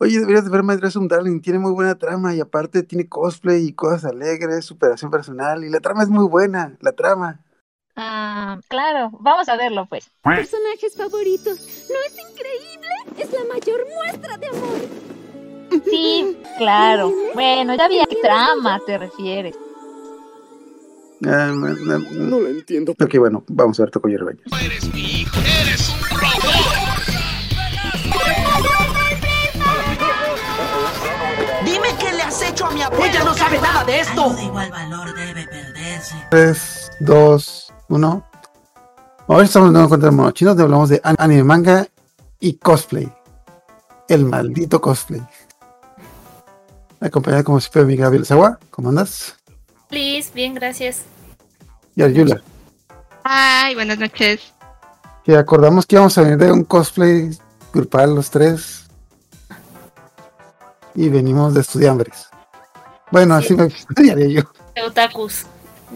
Oye, deberías de ver My Dress Darling, tiene muy buena trama y aparte tiene cosplay y cosas alegres, superación personal y la trama es muy buena, la trama. Ah, claro, vamos a verlo pues. Personajes favoritos, ¿no es increíble? Es la mayor muestra de amor. Sí, claro. Bueno, ya vi a qué trama te refieres. Ah, no, no, No lo entiendo. Ok, bueno, vamos a ver Tocoyo Rebaños. Eres mi hijo, eres un robot. A mi abuela. Ella no sabe nada de esto. Algo de igual valor debe perderse. 3, 2, 1. Hoy estamos de nuevo contra el mono chino, donde hablamos de an- anime, manga y cosplay. El maldito cosplay. Acompañada como siempre de mi Gabriel Sawa. ¿Cómo andas? Liz, bien, gracias. Y Arjula. Ay, buenas noches. Que acordamos que íbamos a venir de un cosplay grupal los tres. Y venimos de estudiambres. Bueno, así me haría yo. De otakus.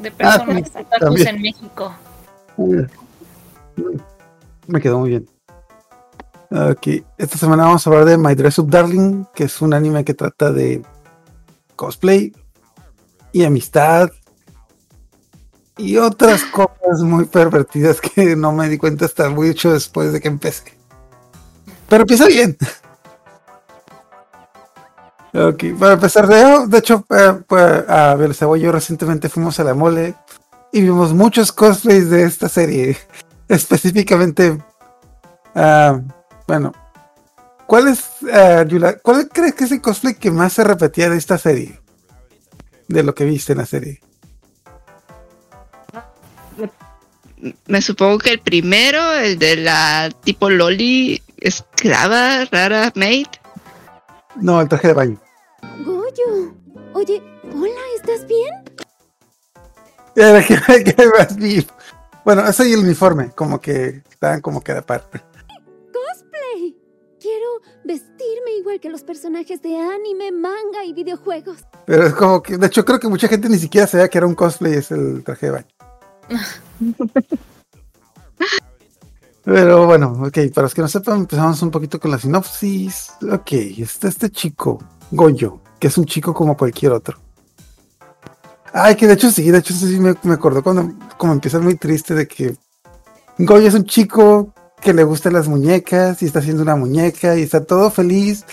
De Ah, personas otakus también. en México. Me quedó muy bien. Ok, esta semana vamos a hablar de My Dress Up Darling, que es un anime que trata de cosplay y amistad y otras cosas muy pervertidas que no me di cuenta hasta mucho después de que empecé. Pero empieza bien. Ok, para empezar de, de hecho, eh, pues, a ver, y yo recientemente fuimos a la mole y vimos muchos cosplays de esta serie. Específicamente, ah, bueno, ¿cuál es, Yula, cuál crees que es el cosplay que más se repetía de esta serie? De lo que viste en la serie. Me supongo que el primero, el de la tipo Loli, esclava, rara, maid. No, el traje de baño. Goyo. Oye, hola, ¿estás bien? Bueno, eso y el uniforme, como que estaban como que de aparte. Cosplay. Quiero vestirme igual que los personajes de anime, manga y videojuegos. Pero es como que, de hecho, creo que mucha gente ni siquiera sabía que era un cosplay, es el traje de baño. Pero bueno, ok, para los que no sepan, empezamos un poquito con la sinopsis. Ok, está este chico, Goyo, que es un chico como cualquier otro. Ay, que de hecho sí, de hecho sí me, me acordó cuando como empieza muy triste de que Goyo es un chico que le gustan las muñecas y está haciendo una muñeca y está todo feliz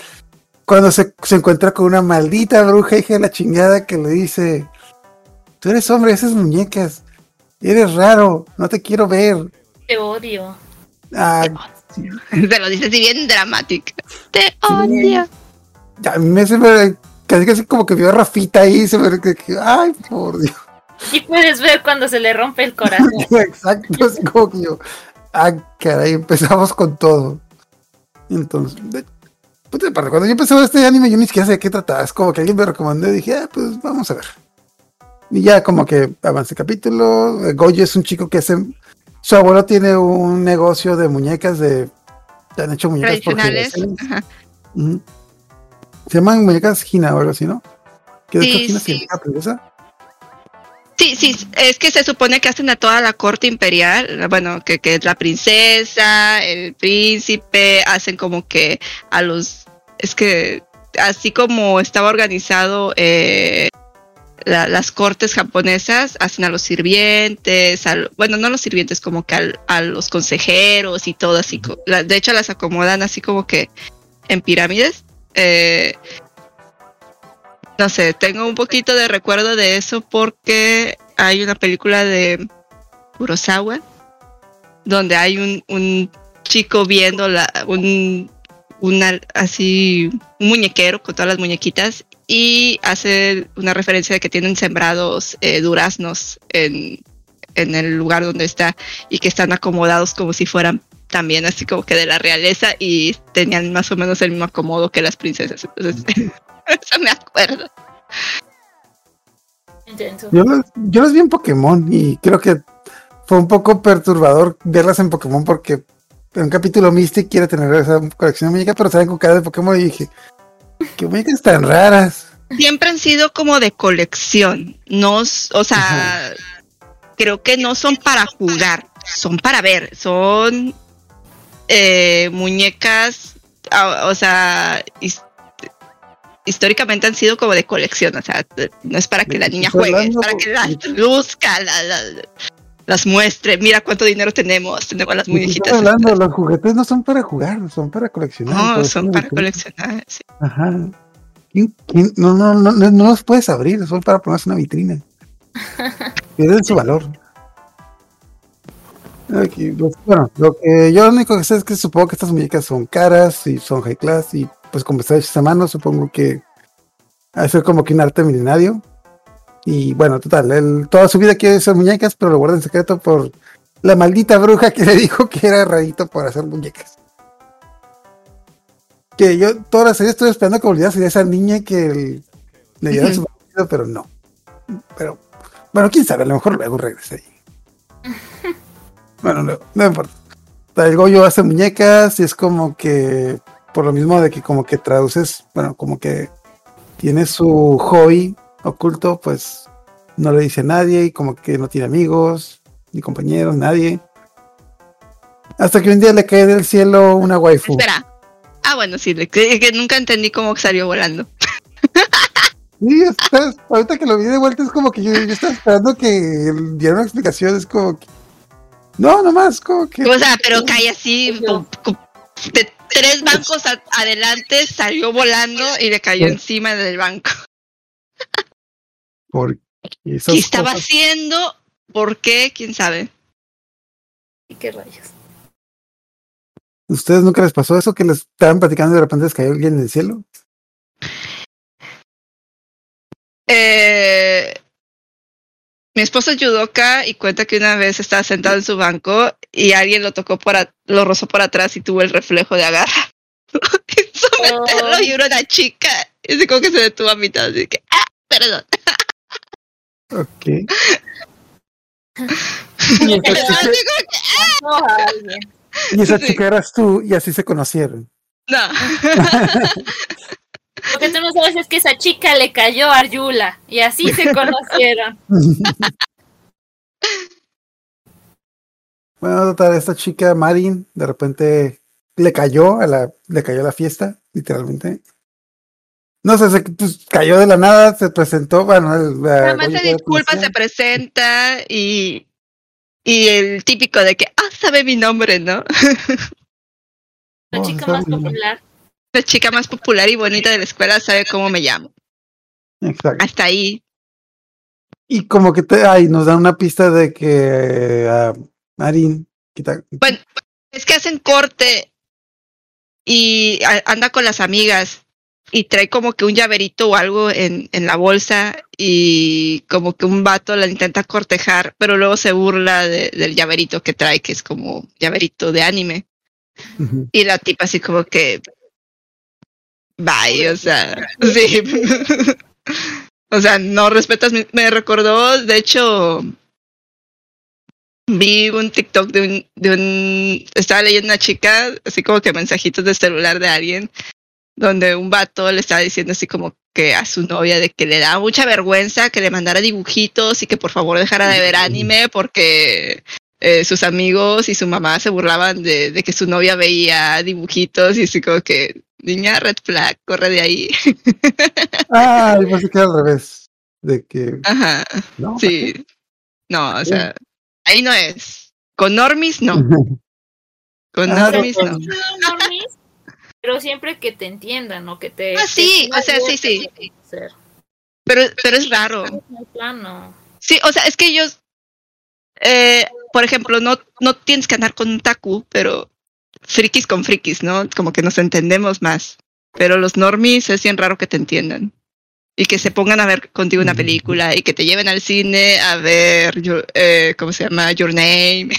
cuando se, se encuentra con una maldita bruja hija de la chingada que le dice, tú eres hombre, esas muñecas, eres raro, no te quiero ver. Te odio. Ah, Se lo dice así bien dramático. Te odio. A mí me, se me- casi casi como que vio a Rafita ahí, se me, que- que- ay, por Dios. Y puedes ver cuando se le rompe el corazón. Exacto, así como que yo, ah, caray, empezamos con todo. Entonces, de, para cuando yo empecé a ver este anime, yo ni siquiera sabía de qué trataba. Es como que alguien me recomendó y dije, ah, pues vamos a ver. Y ya como que avance capítulo. eh, Goyo es un chico que hace. Su abuelo tiene un negocio de muñecas de. Han hecho muñecas por Tradicionales. Ajá. Se llaman muñecas Hina o algo así, ¿no? Que de hecho Sí, Hina sí. significa princesa. Sí, sí, es que se supone que hacen a toda la corte imperial, bueno, que, que es la princesa, el príncipe, hacen como que a los, es que así como estaba organizado eh, la- las cortes japonesas, hacen a los sirvientes, al- bueno, no los sirvientes, como que al- a los consejeros y todo así, la- de hecho las acomodan así como que en pirámides. Eh, no sé, tengo un poquito de recuerdo de eso porque hay una película de Kurosawa donde hay un, un chico viendo un, una, así, un muñequero con todas las muñequitas y hace una referencia de que tienen sembrados eh, duraznos en, en el lugar donde está y que están acomodados como si fueran también así como que de la realeza y tenían más o menos el mismo acomodo que las princesas. Entonces, eso me acuerdo. Yo las, yo las vi en Pokémon y creo que fue un poco perturbador verlas en Pokémon porque en un capítulo Mystic quiere tener esa colección de muñecas, pero salen con cara de Pokémon y dije, qué muñecas tan raras. siempre han sido como de colección. No, o sea, creo que no son para jugar, son para ver, son eh, muñecas, o sea, his- históricamente han sido como de colección, o sea, no es para que la niña juegue, es para que las luzca, la- la- las muestre, mira cuánto dinero tenemos, tenemos las Estoy muñequitas. hablando, los juguetes no son para jugar, son para coleccionar. No, Por son para coleccionar. sí. Ajá. ¿Quién- quién? No, no, no, no, no los puedes abrir, son para ponerse una vitrina. Pierden su valor. Aquí, pues, bueno, lo que yo lo único que sé es que supongo que estas muñecas son caras y son high class y pues como están hechas a mano, supongo que ha de ser como que un arte milenario. Y bueno, total, él toda su vida quiere hacer muñecas, pero lo guarda en secreto por la maldita bruja que le dijo que era rarito por hacer muñecas. Que yo toda la serie estuve esperando que volviera a ser esa niña que el- le diera su marido, pero no. Pero, bueno, quién sabe, a lo mejor luego regrese ahí. Bueno, no, no importa. El Goyo hace muñecas y es como que, por lo mismo de que como que traduces, bueno, como que tiene su hobby oculto, pues no le dice a nadie y como que no tiene amigos, ni compañeros, nadie. Hasta que un día le cae del cielo una waifu. Espera. Ah, bueno, sí, le- que, que nunca entendí cómo salió volando. Sí, estás- ahorita que lo vi de vuelta es como que yo, yo estaba esperando que diera una explicación, es como que... No, nomás, como que... O sea, pero cae así, de tres bancos a- adelante, salió volando y le cayó encima del banco. Porque esas ¿Qué estaba cosas- haciendo? ¿Por qué? ¿Quién sabe? ¿Y qué rayos? ¿Ustedes nunca les pasó eso que les estaban platicando y de repente les cayó alguien del cielo? Eh, mi esposo es judoka y cuenta que una vez estaba sentado en su banco y alguien lo tocó por a- lo rozó por atrás y tuvo el reflejo de agarrar. Hizo meterlo y era una chica. Y así como que se detuvo a mitad, así que, ah, perdón. Ok. Y esa chica- Así como que, No, a alguien. Y esa Sí. chica eras tú y así se conocieron. no. Lo que tú no sabes es que esa chica le cayó a Arjula y así se conocieron. bueno, total, esta chica Marin de repente le cayó a la, le cayó a la fiesta, literalmente. No sé, se pues, cayó de la nada, se presentó, bueno, el- la- Nada más Goyo se disculpa, se presenta y, y el típico de que, ah, sabe mi nombre, ¿no? La Oh, chica más popular. La chica más popular y bonita de la escuela sabe cómo me llamo. Exacto. Hasta ahí. Y como que te, ay, nos dan una pista de que a Marin, quita, Bueno, es que hacen corte y a- anda con las amigas y trae como que un llaverito o algo en, en la bolsa y como que un vato la intenta cortejar, pero luego se burla de- del llaverito que trae, que es como llaverito de anime. Ujú. Y la tipa así como que... Bye, o sea, sí. o sea, no respetas, mi- me recordó, de hecho, vi un TikTok de un, de un, estaba leyendo una chica, así como que mensajitos de celular de alguien, donde un vato le estaba diciendo así como que a su novia de que le da mucha vergüenza que le mandara dibujitos y que por favor dejara de ver anime porque eh, sus amigos y su mamá se burlaban de, de que su novia veía dibujitos y así como que, niña, red flag, corre de ahí. Ah, yo pensé que era al revés. De que. Ajá, No, sí. No, o sea, ahí no es. Con normis, no. Con Ah, normis, no. Normis, pero siempre que te entiendan, ¿no? Que te. Ah, sí, o sea, sí, sí. Pero, pero es raro. Sí, o sea, es que ellos, eh, por ejemplo, no, no tienes que andar con un taku, pero frikis con frikis, ¿no? Como que nos entendemos más. Pero los normies es bien raro que te entiendan. Y que se pongan a ver contigo una Mm. película y que te lleven al cine a ver, Your- eh, ¿cómo se llama? Your Name.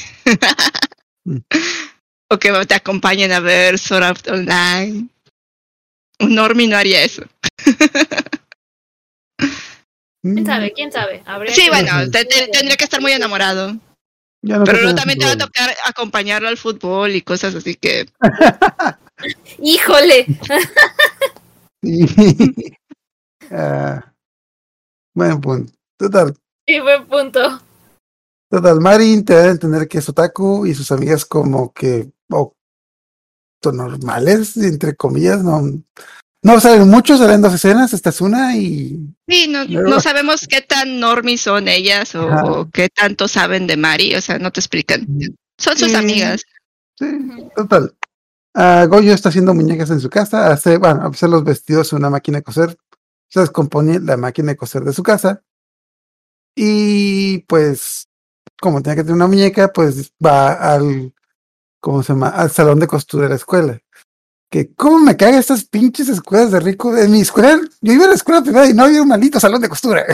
Mm. o que te acompañen a ver Sword Art Online. Un normie no haría eso. ¿Quién sabe? ¿Quién sabe? Habría Sí, que- bueno, te- te- tendría que estar muy enamorado. Ya no Pero luego también te va a tocar acompañarlo al fútbol y cosas así que. ¡Híjole! Ah, buen punto. Total, Sí, buen punto. total. Marin te da a entender que es otaku y sus amigas como que oh, son normales, entre comillas, no, No salen muchos, salen dos escenas, esta es una y Sí, no, Luego- no sabemos qué tan normis son ellas o, qué tanto saben de Mari, o sea, no te explican. Son sus Sí. amigas. Sí, total. Ah, Goyo está haciendo muñecas en su casa, hace, bueno, hace los vestidos en una máquina de coser, se descompone la máquina de coser de su casa y pues, como tenía que tener una muñeca, pues va al, ¿cómo se llama? Al salón de costura de la escuela. Que cómo me cagan estas pinches escuelas de rico. En mi escuela, yo iba a la escuela privada y no había un maldito salón de costura.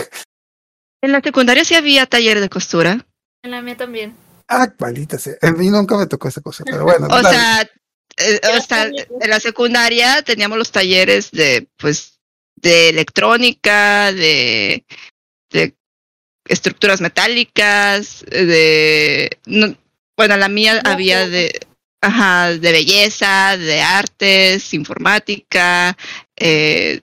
En la secundaria sí había taller de costura. En la mía también. Ah, maldita sea. A mí nunca me tocó esa cosa, pero bueno. O total. sea, eh, o sea, en la secundaria teníamos los talleres de, pues, de electrónica, de, de estructuras metálicas, de, no- bueno, la mía había de, ajá, de belleza, de artes, informática, eh,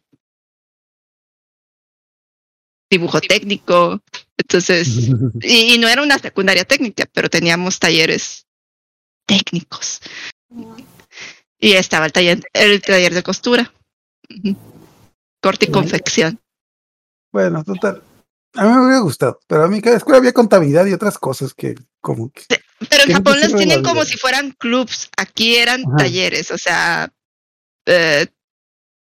dibujo técnico. Entonces, y, y no era una secundaria técnica, pero teníamos talleres técnicos. Y estaba el taller, el taller de costura. Corte y confección. Bueno, total. A mí me hubiera gustado, pero a mí cada escuela había contabilidad y otras cosas que como que Pero en ¿Qué Japón sirve tienen como si fueran clubs. Aquí eran Ajá. talleres, o sea, eh,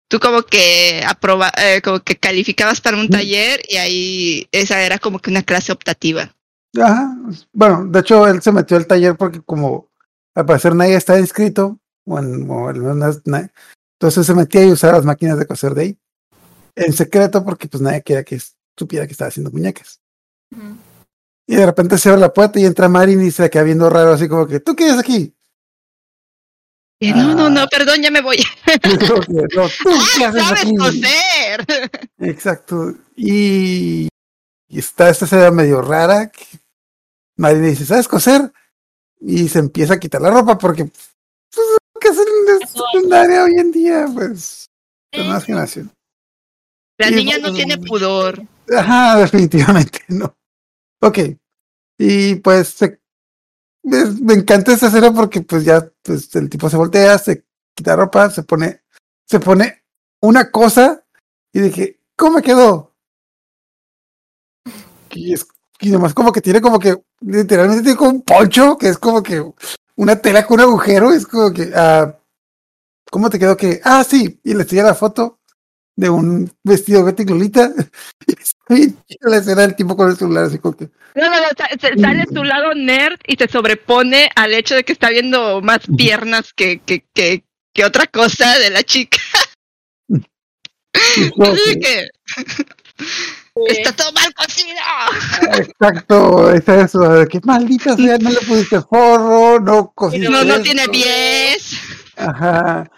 tú como que aproba, eh, como que calificabas para un Ujú. taller y ahí esa era como que una clase optativa. Ajá. Bueno, de hecho él se metió al taller porque como al parecer nadie estaba inscrito, o en- o al menos na- entonces se metía y usaba las máquinas de coser de ahí. En secreto porque pues nadie quería que supiera que estaba haciendo muñecas. Ujú. Y de repente se abre la puerta y entra Marin y se queda viendo raro así como que, ¿tú qué haces aquí? Y, no, no, Ah. no, perdón, ya me voy. "No, ¿tú qué ¡Ah, sabes aquí?". coser! Exacto. Y, y está esta escena medio rara. Que Marin dice, ¿sabes coser? Y se empieza a quitar la ropa porque pues, ¿qué hacen en la secundaria hoy en día? Pues, la nueva generación. La Y niña no tiene pudor. Ajá, definitivamente no. Ok. Y pues se- me, encanta esta escena porque pues ya pues el tipo se voltea, se quita ropa, se pone, se pone una cosa y dije, ¿cómo me quedó? Y es y nomás como que tiene como que literalmente tiene como un poncho que es como que una tela con un agujero, es como que ah, ¿cómo te quedó que? Ah, sí, y le enseñé la foto de un vestido Betty Lolita la escena del tipo con el celular así como que No, no, no, sa- sale tu lado nerd y te sobrepone al hecho de que está viendo más piernas que, que, que, que otra cosa de la chica. que- está todo mal cocido. Exacto, es eso, de que maldita sea, no le pusiste forro, no cosiste No, no esto. tiene pies. Ajá.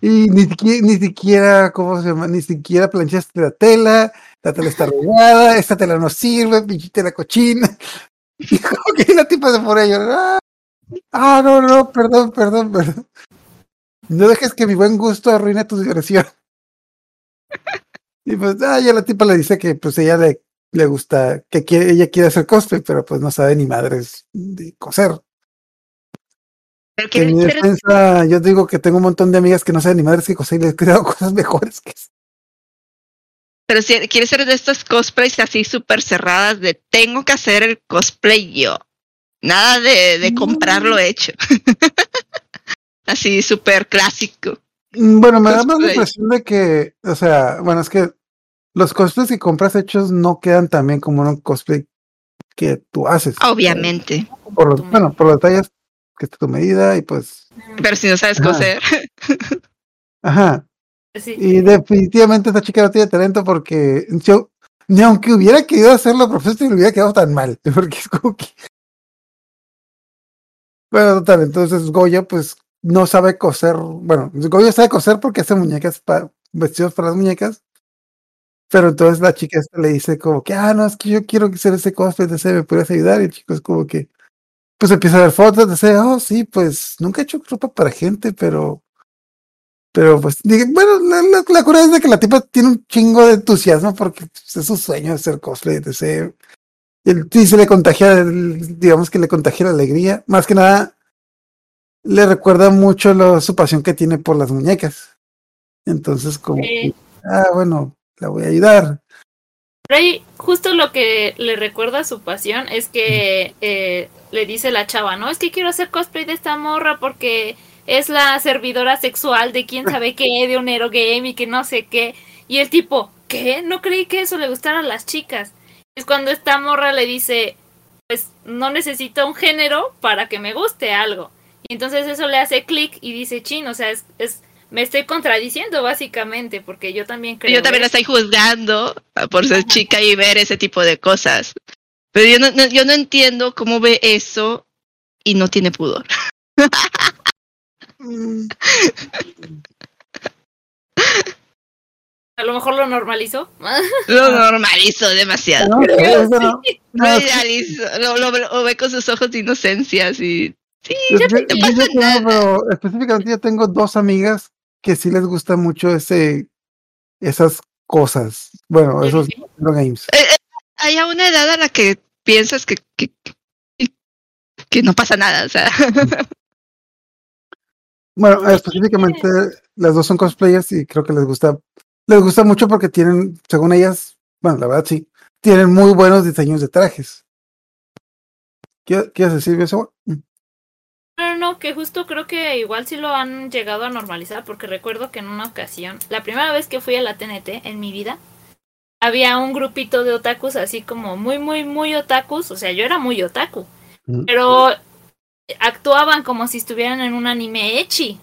Y ni siquiera, ni siquiera, ¿cómo se llama? Ni siquiera planchaste la tela, la tela está arrugada, esta tela no sirve, pinche tela cochina. Y como que la tipa se pone a llorar. Ah, ah, no, no, perdón, perdón, perdón. No dejes que mi buen gusto arruine tu diversión. Y pues, ah, ya la tipa le dice que pues ella le, le gusta, que quiere, ella quiere hacer cosplay, pero pues no sabe ni madres de coser. Pero Que en mi yo digo que tengo un montón de amigas que no saben ni madres que coser y les he creado cosas mejores que eso. Pero si quiere ser de estas cosplays así súper cerradas de tengo que hacer el cosplay yo. Nada de, de comprarlo hecho. así súper clásico. Bueno, me da más la impresión de que, o sea, bueno, es que los cosplays que compras hechos no quedan tan bien como un cosplay que tú haces. Obviamente. Por los, bueno, por los detalles que está tu medida y pues, Pero si no sabes Ajá. coser. ajá. Sí. Y definitivamente esta chica no tiene talento porque yo, ni aunque hubiera querido hacerlo profesional, le hubiera quedado tan mal. Porque es como que. Bueno, total, entonces Goya, pues, no sabe coser. Bueno, Goya sabe coser porque hace muñecas, para, vestidos para las muñecas. Pero entonces la chica le dice como que, ah, no, es que yo quiero hacer ese cosplay, de ¿me puedes ayudar? Y el chico es como que, pues empieza a ver fotos, dice, oh, sí, pues, nunca he hecho ropa para gente, pero pero pues, dije, bueno, la, la, la cura es de que la tipa tiene un chingo de entusiasmo porque pues, es su sueño hacer cosplay de ese. Y el sí se le contagia, el- digamos que le contagia la alegría. Más que nada, le recuerda mucho lo- su pasión que tiene por las muñecas. Entonces, como, ah, bueno, la voy a ayudar. Pero ahí justo lo que le recuerda su pasión es que eh, le dice la chava, ¿no? Es que quiero hacer cosplay de esta morra porque es la servidora sexual de quién sabe qué, de un hero game y que no sé qué. Y el tipo, ¿qué? No creí que eso le gustara a las chicas. Es cuando esta morra le dice, pues no necesito un género para que me guste algo. Y entonces eso le hace clic y dice, chin, o sea, es, es me estoy contradiciendo básicamente porque yo también creo Yo también la eso". estoy juzgando ah, por ser chica y ver ese tipo de cosas. Pero yo no, no- yo no entiendo cómo ve eso y no tiene pudor. A lo mejor lo normalizó. Lo normalizó demasiado. no, eso no- Lo no, sí, idealizó, lo, lo- lo ve con sus ojos de inocencia, así. Sí, yo- ya yo- te yo pasa tengo, nada. pero específicamente yo tengo dos amigas que sí les gusta mucho ese, esas cosas. Bueno, esos hero games. Hay a una edad a la que piensas que, que, que- que no pasa nada, o sea. Bueno, específicamente las dos son cosplayers y creo que les gusta, les gusta mucho porque tienen, según ellas, bueno, la verdad sí, tienen muy buenos diseños de trajes. ¿Qué- ¿Quieres decir eso? No, no, no, que justo creo que igual sí lo han llegado a normalizar, porque recuerdo que en una ocasión, la primera vez que fui a la TNT en mi vida, había un grupito de otakus así como muy, muy, muy otakus, o sea, yo era muy otaku, Mm. pero actuaban como si estuvieran en un anime echi.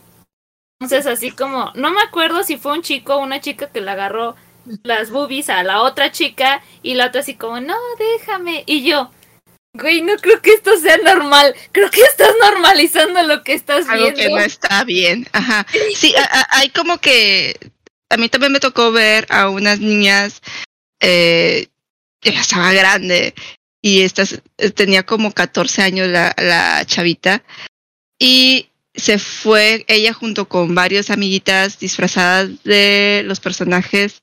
Entonces, así como, no me acuerdo si fue un chico o una chica que le agarró las boobies a la otra chica y la otra así como, no, déjame. Y yo, güey, no creo que esto sea normal. Creo que estás normalizando lo que estás algo viendo. que no está bien. Ajá. Sí, a- a- hay como que a mí también me tocó ver a unas niñas, eh, ella estaba grande y estas eh, tenía como 14 años la, la chavita y se fue ella junto con varios amiguitas disfrazadas de los personajes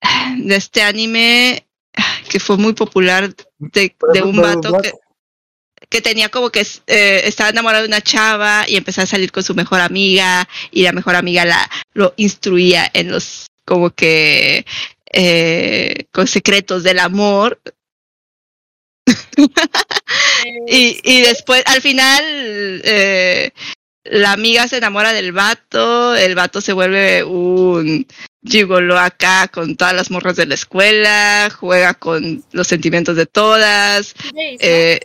de este anime que fue muy popular de, de un vato que, que tenía como que eh, estaba enamorado de una chava y empezó a salir con su mejor amiga y la mejor amiga la lo instruía en los como que eh, con secretos del amor y, y después al final eh, la amiga se enamora del vato el vato se vuelve un gigolo acá con todas las morras de la escuela juega con los sentimientos de todas ¿no? eh,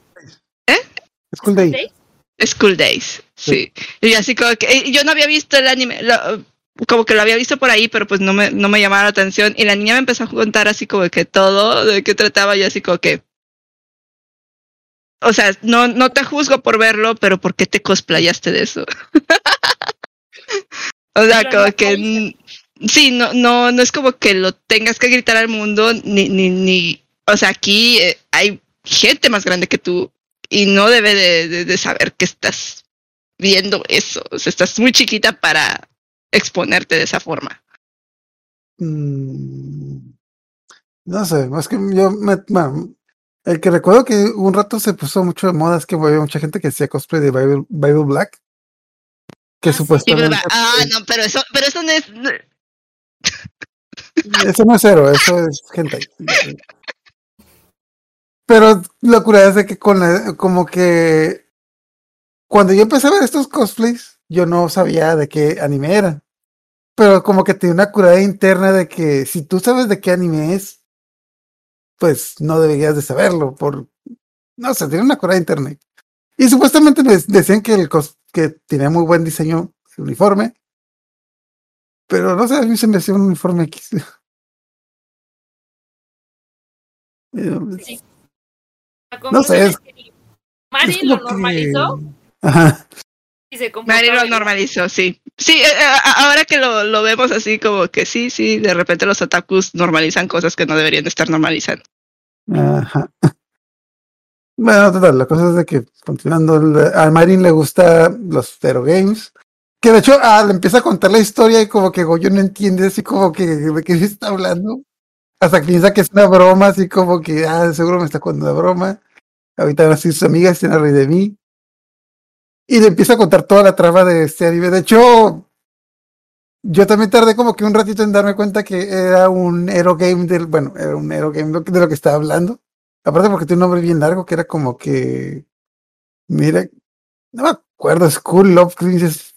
School Day. Days. School Days, sí. Y así como que eh, yo no había visto el anime, lo- como que lo había visto por ahí, pero pues no me, no me llamaba la atención. Y la niña me empezó a contar así como que todo, de qué trataba, y así como que. O sea, no, no te juzgo por verlo, pero ¿por qué te cosplayaste de eso? o sea, Pero como que. Sí, no, no, no es como que lo tengas que gritar al mundo, ni, ni, ni. O sea, aquí eh, hay gente más grande que tú y no debe de, de- de saber que estás viendo eso. O sea, estás muy chiquita para exponerte de esa forma. Mm, no sé, más que yo, me, bueno, el que recuerdo que un rato se puso mucho de moda es que había mucha gente que hacía cosplay de Bible, Bible Black. Que Ah, supuestamente. ah, no, pero eso, pero eso no es. Eso no es cero, eso es hentai. Pero la curiosidad es de que con la- como que cuando yo empecé a ver estos cosplays, yo no sabía de qué anime era. Pero como que tenía una curiosidad interna de que si tú sabes de qué anime es, pues no deberías de saberlo. Por no sé, tiene una curiosidad interna. Y supuestamente me decían que el cos- que tenía muy buen diseño el uniforme. Pero no sé, a mí se me hacía un uniforme X. Sí. No sé, conclusión es- Mari lo que- normalizó Ajá. Y se Mari lo normalizó, sí. Sí, eh, eh, ahora que lo, lo vemos así como que sí, sí, de repente los otakus normalizan cosas que no deberían estar normalizando. Ajá. Bueno, total, la cosa es de que continuando, a Marin le gusta los Zero Games. Que de hecho, ah, le empieza a contar la historia y como que Goyo no entiende así como que de qué se está hablando. Hasta que piensa que es una broma, así como que, ah, seguro me está contando una broma. Ahorita van a ser sus amigas, se van a reír de mí. Y le empieza a contar toda la trama de este anime. De hecho, yo también tardé como que un ratito en darme cuenta que era un Hero Game del, bueno, era un Hero Game de lo que estaba hablando. Aparte porque tiene un nombre bien largo que era como que, mira, no me acuerdo, School Love Princess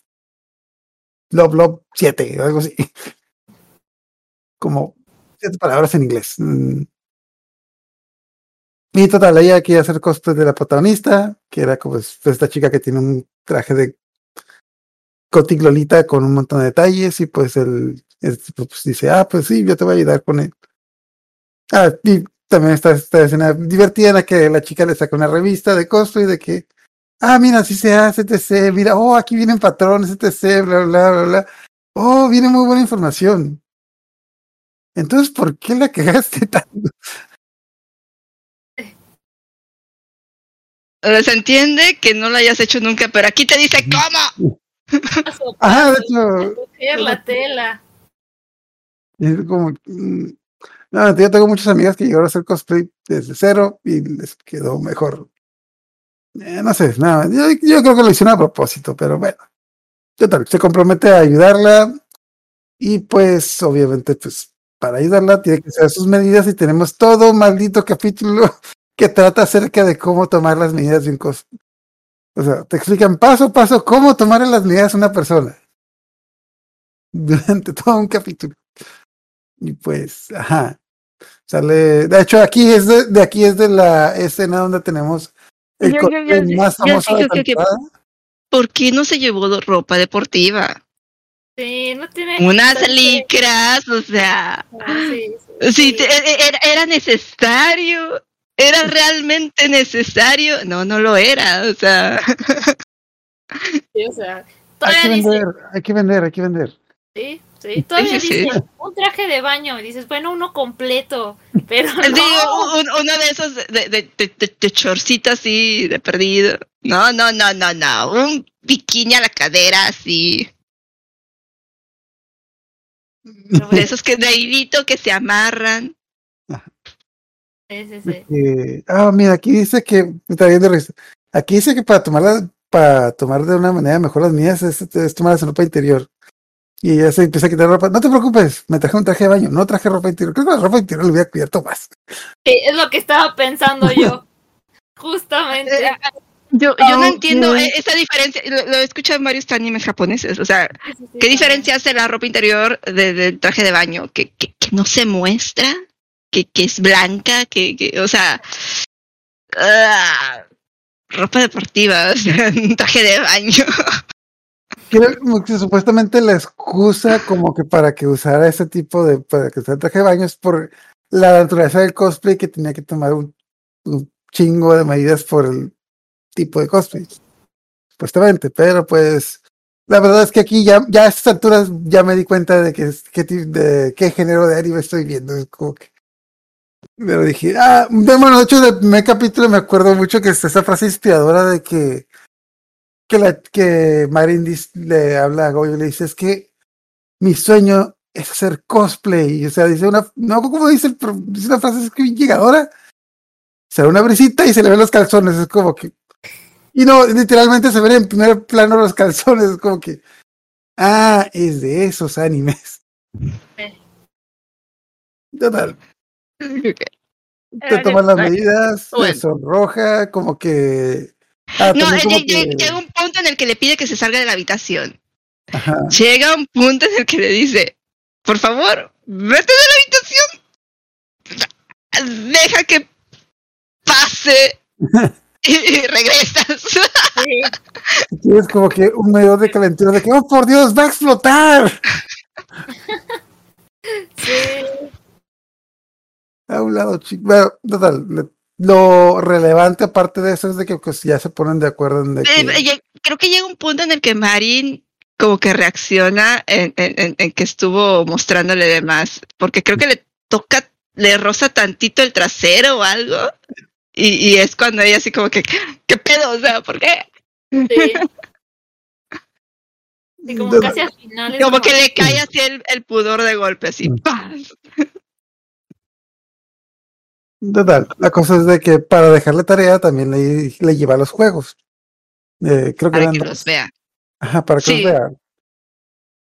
Love Love 7, algo así. Como siete palabras en inglés. Y total, ella quería hacer cosplay de la protagonista, que era como es- esta chica que tiene un traje de Gothic Lolita con un montón de detalles y pues él pues, dice, ah, pues sí, yo te voy a ayudar con él. Ah, y también está esta escena divertida en la que la chica le saca una revista de cosplay de que, ah, mira, así se hace, etc. Mira, oh, aquí vienen patrones, etc. Bla, bla, bla, bla. Oh, viene muy buena información. Entonces, ¿por qué la cagaste tanto? Se entiende que no lo hayas hecho nunca, pero aquí te dice cómo. Ajá, de hecho, Coger la tela. es como, mm, no, yo tengo muchas amigas que llegaron a hacer cosplay desde cero y les quedó mejor. Eh, no sé, nada, yo, yo creo que lo hicieron a propósito, pero bueno. Total, se compromete a ayudarla y pues obviamente pues para ayudarla tiene que hacer sus medidas y tenemos todo un maldito capítulo que trata acerca de cómo tomar las medidas de un cosplay. O sea, te explican paso a paso cómo tomar las medidas a una persona. Durante todo un capítulo. Y pues, ajá. Sale. De hecho, aquí es de, de aquí es de la escena donde tenemos el más famoso de temporada. ¿Por qué no se llevó ropa deportiva? Sí, no tiene. Unas licras, o sea, sí, sí, sí, te- e- era, era necesario, era realmente necesario. No, no lo era, o sea, sí, o sea, Hay que dice, vender, hay que vender, hay que vender. sí, sí, todavía sí, sí. un traje de baño y dices, bueno, uno completo, pero no. digo, un- uno de esos de, de, de, de- de chorcito así, de perdido. No, no, no, no, no, un bikini a la cadera así, de esos que de hilito que se amarran. Sí, sí, sí. Eh, ah, mira, aquí dice que está bien de risa. Aquí dice que para tomar para tomar de una manera mejor las mías es, es tomar la ropa interior. Y ella se empieza a quitar ropa. No te preocupes, me traje un traje de baño, no traje ropa interior. Creo que la ropa interior lo hubiera cubierto más. Sí, es lo que estaba pensando yo. Justamente. Eh, Yo, yo no entiendo eh, esa diferencia, lo, lo he escuchado en varios animes japoneses, o sea, Sí, sí, sí, ¿Qué diferencia hace la ropa interior de- del traje de baño? ¿Que, que, que no se muestra? ¿Que, que es blanca? que, que O sea... ah, ropa deportiva, o sea, un traje de baño. Que supuestamente la excusa como que para que usara ese tipo de, para que usara traje de baño es por la naturaleza del cosplay que tenía que tomar un, chingo de medidas por el tipo de cosplay. Supuestamente, pero pues la verdad es que aquí ya, ya a estas alturas ya me di cuenta de que ti- de qué género de anime estoy viendo. Es como que pero dije, ah, de, bueno, de hecho del primer capítulo me acuerdo mucho que está esa frase inspiradora de que que la que Marin le habla a Goyo y le dice es que mi sueño es hacer cosplay. O sea, dice una, no como dice, dice una frase es que llegadora. Se da una brisita y se le ven los calzones. Es como que. Y no, literalmente se ven en primer plano los calzones. Es como que. Ah, es de esos animes. Total. Te toman las medidas, Bueno. te sonroja, como que. Ah, No, eh, como que- llega un punto en el que le pide que se salga de la habitación. ajá. Llega un punto en el que le dice, por favor, vete de la habitación. Deja que pase. y, regresas. Sí, es como que un medio de calentura de que, oh por Dios, va a explotar. sí. A un lado, chico. Bueno, total. le- Lo relevante aparte de eso es de que pues, ya se ponen de acuerdo en de que, Eh, Creo que llega un punto en el que Marin como que reacciona en, en- en- en que estuvo mostrándole de más, porque creo que le toca, le roza tantito el trasero o algo, y, y es cuando ella así como que, ¿qué pedo? O sea, ¿por qué? Sí. Sí, como casi al final. es Como que le cae así el, el pudor de golpe, así. Mm. Total, la cosa es de que para dejarle tarea también le, le lleva los juegos. Eh, creo que Para que dos. los vea. Ajá, para que Sí. los vean.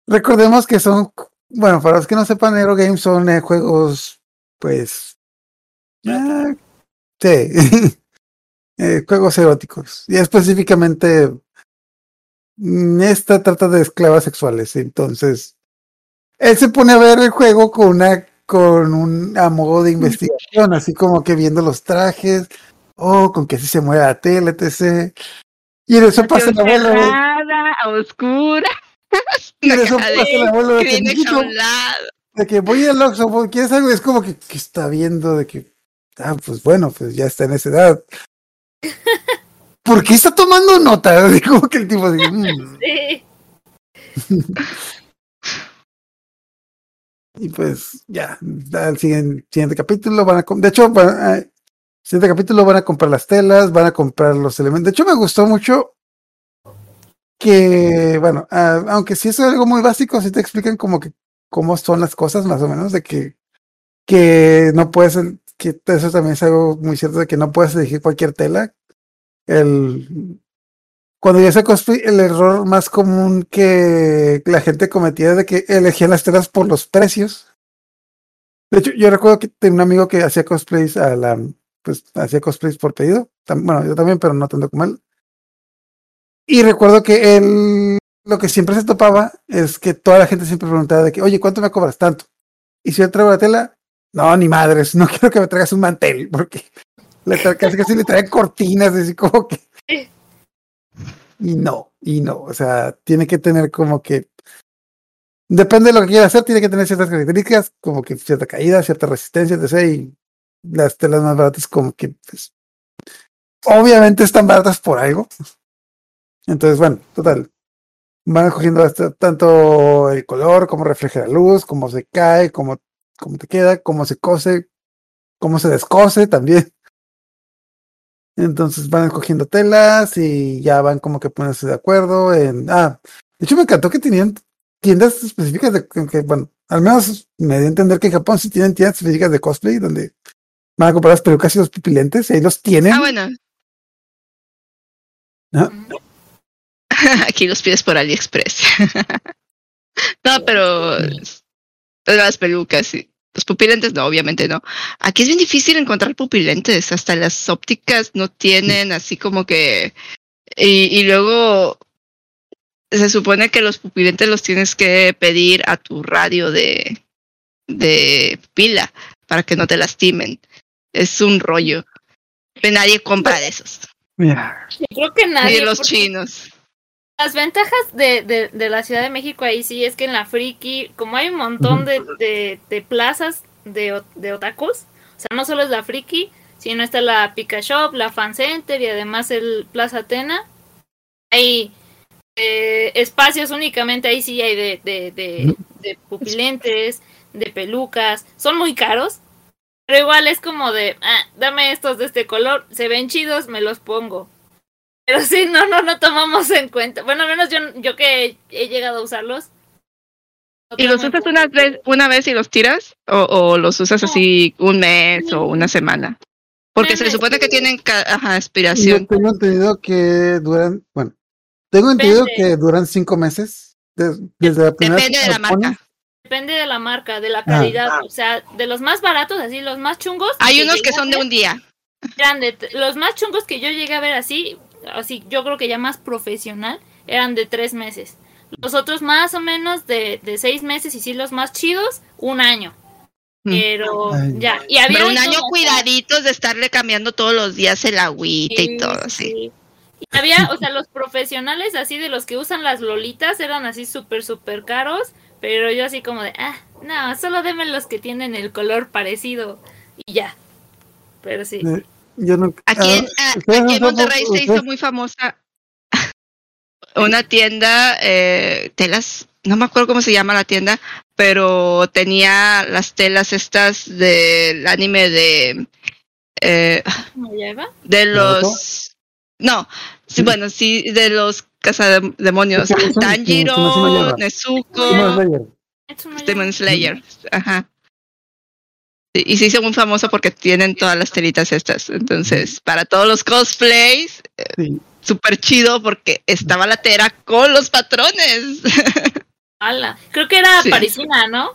recordemos que son, bueno, para los que no sepan, Eurogames son eh, juegos, pues, ah, sí, eh, juegos eróticos. Y específicamente, mm, esta trata de esclavas sexuales. Entonces, él se pone a ver el juego con una con un a modo de investigación, así como que viendo los trajes, oh, con que así se mueve la tele, etc. Y en eso pasa el abuelo. Cerrada, a oscura. Y en eso pasa el abuelo de que, Kleenex a "Mijito, un lado. de que voy al Oxxo, ¿por- ¿quieres algo? Es como que, que está viendo de que, ah, pues bueno, pues ya está en esa edad. ¿Por qué está tomando nota? Como que el tipo dice, "Mm". Sí. Y pues ya, al siguiente, capítulo van a... De hecho, van a- siguiente capítulo van a comprar las telas, van a comprar los elementos. De hecho, me gustó mucho que, bueno, aunque sí es algo muy básico, sí te explican como que cómo son las cosas, más o menos, de que, que no puedes, que eso también es algo muy cierto, de que no puedes elegir cualquier tela. El, cuando yo hacía cosplay, el error más común que la gente cometía de que elegían las telas por los precios. De hecho, yo recuerdo que tenía un amigo que hacía cosplays a la, pues hacía cosplays por pedido. Bueno, yo también, pero no tanto como él. Y recuerdo que él, lo que siempre se topaba es que toda la gente siempre preguntaba de que, oye, ¿cuánto me cobras tanto? Y si yo traigo la tela, no, ni madres, no quiero que me traigas un mantel, porque le casi casi le traen cortinas, así como que. Y no, y no, o sea, tiene que tener como que. Depende de lo que quiera hacer, tiene que tener ciertas características, como que cierta caída, cierta resistencia, etc. Y las telas más baratas, como que, pues. Obviamente están baratas por algo. Entonces, bueno, total. Van cogiendo hasta tanto el color, cómo refleja la luz, cómo se cae, cómo, cómo te queda, cómo se cose, cómo se descose también. Entonces van escogiendo telas y ya van como que poniéndose de acuerdo en... Ah, de hecho me encantó que tenían tiendas específicas de... Que, bueno, al menos me dio a entender que en Japón sí tienen tiendas específicas de cosplay donde van a comprar las pelucas y los pupilentes y ahí los tienen. Ah, bueno. Ah, Aquí los pides por AliExpress. no, pero las pelucas sí. Los pupilentes no, obviamente no. Aquí es bien difícil encontrar pupilentes, hasta las ópticas no tienen así como que... Y, y luego se supone que los pupilentes los tienes que pedir a tu radio de, de pila para que no te lastimen. Es un rollo. Pero nadie compra de esos. mira, Yo creo que Ni nadie. de los porque chinos. Las ventajas de, de, de la Ciudad de México ahí sí es que en la Friki, como hay un montón de, de, de plazas de, de otakus, o sea, no solo es la Friki, sino está la Pika Shop, la Fan Center y además el Plaza Atena. Hay eh, espacios únicamente, ahí sí hay de, de, de, de pupilentes, de pelucas, son muy caros, pero igual es como de, ah, dame estos de este color, se ven chidos, me los pongo. Pero sí, no, no, no tomamos en cuenta. Bueno, al menos yo, yo que he llegado a usarlos. no ¿Y los usas una vez, una vez y los tiras? ¿O, o los usas así un mes o una semana? Porque se Meses. supone que tienen yo expiración. tengo entendido que duran, bueno, tengo entendido Depende. que duran cinco meses des- desde la primera Depende de la marca. Depende de la marca, de la calidad. O sea, de los más baratos, así, los más chungos. Hay unos que son de un día. eran de t- los más chungos que yo llegué a ver así, así, yo creo que ya más profesional, eran de tres meses. Los otros más o menos de, de seis meses y sí los más chidos, un año. Mm. Pero Ay. ya, y había Pero un año cuidaditos de estarle cambiando todos los días el agüita y todo sí, así. sí. Y había, o sea, los profesionales así de los que usan las lolitas eran así súper, súper caros, pero yo así como de, ah, no, solo deme los que tienen el color parecido y ya. Pero sí. Eh, Yo no, Aquí, en, ah, ah, aquí Monterrey se hizo muy famosa una tienda, eh, telas, no me acuerdo cómo se llama la tienda, pero tenía las telas estas del anime de... eh, de los no sí, Sí. bueno sí de los cazademonios Tanjiro. Nezuko Demon Slayer. Ajá y se hizo muy famoso porque tienen todas las telitas estas entonces para todos los cosplays Sí. súper chido porque estaba la tela con los patrones Ala, creo que era Sí. parisina, ¿no?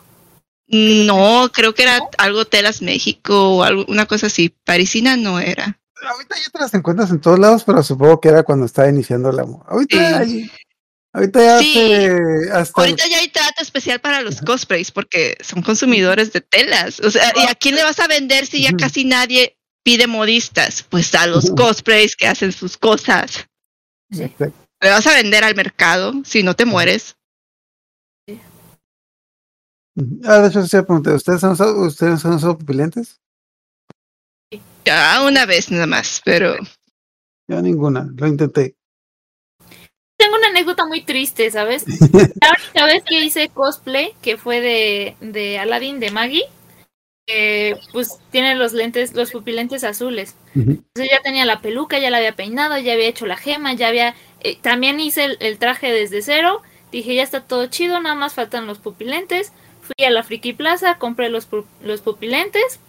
No, creo que era algo Telas México o algo, una cosa así. Parisina no era. Ahorita ya te las encuentras en todos lados, pero supongo que era cuando estaba iniciando la moda. Ahorita, Sí. Ahorita ya Sí. hasta Ahorita ya hay trato especial para los cosplays porque son consumidores de telas. O sea, ¿y a quién le vas a vender si ya casi nadie pide modistas? Pues a los cosplays que hacen sus cosas. Exacto. Le vas a vender al mercado si no te mueres. Ah, de hecho, sí me pregunté, ¿ustedes han usado, ¿ustedes han usado pupilentes? Ya una vez nada más, pero Yo ninguna, lo intenté. Muy triste, ¿sabes? La única vez que hice cosplay, que fue de, de Aladdin de Maggie, eh, pues tiene los lentes, los pupilentes azules. Entonces ya tenía la peluca, ya la había peinado, ya había hecho la gema, ya había... eh, también hice el, el traje desde cero. Dije, ya está todo chido, nada más faltan los pupilentes. Fui a la Friki Plaza, compré los, los pupilentes.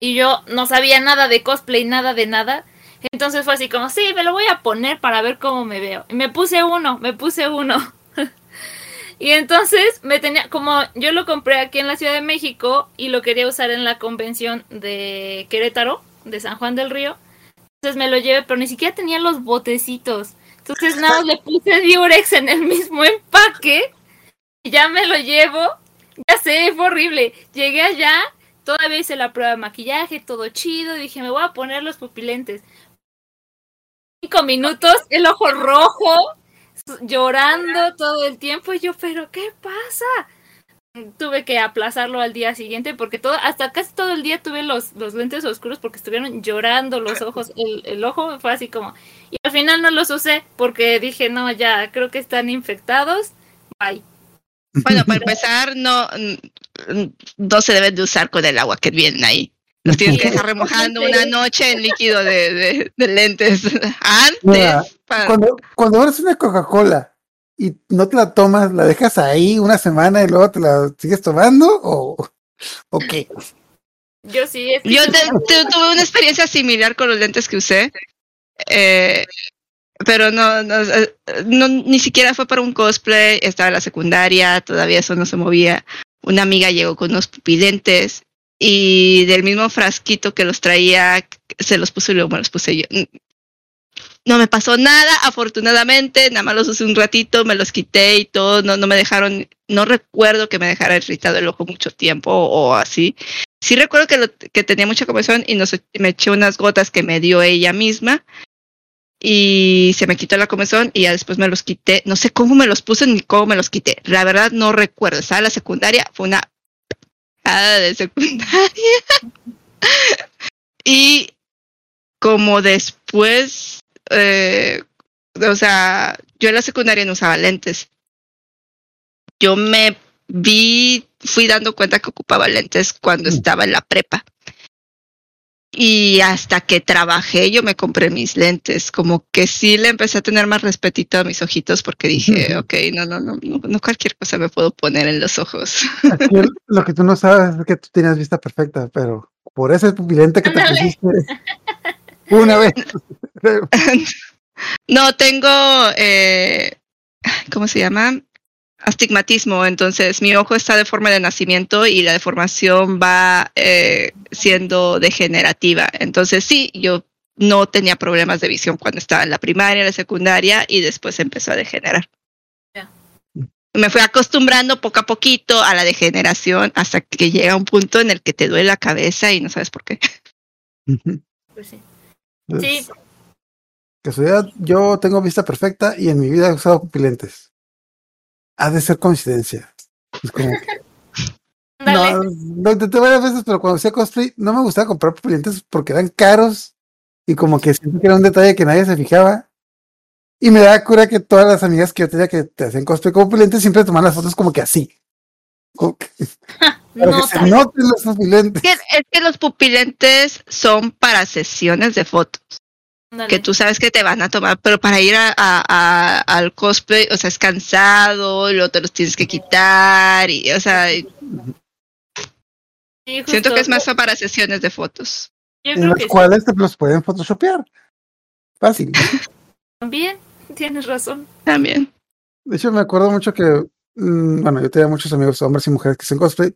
Y yo no sabía nada de cosplay, nada de nada. Entonces fue así como, sí, me lo voy a poner para ver cómo me veo. Y me puse uno, me puse uno. y entonces me tenía, como yo lo compré aquí en la Ciudad de México y lo quería usar en la convención de Querétaro, de San Juan del Río. Entonces me lo llevé, pero ni siquiera tenía los botecitos. Entonces nada, le puse Durex en el mismo empaque. Y ya me lo llevo. Ya sé, fue horrible. Llegué allá, todavía hice la prueba de maquillaje, todo chido. Dije, me voy a poner los pupilentes. Cinco minutos, el ojo rojo, llorando todo el tiempo. Y yo, pero ¿qué pasa? Tuve que aplazarlo al día siguiente porque todo, hasta casi todo el día tuve los, los lentes oscuros porque estuvieron llorando los ojos. El, el ojo fue así como. Y al final no los usé porque dije, no, ya, creo que están infectados. Bye. bueno, para empezar, no, mm, no se deben de usar con el agua que vienen ahí. Los tienes que dejar remojando una noche en líquido de, de- de lentes Mira, antes. para- Cuando, cuando abres una Coca-Cola y no te la tomas, ¿la dejas ahí una semana y luego te la sigues tomando? ¿O, o qué? Yo sí. es que Yo se- te- te- tuve una experiencia similar con los lentes que usé, eh, pero no, no, no, ni siquiera fue para un cosplay, estaba en la secundaria, todavía eso no se movía. Una amiga llegó con unos pupilentes y del mismo frasquito que los traía, se los puso y luego me los puse yo. No me pasó nada, afortunadamente, nada más los usé un ratito, me los quité y todo, no, me dejaron, no recuerdo que me dejara irritado el ojo mucho tiempo o, así. Sí recuerdo que, que tenía mucha comezón y nos, me eché unas gotas que me dio ella misma y se me quitó la comezón y ya después me los quité. No sé cómo me los puse ni cómo me los quité. La verdad no recuerdo. Estaba en la secundaria, fue una picada de secundaria. y como después, eh, o sea, yo en la secundaria no usaba lentes. Yo me vi, fui dando cuenta que ocupaba lentes cuando Mm. estaba en la prepa. Y hasta que trabajé, yo me compré mis lentes. Como que sí le empecé a tener más respetito a mis ojitos porque dije, ok, no, no, no, no, no cualquier cosa me puedo poner en los ojos. Aquí Lo que tú no sabes es que tú tenías vista perfecta, pero por ese pupilente que te pusiste una vez. no, tengo, eh, ¿cómo se llama? Astigmatismo, entonces mi ojo está de forma de nacimiento y la deformación va eh, siendo degenerativa. Entonces sí, yo no tenía problemas de visión cuando estaba en la primaria, en la secundaria y después empezó a degenerar. Ya. Me fui acostumbrando poco a poquito a la degeneración hasta que llega un punto en el que te duele la cabeza y no sabes por qué. pues sí. Entonces, Sí. Casualidad, yo tengo vista perfecta y en mi vida he usado pupilentes. Ha de ser coincidencia. Es como que- no, lo intenté varias veces, pero cuando hacía cosplay no me gustaba comprar pupilentes porque eran caros y como que siento que era un detalle que nadie se fijaba. Y me da cura que todas las amigas que yo tenía que te hacían cosplay con pupilentes siempre toman las fotos como que así. Como que- No, que se tal- noten los pupilentes. Es que, es que los pupilentes son para sesiones de fotos. Que tú sabes que te van a tomar, pero para ir a, a- a- al cosplay, o sea, es cansado, y luego te los tienes que quitar, y, o sea, Sí, siento que es más para sesiones de fotos. Yo En creo las que sí. cuales te los pueden photoshopear. Fácil. También, tienes razón. También. De hecho, me acuerdo mucho que mm, bueno, yo tenía muchos amigos, hombres y mujeres que hacen cosplay,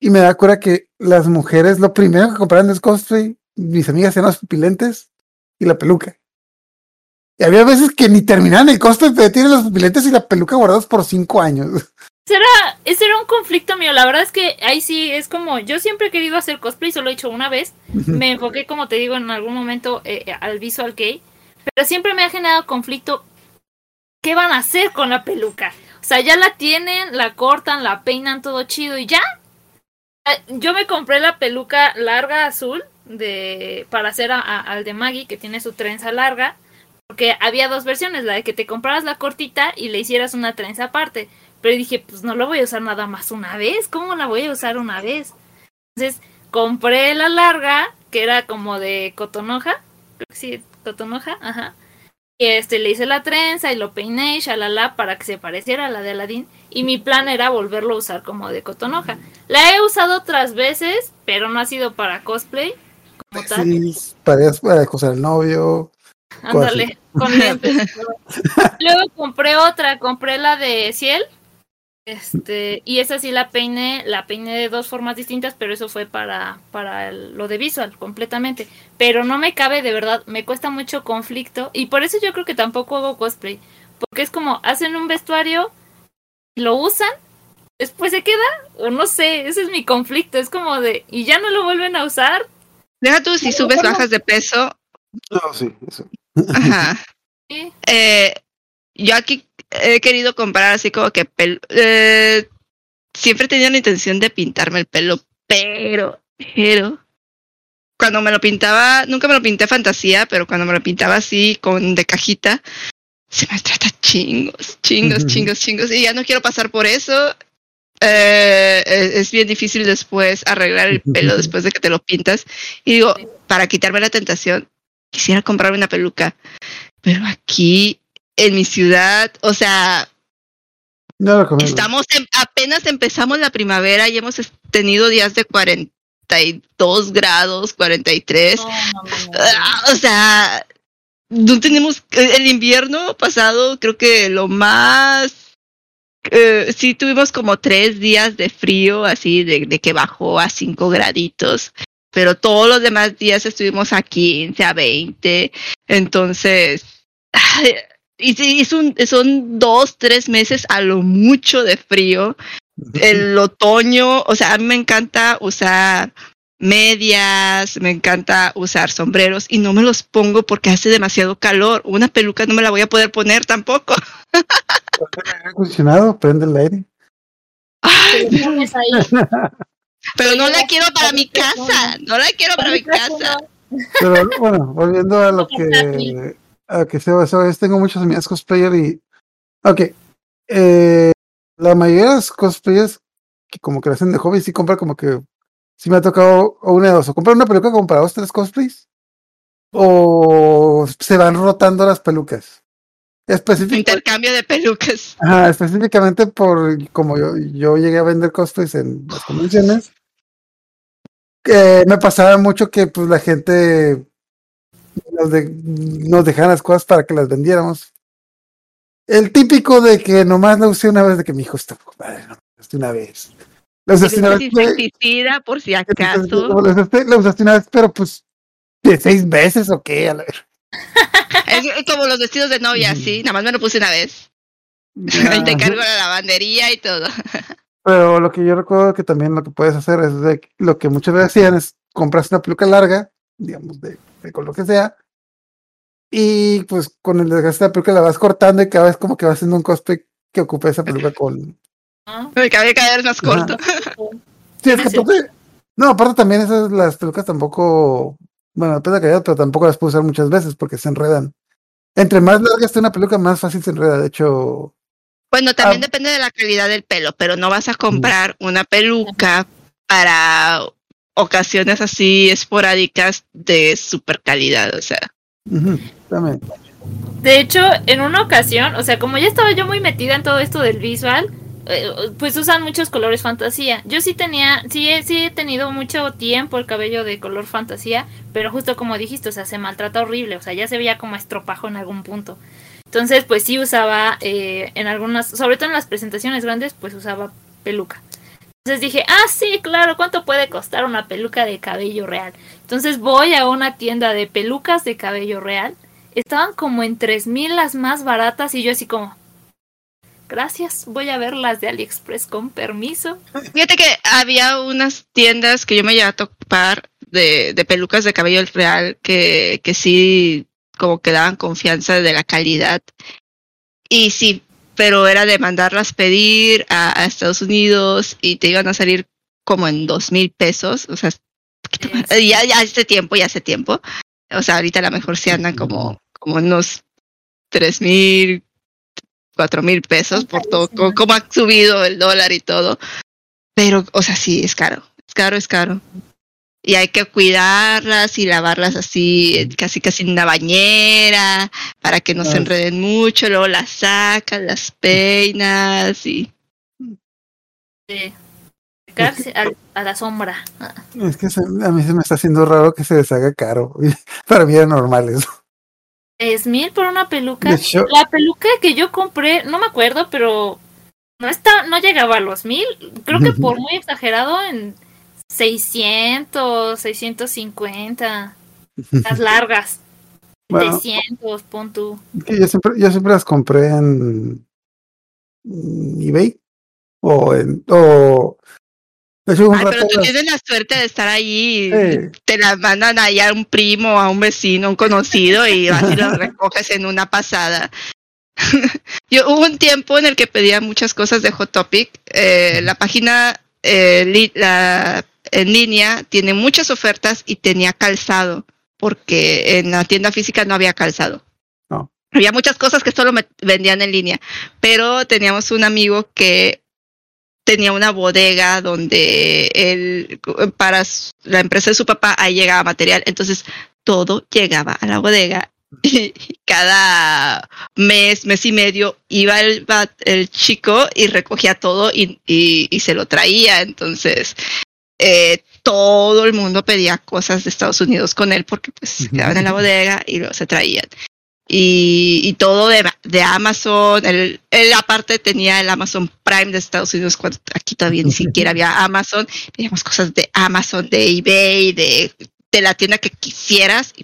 y me da cuenta que las mujeres lo primero que compraban es cosplay, mis amigas eran las pupilentes y la peluca. Y había veces que ni terminaban el cosplay, pero tienen los pupilentes y la peluca guardados por cinco años. Será, ese era un conflicto mío. La verdad es que ahí sí es como. Yo siempre he querido hacer cosplay, solo he hecho una vez. Me enfoqué, como te digo, en algún momento eh, eh, al visual kei. Pero siempre me ha generado conflicto. ¿Qué van a hacer con la peluca? O sea, ya la tienen, la cortan, la peinan todo chido y ya. Eh, Yo me compré la peluca larga azul de para hacer a- al de Maggie, que tiene su trenza larga. Porque había dos versiones, la de que te compraras la cortita y le hicieras una trenza aparte. Pero dije, pues no lo voy a usar nada más una vez. ¿Cómo la voy a usar una vez? Entonces compré la larga, que era como de cotonoja. Creo que sí, cotonoja, ajá. Y este, le hice la trenza y lo peiné y shalala para que se pareciera a la de Aladdin. Y mi plan era volverlo a usar como de cotonoja. La he usado otras veces, pero no ha sido para cosplay como tal. Sí, para, acosar al novio. Ándale, con lentes. Luego compré otra, compré la de Ciel. Este, y esa sí la peiné, la peiné de dos formas distintas, pero eso fue para, para el- lo de visual, completamente. Pero no me cabe, de verdad, me cuesta mucho conflicto. Y por eso yo creo que tampoco hago cosplay. Porque es como, hacen un vestuario, lo usan, después se queda, o no sé, ese es mi conflicto. Es como de, y ya no lo vuelven a usar. Deja tú si subes, bajas de peso. No, sí, eso. Ajá. Eh, yo aquí he querido comprar así como que pel- eh, siempre he tenido la intención de pintarme el pelo, pero, pero cuando me lo pintaba, nunca me lo pinté fantasía, pero cuando me lo pintaba así con de cajita, se me trata chingos, chingos, chingos, chingos, y ya no quiero pasar por eso. Eh, es bien difícil después arreglar el pelo después de que te lo pintas. Y digo, para quitarme la tentación, quisiera comprarme una peluca. Pero aquí, en mi ciudad, o sea, No estamos en- apenas empezamos la primavera y hemos tenido días de 42 grados, 43. No, no, no, no. Ah, o sea, no tenemos el invierno pasado, creo que lo más eh, sí tuvimos como tres días de frío, así de, de que bajó a 5 graditos, pero todos los demás días estuvimos a 15, a 20, entonces, y sí, es un- son dos, tres meses a lo mucho de frío. El otoño, o sea, a mí me encanta usar medias, me encanta usar sombreros y no me los pongo porque hace demasiado calor. Una peluca no me la voy a poder poner tampoco. aire acondicionado, prende el aire. Ay, pero no la quiero para mi casa, no la quiero para mi casa. Pero bueno, volviendo a lo que a lo que se tengo muchos amigas cosplayer y ok. Eh, la mayoría de los cosplayers que como que lo hacen de hobby sí compran como que sí me ha tocado o una de dos, o comprar una peluca como para dos, tres cosplays, o se van rotando las pelucas. Específicamente, Intercambio de pelucas. Ajá, específicamente por como yo, yo llegué a vender cosplays en las convenciones, que me pasaba mucho que pues la gente nos, de- nos dejaban las cosas para que las vendiéramos. El típico de que nomás la usé una vez, de que mi hijo está padre, no, la usé una vez. La usaste una vez, Insecticida por si acaso. la usaste, la usaste una vez, pero pues de seis veces o qué, a la ver. Es como los vestidos de novia, sí, nada más me lo puse una vez. Ahí te cargo la lavandería y todo. Pero lo que yo recuerdo que también lo que puedes hacer es de lo que muchas veces hacían es compras una peluca larga, digamos, de, de con lo que sea, y pues con el desgaste de la peluca la vas cortando y cada vez como que vas haciendo un cosplay que ocupe esa peluca con. Me cabía cada vez más corto. Sí, es que aparte. No, aparte también esas las pelucas tampoco. Bueno, depende de la calidad, pero tampoco las puedo usar muchas veces porque se enredan. Entre más larga esté una peluca, más fácil se enreda. De hecho, Bueno, también Ah. depende de la calidad del pelo, pero no vas a comprar una peluca para ocasiones así esporádicas de super calidad, o sea. también. De hecho, en una ocasión, o sea, como ya estaba yo muy metida en todo esto del visual, pues usan muchos colores fantasía. Yo sí tenía, sí sí he tenido mucho tiempo el cabello de color fantasía, pero justo como dijiste, o sea, se maltrata horrible, o sea, ya se veía como estropajo en algún punto. Entonces, pues sí usaba eh, en algunas, sobre todo en las presentaciones grandes, pues usaba peluca. Entonces dije, ah, sí, claro, ¿cuánto puede costar una peluca de cabello real? Entonces voy a una tienda de pelucas de cabello real. Estaban como en 3000 las más baratas y yo así como, gracias, voy a ver las de AliExpress con permiso. Fíjate que había unas tiendas que yo me llevé a topar de, de pelucas de cabello real que, que sí como que daban confianza de la calidad. Y sí, pero era de mandarlas pedir a, a Estados Unidos y te iban a salir como en dos mil pesos, o sea, más. ya, ya hace tiempo, ya hace tiempo. O sea, ahorita a lo mejor sí andan como, como unos tres mil, cuatro mil pesos por todo, co- cómo ha subido el dólar y todo. Pero, o sea, sí, es caro, es caro, es caro. Y hay que cuidarlas y lavarlas así, casi casi en una bañera, para que no se Ah. enreden mucho, luego las sacas, las peinas y secarse a, a la sombra. Es que se- a mí se me está haciendo raro que se deshaga caro. Para mí era normal eso. ¿Es mil por una peluca? La peluca que yo compré, no me acuerdo, pero no está, no llegaba a los mil. Creo que por muy exagerado en 600, 650. Las largas. Bueno. 300, pon tú. Yo siempre, yo siempre las compré en eBay o en o un Ay, pero tú tienes la suerte de estar ahí. Sí. Te las mandan ahí a un primo, a un vecino, a un conocido y vas y las recoges en una pasada. Yo hubo un tiempo en el que pedía muchas cosas de Hot Topic. Eh, la página eh, li- la, en línea tiene muchas ofertas y tenía calzado, porque en la tienda física no había calzado. No. Había muchas cosas que solo me vendían en línea, pero teníamos un amigo que tenía una bodega donde él, para la empresa de su papá, ahí llegaba material. Entonces, todo llegaba a la bodega y cada mes, mes y medio, iba el, el chico y recogía todo y, y- y se lo traía. Entonces, eh, todo el mundo pedía cosas de Estados Unidos con él porque pues quedaban en la bodega y luego se traían. Y, y todo de, de Amazon. Él, él aparte tenía el Amazon Prime de Estados Unidos cuando aquí todavía ni siquiera había Amazon. Pedíamos cosas de Amazon, de eBay, de, de la tienda que quisieras.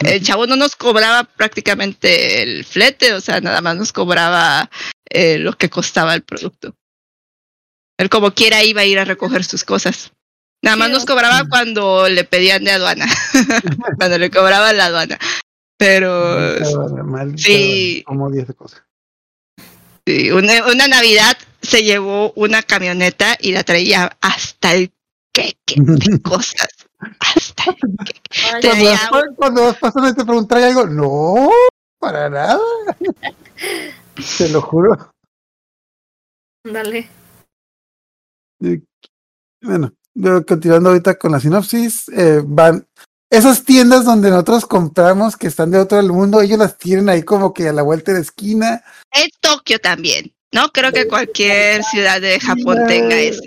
El chavo no nos cobraba prácticamente el flete, o sea, nada más nos cobraba eh, lo que costaba el producto. Él como quiera iba a ir a recoger sus cosas. Nada más nos cobraba cuando le pedían de aduana, cuando le cobraban la aduana. Pero sí. como 10 de cosas. sí, una, una Navidad se llevó una camioneta y la traía hasta el queque de cosas. Hasta el queque. Ay, Cuando, Tenía vas, cuando vas pasando y te preguntan algo, no, para nada. Te lo juro. Dale. Bueno, yo continuando ahorita con la sinopsis, eh, van esas tiendas donde nosotros compramos que están de otro del mundo, ellos las tienen ahí como que a la vuelta de la esquina. En Tokio también. No creo que cualquier ciudad de Japón tenga eso.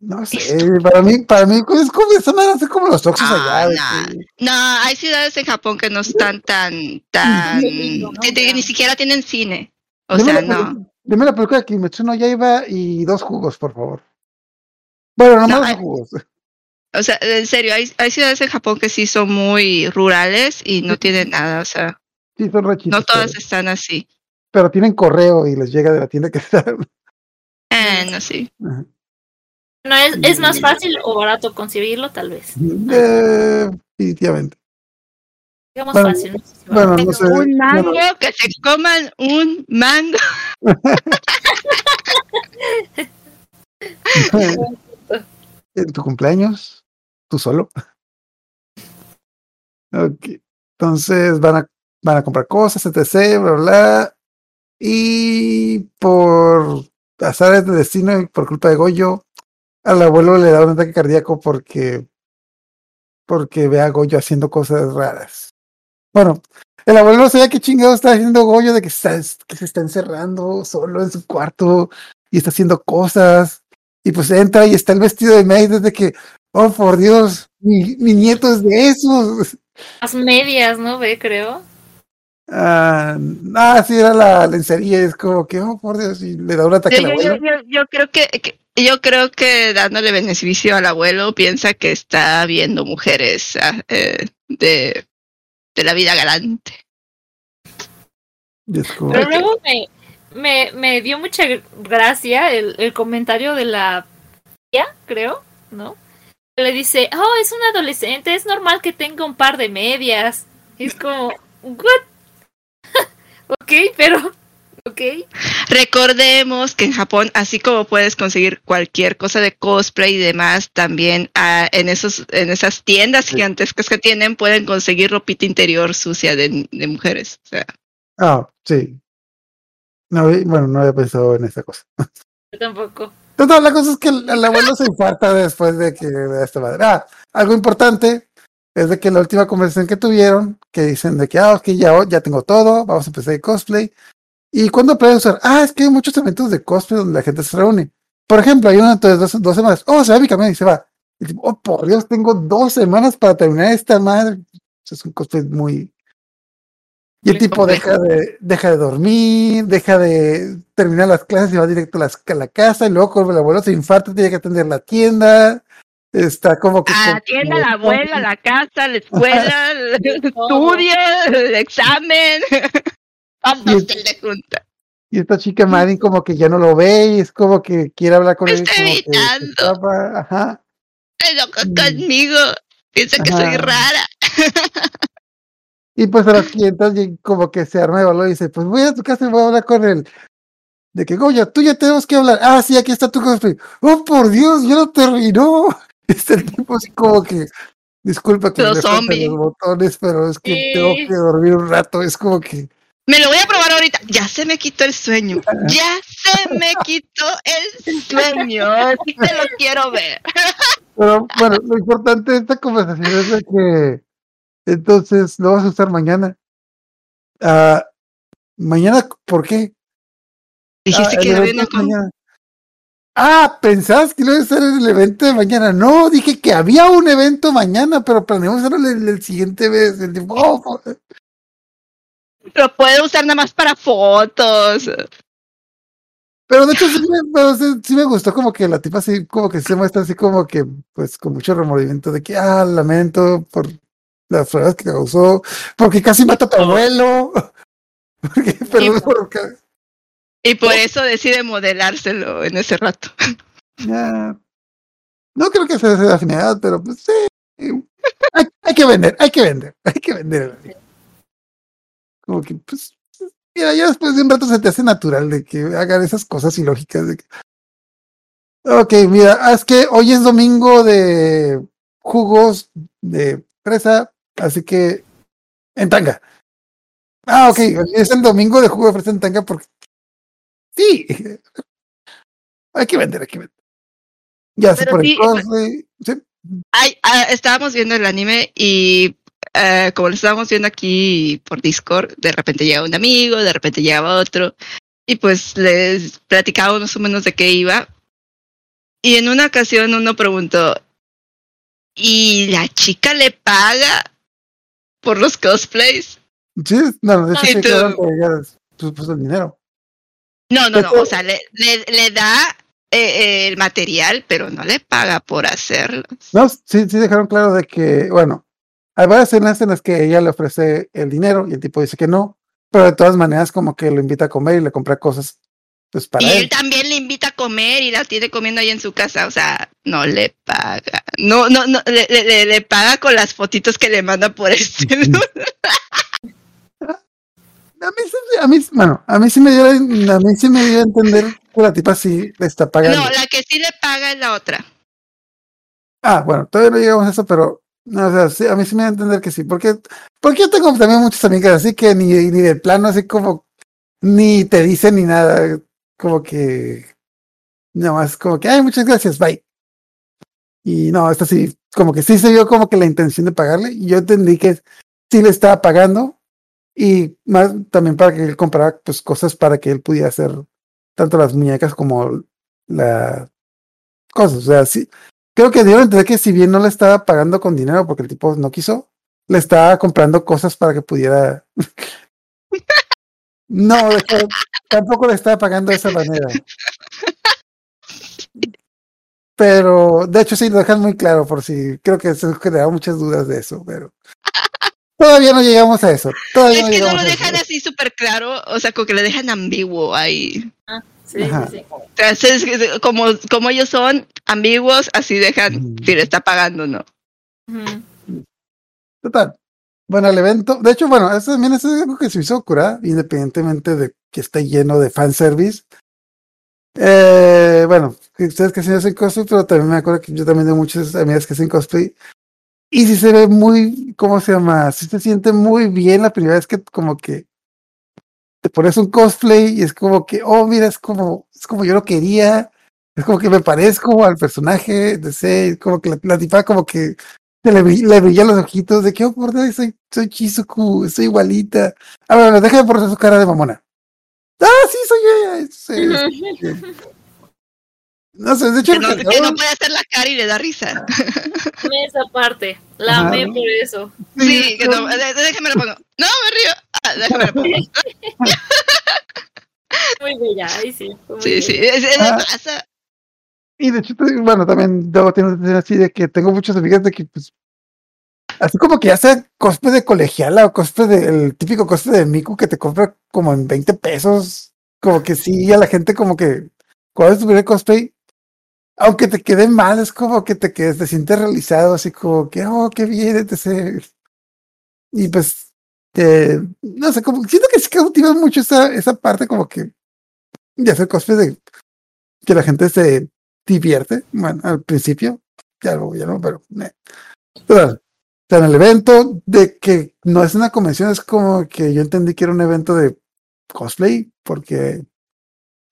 No sé, para mí, para mí es como, así como los toxos Ah, allá. nah. que- No, hay ciudades en Japón que no están tan, tan, ¿no? que- que ni siquiera tienen cine. O Deme sea, la no. Deme la película de Kimetsu no Yaiba y dos jugos, por favor. Bueno, nomás No, dos hay- jugos. O sea, en serio, hay, hay ciudades en Japón que sí son muy rurales y no tienen nada. O sea, Sí, son rachitos. no todas pero, están así. pero tienen correo y les llega de la tienda que está. Eh, no. Ajá. No, es, es más fácil o barato conseguirlo, tal vez. Eh, definitivamente. Digamos Bueno, fácil. no sé si Bueno, no sé. Un mango, bueno, que se coman un mango. en tu cumpleaños, solo. Ok. Entonces van a, van a comprar cosas, etc. Bla, bla. Y por azares de destino y por culpa de Goyo, al abuelo le da un ataque cardíaco porque, porque ve a Goyo haciendo cosas raras. Bueno, el abuelo no sabía qué chingado está haciendo Goyo de que, está, que se está encerrando solo en su cuarto y está haciendo cosas. Y pues entra y está el vestido de May desde que, oh por Dios, mi, mi nieto es de esos. Las medias, ¿no? Ve, creo. Ah, ah, sí, era la lencería. Es como que, oh, por Dios, y le da un ataque Yo, al abuelo. yo- yo creo que, que- yo creo que dándole beneficio al abuelo piensa que está viendo mujeres ah, eh, de, de la vida galante. Pero luego me, me, me dio mucha gracia el, el comentario de la tía, creo, ¿no? Le dice, oh, es un adolescente, es normal que tenga un par de medias. Y es como, ¿what? ok, pero, ok. Recordemos que en Japón, así como puedes conseguir cualquier cosa de cosplay y demás, también ah, en esos en esas tiendas gigantescas que tienen pueden conseguir ropita interior sucia de, de mujeres. O sea, ah, sí. No, bueno, no había pensado en esa cosa. Yo tampoco. Total, la cosa es que el, el abuelo se infarta después de que de esta madre. Ah, algo importante es de que la última conversación que tuvieron, que dicen de que, ah, ok, ya, ya tengo todo, vamos a empezar el cosplay. ¿Y cuándo pueden usar? Ah, es que hay muchos eventos de cosplay donde la gente se reúne. Por ejemplo, hay uno de dos, dos semanas. Oh, se va mi camión y se va. Oh, por Dios, tengo dos semanas para terminar esta madre. Es un cosplay muy... Y el tipo deja de, deja de dormir, deja de terminar las clases y va directo a, las- a la casa y luego el abuelo se infarta tiene que atender la tienda. Está como que... atienda a la abuela, la casa, la escuela, el estudio, el examen. Vamos, te le junta. Y esta chica Marin como que ya no lo ve y es como que quiere hablar con Me él. está evitando. Ajá. Se loca Mm. conmigo. Piensa que soy rara. Y pues a las clientas y como que se arma de valor y dice, pues voy a tu casa y voy a hablar con él. De que, Goya, tú ya tenemos que hablar. Ah, sí, aquí está tu cosplay. Oh, por Dios, ya lo terminó. Este tipo así como que, disculpa que Pero me los botones, pero es que Sí. tengo que dormir un rato. Es como que, Me lo voy a probar ahorita. Ya se me quitó el sueño. Ya se me quitó el sueño. Sí te lo quiero ver. pero bueno, lo importante de esta conversación es de que entonces lo vas a usar mañana. Ah, mañana, ¿por qué? Dijiste Ah, que había con- mañana. Ah, pensabas que iba a ser el evento de mañana. No, dije que había un evento mañana, pero planeamos hacerlo el, el siguiente vez. El tipo, oh, po- Lo puedo usar nada más para fotos. pero de hecho sí me, pero sí- sí me gustó como que la tipa así, como que se muestra así como que, pues con mucho remordimiento de que, ah, lamento por las pruebas que causó, porque casi mata a tu abuelo. Porque, perdón por ca- Y por eso decide modelárselo en ese rato. Ya. No creo que sea esa afinidad, pero pues sí. Hay, hay que vender, hay que vender, hay que vender. Como que, pues, mira, ya después de un rato se te hace natural de que hagan esas cosas ilógicas. De que... Ok, mira, ah, es que hoy es domingo de jugos de fresa, así que en tanga. Ah, ok, es el domingo de jugo de fresa en tanga porque sí. Hay que vender, hay que vender. Ya se sí, cosplay. Sí, Ay, ah, estábamos viendo el anime y eh, como lo estábamos viendo aquí por Discord, de repente llegaba un amigo, de repente llegaba otro, y pues les platicaba más o menos de qué iba. Y en una ocasión uno preguntó, ¿y la chica le paga por los cosplays? sí, no, de hecho Sí, claro ya pues, puso el dinero. No, no, no, o sea, le, le, le da eh, eh, el material, pero no le paga por hacerlo. No, sí, sí dejaron claro de que, bueno, hay varias escenas en las que ella le ofrece el dinero y el tipo dice que no, pero de todas maneras como que lo invita a comer y le compra cosas pues para Y él. él también le invita a comer y la tiene comiendo ahí en su casa, o sea, no le paga. No, no, no, le, le- le- paga con las fotitos que le manda por este. A mí, sí- a mí, bueno, a mí sí me dio, a mí sí me dio a entender que la tipa sí le está pagando. No, la que sí le paga es la otra. Ah, bueno, todavía no llegamos a eso, pero no, o sea, sí, a mí sí me da a entender que sí, porque, porque yo tengo también muchas amigas así que ni, ni de plano así como ni te dicen ni nada, como que nada más como que ay muchas gracias, bye. Y no, esta sí, como que sí se vio como que la intención de pagarle, y yo entendí que sí le estaba pagando, y más también para que él comprara pues cosas para que él pudiera hacer tanto las muñecas como la cosas, o sea, sí, creo que dieron entender que si bien no le estaba pagando con dinero porque el tipo no quiso, le estaba comprando cosas para que pudiera No, de hecho, tampoco le estaba pagando de esa manera. Pero, de hecho, sí lo dejan muy claro por si creo que se generaron muchas dudas de eso, pero todavía no llegamos a eso. Todavía Es que no lo dejan así súper claro, o sea, como que lo dejan ambiguo ahí. Sí, Ajá. sí, sí. Entonces, es- como, como ellos son ambiguos, así dejan si le está pagando no. Total. Bueno, el evento, de hecho, bueno, eso también es algo que se hizo curar, independientemente de que esté lleno de fanservice. Eh, bueno, ustedes que se hacen cosplay, pero también me acuerdo que yo también tengo muchas amigas que hacen cosplay. Y si se ve muy, ¿cómo se llama? Si se siente muy bien la primera vez que como que te pones un cosplay y es como que, oh, mira, es como, es como yo lo quería. Es como que me parezco al personaje de sé, como que la, la tipa como que le, le brillan los ojitos de que, oh, por Dios, soy, soy Chizuku, soy igualita. A ver, bueno, déjame poner su cara de mamona. Ah, sí, soy ella. sí, sí. No sé, de hecho, Que no, que puede hacer la cara y le da risa. Amé esa parte. La Ajá. amé por eso. Sí, que no, déjame lo pongo. No, me río. Ah, déjame lo pongo. Muy bella. Ahí sí. Sí, sí, bella. es, es- Ah. pasa. Y de hecho, bueno, también luego tengo así de que tengo muchas amigas de que, pues, así como que ya sea cosplay de colegiala o cosplay del típico cosplay de Miku que te compra como en 20 pesos. Como que sí, a la gente como que cuando es tu cosplay, aunque te quede mal, es como que te quedes, te sientes realizado, así como que, oh, qué bien, etc. Y pues, no sé, como siento que sí cautiva mucho esa, esa parte como que de hacer cosplay de que la gente se divierte, bueno, al principio, ya luego ya no, pero eh. Total, sea, en el evento de que no es una convención, es como que yo entendí que era un evento de cosplay, porque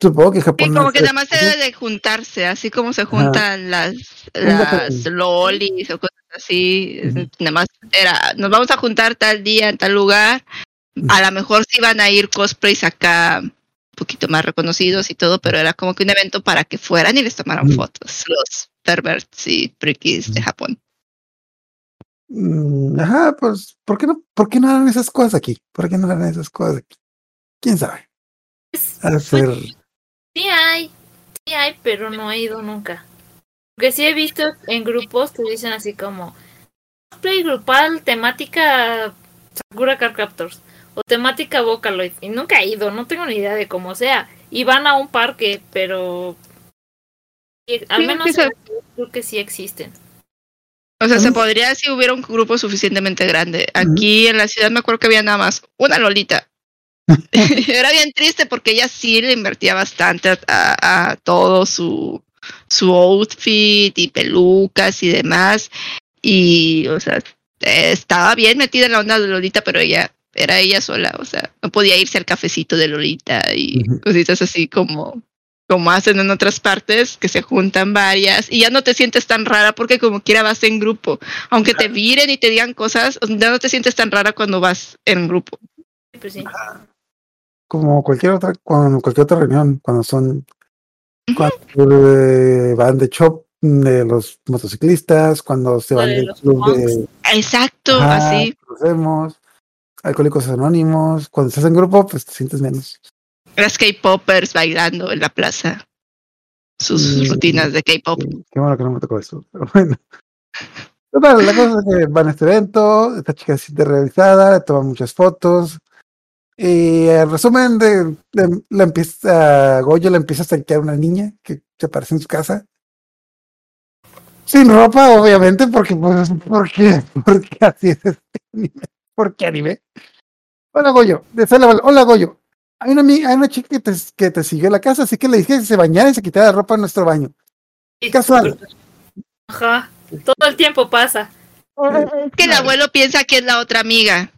supongo que Sí, Japón. como no que nada más se debe de juntarse, así como se juntan las, las lolis o cosas así. Nada más era, nos vamos a juntar tal día en tal lugar. A lo mejor sí iban a ir cosplays acá un poquito más reconocidos y todo, pero era como que un evento para que fueran y les tomaran fotos, los perverts y frikis de Japón. Mm, Ajá, pues, ¿por qué no, por qué no harán esas cosas aquí? ¿Por qué no harán esas cosas aquí? ¿Quién sabe? Hacer. Sí hay. Sí hay, pero no he ido nunca. Porque sí he visto en grupos que dicen así como cosplay grupal, temática Sakura Card Captors o temática Vocaloid. Y nunca he ido, no tengo ni idea de cómo sea. Y van a un parque, pero y al Sí, menos sí, creo que sí existen. O sea, se podría si hubiera un grupo suficientemente grande. Aquí en la ciudad me acuerdo que había nada más una Lolita. Era bien triste porque ella sí le invertía bastante a, a- a todo su, su outfit y pelucas y demás. Y, o sea, estaba bien metida en la onda de Lolita, pero ella era ella sola. O sea, no podía irse al cafecito de Lolita y cositas así como como hacen en otras partes, que se juntan varias y ya no te sientes tan rara porque como quiera vas en grupo. Aunque te viren y te digan cosas, ya no te sientes tan rara cuando vas en grupo. Pues sí. como cualquier otra, cuando cualquier otra reunión, cuando son, cuando eh, van de shop de los motociclistas, cuando se van De del club de Exacto, Ajá, así. conocemos, alcohólicos anónimos, cuando estás en grupo, pues te sientes menos. Las K-Poppers bailando en la plaza. Sus Mm. rutinas de K-Pop. Sí, Qué bueno que no me tocó eso, pero bueno. Total, la cosa es que van a este evento, esta chica se siente realizada, le toman muchas fotos. Y el resumen de, de- la empieza, Goyo le empieza a stalkear a una niña que se aparece en su casa. Sin ropa, obviamente, porque pues, porque, porque así es este anime. Porque anime. Hola Goyo, la- hola Goyo. Hay una, hay una chica que te, que te siguió a la casa, así que le dije que se bañara y se quitara la ropa en nuestro baño. Sí, Casual. Ajá. Todo el tiempo pasa. Que el abuelo piensa que es la otra amiga.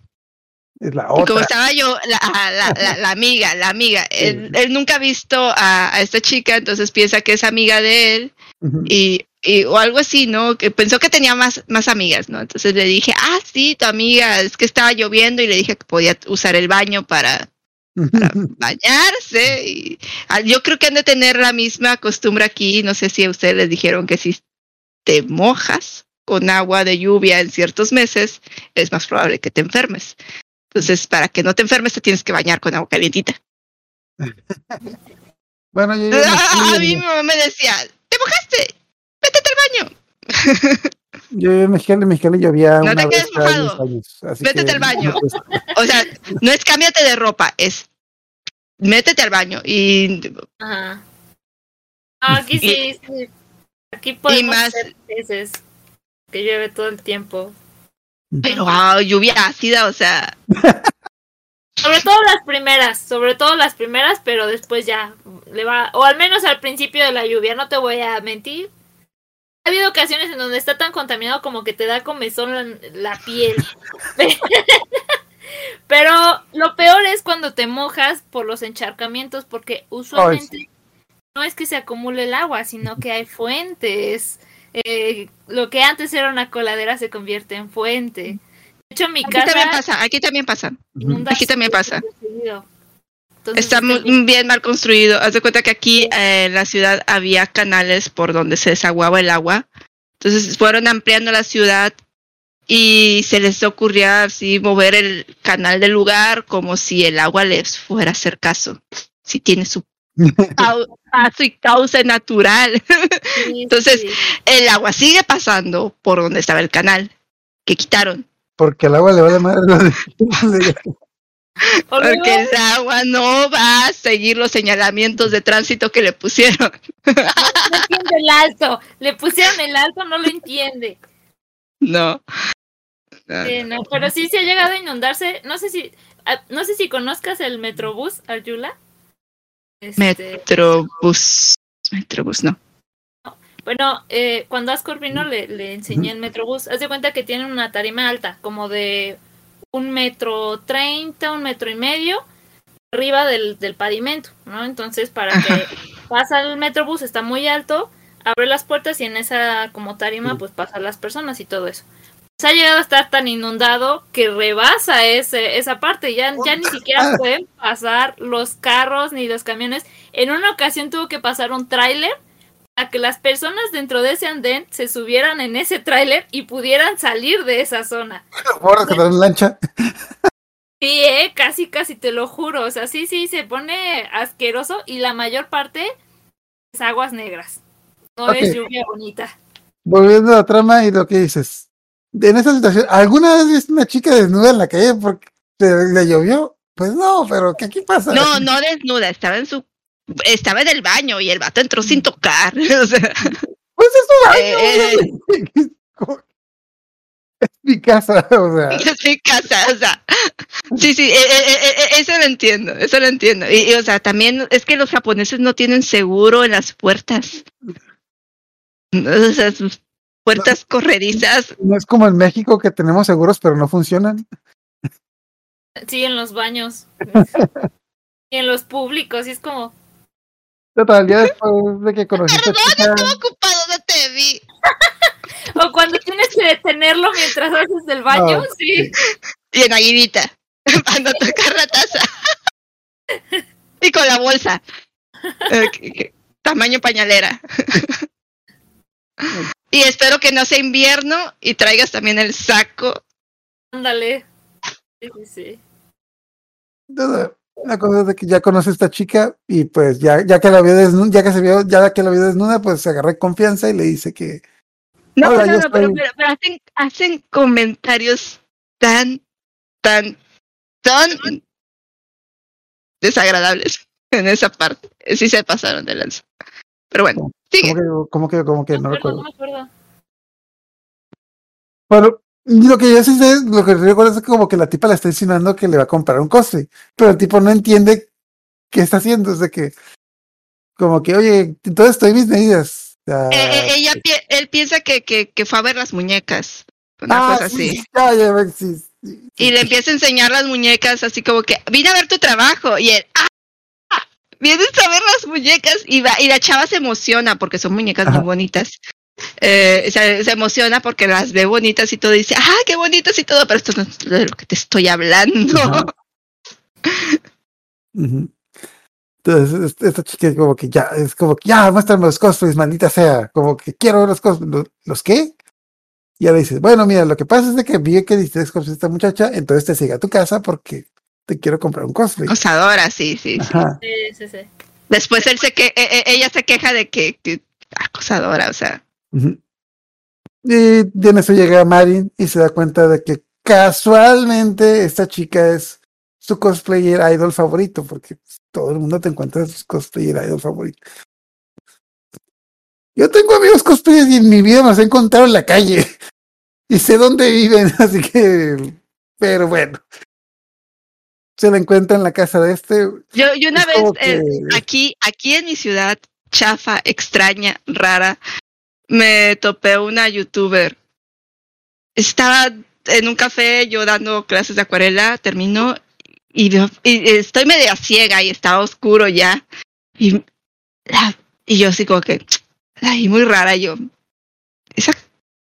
Es la Y como otra. estaba yo, la, la, la- la amiga, la amiga. Él, él nunca ha visto a, a esta chica, entonces piensa que es amiga de él. Y, y- o algo así, ¿no? Que pensó que tenía más, más amigas, ¿no? Entonces le dije, ah, sí, tu amiga, es que estaba lloviendo y le dije que podía usar el baño para, para bañarse. Y, ah, yo creo que han de tener la misma costumbre aquí, no sé si a ustedes les dijeron que si te mojas con agua de lluvia en ciertos meses, es más probable que te enfermes. Entonces, para que no te enfermes, te tienes que bañar con agua calientita. Bueno, yo, yo a mí mi mamá me decía, ¿te mojaste? Métete al baño. Yo en Mexicali, en Mexicali llovía No una te vez quedes mojado. 10 años. Así Métete que al baño. O sea, no es cámbiate de ropa, es métete al baño. Y Ajá. Ah, aquí sí, sí. Aquí podemos más- ser peces. Que llueve todo el tiempo. pero wow, lluvia ácida, o sea, Sobre todo las primeras, sobre todo las primeras, pero después ya le va, o al menos al principio de la lluvia, no te voy a mentir. Ha habido ocasiones en donde está tan contaminado como que te da comezón la, la piel. pero lo peor es cuando te mojas por los encharcamientos, porque usualmente no es que se acumule el agua, sino que hay fuentes. Eh, lo que antes era una coladera se convierte en fuente. De hecho, mi aquí casa también pasa, aquí también pasa. Aquí también pasa. Entonces, Está muy bien mal construido. Haz de cuenta que aquí eh, en la ciudad había canales por donde se desaguaba el agua. Entonces fueron ampliando la ciudad y se les ocurría así mover el canal del lugar como si el agua les fuera a hacer caso. Si tiene su y causa natural. sí, entonces, sí. El agua sigue pasando por donde estaba el canal que quitaron. Porque el agua le vale madre. Porque el agua no va a seguir los señalamientos de tránsito que le pusieron. no entiende el alto. Le pusieron el alto, no lo entiende. No. No. Sí, no, pero sí se ha llegado a inundarse. No sé si, ah, no sé si conozcas el Metrobús, Arjula. Este, Metrobús. Metrobús, no. Bueno, eh, cuando Ascor vino le, le enseñé el Metrobús. Haz de cuenta que tiene una tarima alta, como de un metro treinta, un metro y medio, arriba del, del pavimento, ¿no? Entonces, para que pasa el Metrobús, está muy alto, abre las puertas y en esa como tarima, pues pasan las personas y todo eso. Se ha llegado a estar tan inundado que rebasa ese, esa parte, ya, ya ni siquiera pueden pasar los carros ni los camiones. En una ocasión tuvo que pasar un tráiler a que las personas dentro de ese andén se subieran en ese tráiler y pudieran salir de esa zona. Ahora que lancha. Sí, eh, casi, casi te lo juro. O sea, sí, sí, se pone asqueroso y la mayor parte es aguas negras. No es lluvia bonita. Volviendo a la trama y lo que dices. En esa situación, ¿alguna vez viste una chica desnuda en la calle porque le, le llovió? Pues no, pero ¿qué aquí pasa? No, no desnuda, estaba en su. Estaba en el baño y el vato entró sin tocar. O sea, Pues es su baño. Eh, güey. Es mi casa, o sea. es mi casa, o sea. Sí, sí, eh, eh, eh, eh, eso lo entiendo, eso lo entiendo. Y, y, o sea, también es que los japoneses no tienen seguro en las puertas. O sea, sus puertas corredizas. No es como en México que tenemos seguros pero no funcionan. Sí, en los baños. y en los públicos. Y es como, Total, ya después de que esta Perdón, estaba ocupado, no te vi. o cuando tienes que detenerlo mientras haces el baño. No, sí. Y en aguilita, para no tocar la taza. y con la bolsa. Eh, tamaño pañalera. y espero que no sea invierno y traigas también el saco. Ándale. Sí, sí, sí. La cosa es de que ya conoce a esta chica y pues ya, ya que la vio desnuda, ya que se vio, ya que la vio desnuda, pues se agarró confianza y le dice que No, no, no, pero, pero- pero hacen, hacen comentarios tan, tan, tan desagradables en esa parte. Sí se pasaron de lanza. Pero bueno, sigue. como que, como que, No recuerdo. no me acuerdo. Bueno, y lo que yo sí sé, lo que recuerdo es como que la tipa le está insinuando que le va a comprar un cosplay, pero el tipo no entiende qué está haciendo, es de que, como que, oye, entonces estoy mis medidas. Sea, Eh, eh, ella, pi- él piensa que, que, que fue a ver las muñecas. Una ah, cosa sí, así. sí, ya, ya, ya, sí, sí, Y le empieza a enseñar las muñecas así como que, vine a ver tu trabajo. Y él, ¡ah! Vienes a ver las muñecas. Y, va, y la chava se emociona porque son muñecas Ajá. muy bonitas. Eh, se, se emociona porque las ve bonitas y todo. Y dice, ¡ah, qué bonitas y todo! Pero esto no es de lo que te estoy hablando. Entonces, esta chica es como que ya, es como que ya, muéstrame los cosplays, maldita sea. Como que quiero ver los cosplays. ¿Los, los qué? Y le dices, bueno, mira, lo que pasa es de que vi que diste cosplay a esta muchacha, entonces te sigue a tu casa porque te quiero comprar un cosplay. Acosadora, sí, sí, sí. Ajá. Sí, sí, sí. Después él se que, e- e- ella se queja de que, que acosadora, o sea. Y en eso llega Marin y se da cuenta de que casualmente esta chica es su cosplayer idol favorito, porque todo el mundo te encuentra su cosplayer idol favorito. Yo tengo amigos cosplayers y en mi vida me los he encontrado en la calle y sé dónde viven, así que, pero bueno. Se la encuentra en la casa de este. Yo, yo una Es vez, eh, aquí, aquí en mi ciudad, chafa, extraña, rara, me topé una youtuber. Estaba en un café yo dando clases de acuarela, termino y, veo- y estoy media ciega y estaba oscuro ya. Y, la- y yo así como que, la vi muy rara, yo, esas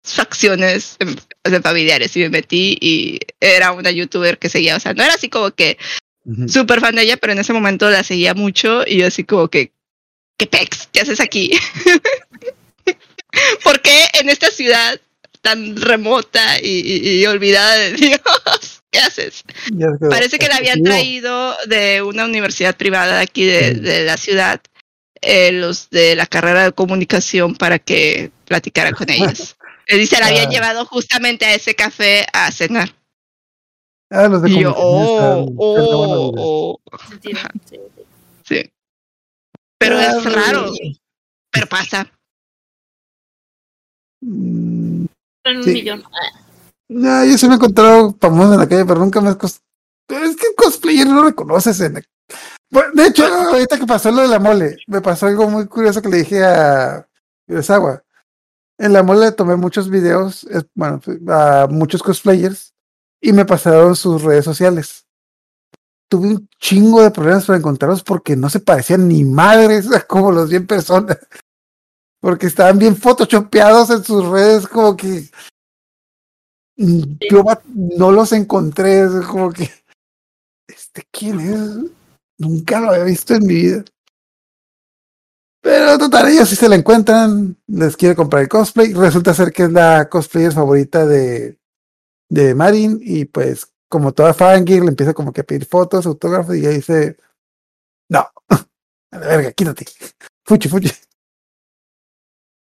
facciones de familiares y me metí y era una youtuber que seguía, o sea, no era así como que Ujú. súper fan de ella, pero en ese momento la seguía mucho y yo así como que, ¿qué pex? ¿Qué haces aquí? ¿Por qué en esta ciudad tan remota y, y- y olvidada de Dios? ¿Qué haces? Parece que la habían traído de una universidad privada de aquí de, de la ciudad, eh, los de la carrera de comunicación para que platicara con ellos. Dice, la habían Ah. llevado justamente a ese café a cenar. Ah, los de Y yo, oh, oh, oh. Sí. Pero Ah, es raro, pero pasa. Mm, En un Sí. millón. No, yo sí me he encontrado famoso en la calle, pero nunca me has cos- Es que cosplayer no reconoces en la- Bueno, de hecho, ahorita que pasó lo de la mole, me pasó algo muy curioso que le dije a Urasawa. En la mole tomé muchos videos, bueno, a muchos cosplayers, y me pasaron sus redes sociales. Tuve un chingo de problemas para encontrarlos porque no se parecían ni madres a como los vi en persona. Porque estaban bien photoshopeados en sus redes, como que Mm, yo no los encontré, como que este quién es, nunca lo había visto en mi vida. Pero total, ellos sí se la encuentran, les quiere comprar el cosplay, resulta ser que es la cosplayer favorita de, de Marin, y pues como toda fangirl le empieza como que a pedir fotos, autógrafos, y ella dice, no, a la verga, quítate, fuchi, fuchi.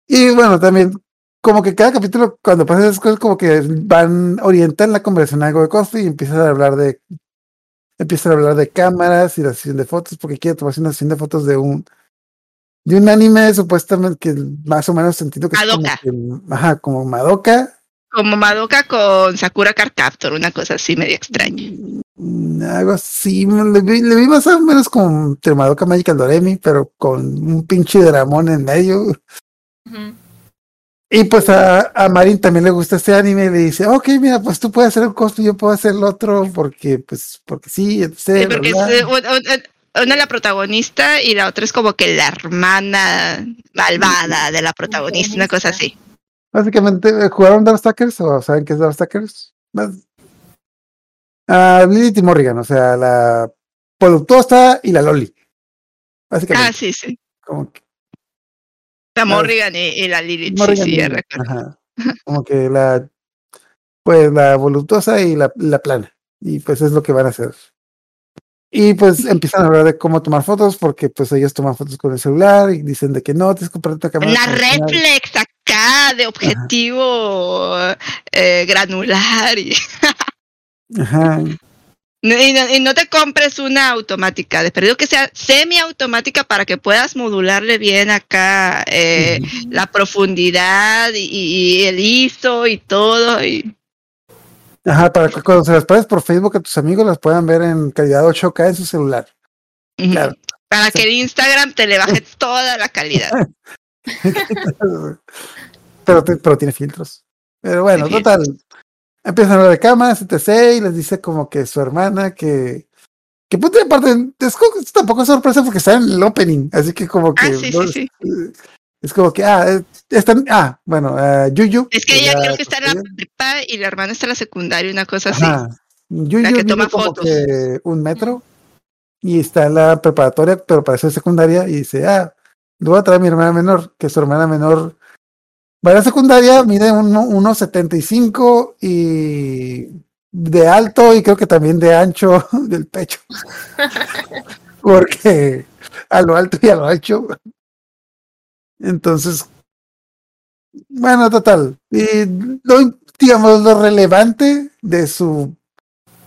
Y bueno, también como que cada capítulo, cuando pasan esas cosas, como que van, orientan la conversación a algo de cosplay y empiezan a hablar de, empiezan a hablar de cámaras y la sesión de fotos, porque quiere tomarse una sesión de fotos de un, de un anime supuestamente que más o menos sentido que es como, Madoka. que- ajá, como Madoka, Como Madoka con Sakura Card Captor, una cosa así medio extraña. mm, algo así, le vi, le vi más o menos como entre Madoka Magical Doremi, pero con un pinche dramón en medio. Y pues a, a Marin también le gusta este anime y le dice, ok, mira, pues tú puedes hacer el cosplay, yo puedo hacer el otro, porque, pues, porque sí, etc. Sí, porque es, bla". eh, un- un- una es la protagonista y la otra es como que la hermana malvada de la protagonista, una cosa así. Básicamente, ¿jugaron Darkstalkers o saben qué es Darkstalkers? Ah, Lilith y Morrigan, o sea, la voluptuosa y la Loli. Básicamente, Ah, sí, sí. como que La Morrigan y, y la Lilith, sí, Morrigan sí, y- ya recuerdo. ajá. Como que la, pues la voluptuosa y la, la plana. Y pues es lo que van a hacer. Y pues empiezan a hablar de cómo tomar fotos, porque pues ellos toman fotos con el celular y dicen de que no, tienes que comprar otra cámara. Profesional. reflex acá de objetivo eh, granular y, Ajá. Y no, y no te compres una automática, de perdido que sea semiautomática para que puedas modularle bien acá eh, la profundidad y, y el ISO y todo. Y, Ajá, para que cuando se las pares por Facebook a tus amigos las puedan ver en calidad 8K en su celular. Claro. Para que el Instagram te le baje toda la calidad. pero, pero tiene filtros. Pero bueno, total. Empiezan a hablar de cámaras, etc. Y les dice como que su hermana que. Que puta aparte, es como que tampoco es sorpresa porque está en el opening. Así que como que. Ah, sí, no- sí, sí. Es como que, ah, están, ah, bueno, ah, Yuyu. Es que ella la creo que está en la prepa y la hermana está en la secundaria, una cosa así. Ajá. Yuyu La que toma como fotos. que un metro y está en la preparatoria, pero para ser secundaria y dice, ah, le voy a traer a mi hermana menor, que su hermana menor va a la secundaria, mide uno- 1.75 y de alto y creo que también de ancho del pecho. Porque a lo alto y a lo ancho. Entonces, bueno, total. Y lo, digamos, lo relevante de su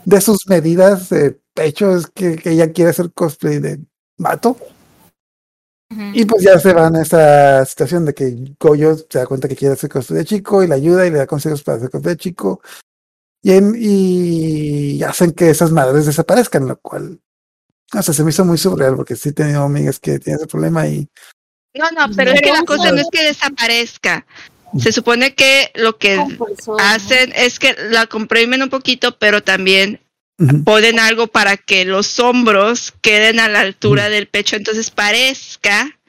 de sus medidas de pecho es que, que ella quiere hacer cosplay de Y pues ya se van a esa situación de que Goyo se da cuenta que quiere hacer cosplay de chico y le ayuda y le da consejos para hacer cosplay de chico. Y, en- y hacen que esas madres desaparezcan, lo cual, o sea, se me hizo muy surreal porque sí he tenido amigas que tienen ese problema y No, no, pero es que la cosa no es que desaparezca. Se supone que lo que hacen es que la comprimen un poquito, pero también Ponen algo para que los hombros queden a la altura del pecho, entonces parezca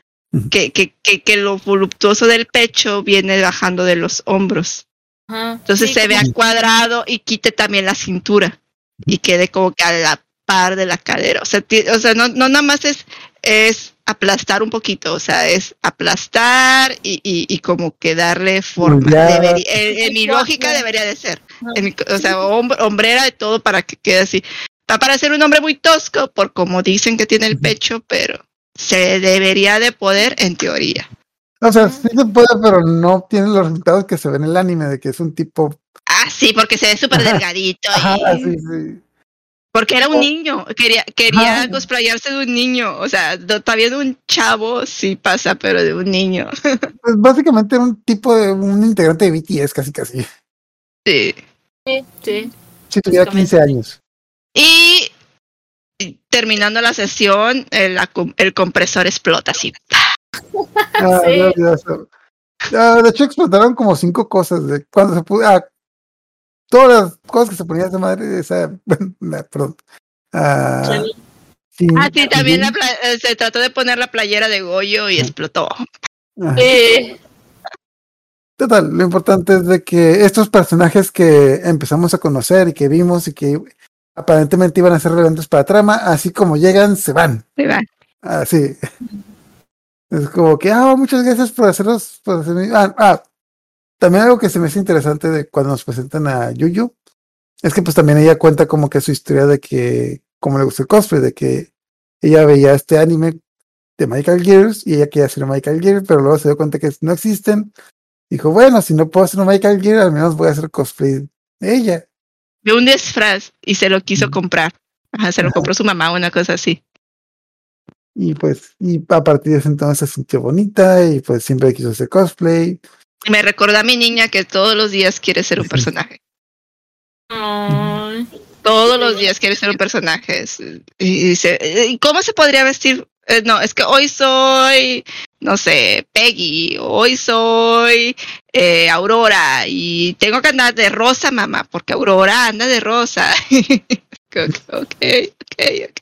que, que, que, que lo voluptuoso del pecho viene bajando de los hombros. Entonces sí, se vea cuadrado y quite también la cintura y quede como que a la par de la cadera. O sea, o sea no, no nada más es, es aplastar un poquito, o sea, es aplastar y, y, y como que darle forma. Debería- en, en mi lógica debería de ser. En o sea, hom- hombrera de todo para que quede así. Va a parecer un hombre muy tosco por como dicen que tiene el pecho, pero se debería de poder en teoría. O sea, sí se puede, pero no tiene los resultados que se ven en el anime, de que es un tipo. Ah, sí, porque se ve súper delgadito. Ajá, y- sí, sí. Porque era un niño, quería, quería cosplayarse de un niño. O sea, no- todavía de un chavo sí pasa, pero de un niño. Pues básicamente era un tipo de un integrante de BTS, casi casi. Sí. Sí, sí. Si tuviera 15 años. Y terminando la sesión, el, com- el compresor explota así. Ah, Sí. Ah, de hecho, explotaron como cinco cosas. De cuando se pudo. Ah, todas las cosas que se ponía esa madre, esa. la- perdón. Ah, sí, Ah, sí, también sí. la pla- eh, se trató de poner la playera de Goyo y explotó. Ajá. Total, lo importante es de que estos personajes que empezamos a conocer y que vimos y que aparentemente iban a ser relevantes para trama, así como llegan, se van. Sí, va. Así. Es como que, ah, muchas gracias por hacerlos. Por hacerme- ah, ah, también algo que se me hace interesante de cuando nos presentan a Yuyu es que pues también ella cuenta como que su historia de que, como le gusta el cosplay, de que ella veía este anime de Michael Gears y ella quería un Michael Gear, pero luego se dio cuenta que no existen. Dijo, bueno, si no puedo hacer un Michael Gear, al menos voy a hacer cosplay de ella. De un disfraz y se lo quiso Ujú. comprar. Ajá, se lo Ajá. compró su mamá, una cosa así. Y pues, y a partir de ese entonces se sintió bonita y pues siempre quiso hacer cosplay. Y me recordó a mi niña que todos los días quiere ser un personaje. Ay, Todos los días quiere ser un personaje. Y dice, "¿Y ¿cómo se podría vestir? Eh, no, es que hoy soy, no sé, Peggy, hoy soy eh, Aurora y tengo que andar de rosa, mamá, porque Aurora anda de rosa. ok, ok, ok.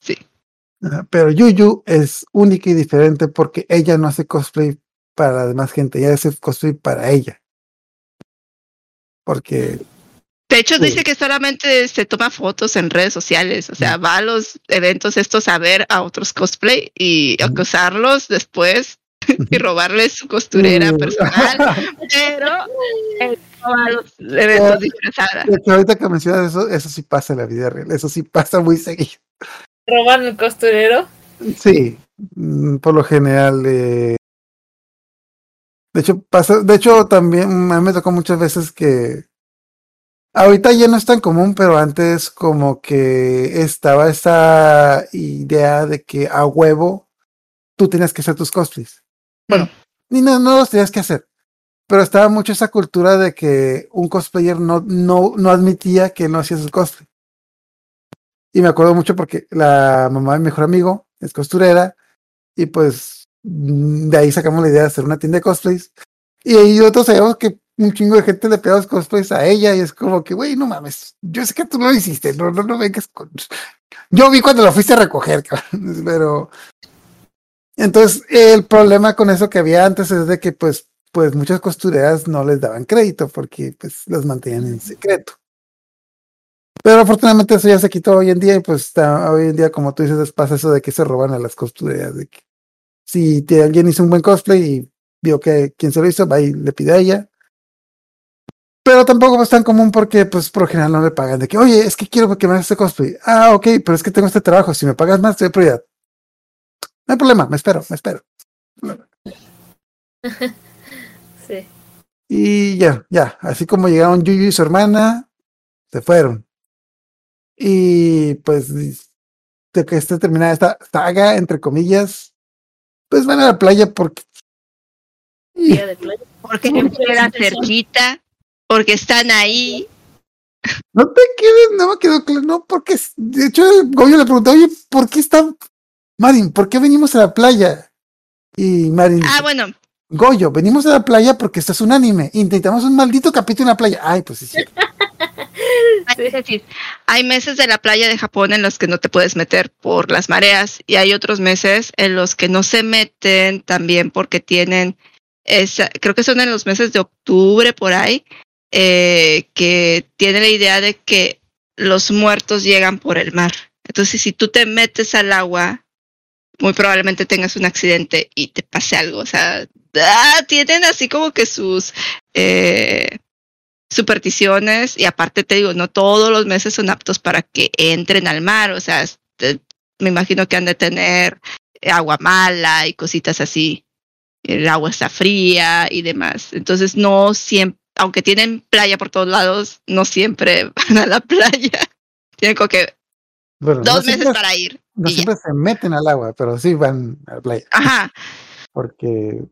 ok. Ajá, Pero Yuyu es única y diferente porque ella no hace cosplay para la demás gente, ella hace cosplay para ella. Porque De hecho, Sí. dice que solamente se toma fotos en redes sociales, o sea, va a los eventos estos a ver a otros cosplay y Ujú. acosarlos después y robarles su costurera personal, pero va a los eventos disfrazada. De hecho, ahorita que mencionas eso, eso sí pasa en la vida real, eso sí pasa muy seguido. ¿Roban el costurero? Sí, mm, por lo general. eh, de hecho, pasa, de hecho, también a mí me tocó muchas veces que ahorita ya no es tan común, pero antes como que estaba esa idea de que a huevo tú tenías que hacer tus cosplays. Bueno, ni no, no los tenías que hacer. Pero estaba mucho esa cultura de que un cosplayer no, no, no admitía que no hacía su cosplay. Y me acuerdo mucho porque la mamá de mi mejor amigo es costurera y pues mm, de ahí sacamos la idea de hacer una tienda de cosplays. Y ahí nosotros sabíamos que un chingo de gente le pegaba los cosplays a ella y es como que, güey, no mames, yo sé que tú lo hiciste, no, no, no vengas con... Yo vi cuando lo fuiste a recoger, cabrón, pero... Entonces, el problema con eso que había antes es de que pues, pues muchas costureras no les daban crédito porque pues las mantenían en secreto. Pero afortunadamente eso ya se quitó hoy en día y pues está, hoy en día, como tú dices, pasa eso de que se roban a las costureras, de que si alguien hizo un buen cosplay y vio que quien se lo hizo, va y le pide a ella. Pero tampoco es tan común porque, pues, por lo general no le pagan. De que, oye, es que quiero que me hagas este cosplay. Ah, ok, pero es que tengo este trabajo. Si me pagas más, te doy prioridad. No hay problema, me espero, me espero. Sí. Y ya, ya. Así como llegaron Yuyu y su hermana, se fueron. Y pues, de que esté terminada esta saga, entre comillas, pues van a la playa porque. Y-. Porque Siempre eso. cerquita, porque están ahí. no te quedes, no me quedó claro, no, porque, es- de hecho, Goyo le preguntó, oye, ¿por qué están, Marin, por qué venimos a la playa? Y Marin, Ah, dice, bueno, Goyo, venimos a la playa porque esto es un anime, intentamos un maldito capítulo en la playa. Ay, pues sí, sí. es decir, hay meses de la playa de Japón en los que no te puedes meter por las mareas y hay otros meses en los que no se meten también porque tienen esa, creo que son en los meses de octubre por ahí, eh, que tiene la idea de que los muertos llegan por el mar. Entonces, si tú te metes al agua, muy probablemente tengas un accidente y te pase algo. O sea, ah, tienen así como que sus eh, supersticiones y aparte te digo, no todos los meses son aptos para que entren al mar. O sea, este, me imagino que han de tener agua mala y cositas así. El agua está fría y demás. Entonces, no siempre, aunque tienen playa por todos lados, no siempre van a la playa. Tienen como que Bueno, no dos meses siempre, para ir. no ya. siempre se meten al agua, pero sí van a la playa. Ajá. Porque.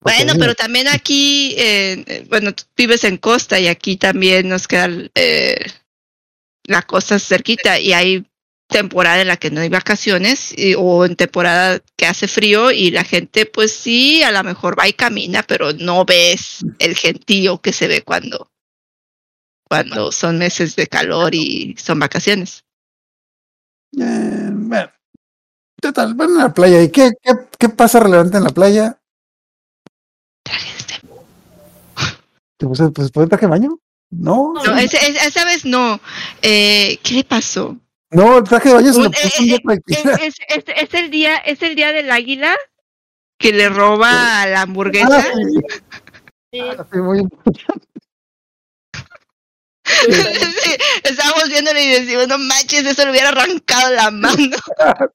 porque Bueno, pero también aquí, eh, eh, bueno, tú vives en costa y aquí también nos queda eh, la costa cerquita y hay temporada en la que no hay vacaciones y- o en temporada que hace frío y la gente pues sí, a lo mejor va y camina, pero no ves el gentío que se ve cuando, cuando son meses de calor y son vacaciones. Eh, bueno, total, van a la playa. ¿Y qué, qué, qué pasa relevante en la playa? ¿Te puse pues, ¿puse traje de baño? No, No, esa vez no. Eh, ¿Qué le pasó? No, el traje de baño se lo Un- puso un día cualquiera. es, es- es- es el día, es el día del águila que le roba la Ah, hamburguesa. sí, Sí. ah, sí, muy Sí, estábamos viéndolo y decimos, no manches, eso le hubiera arrancado la mano.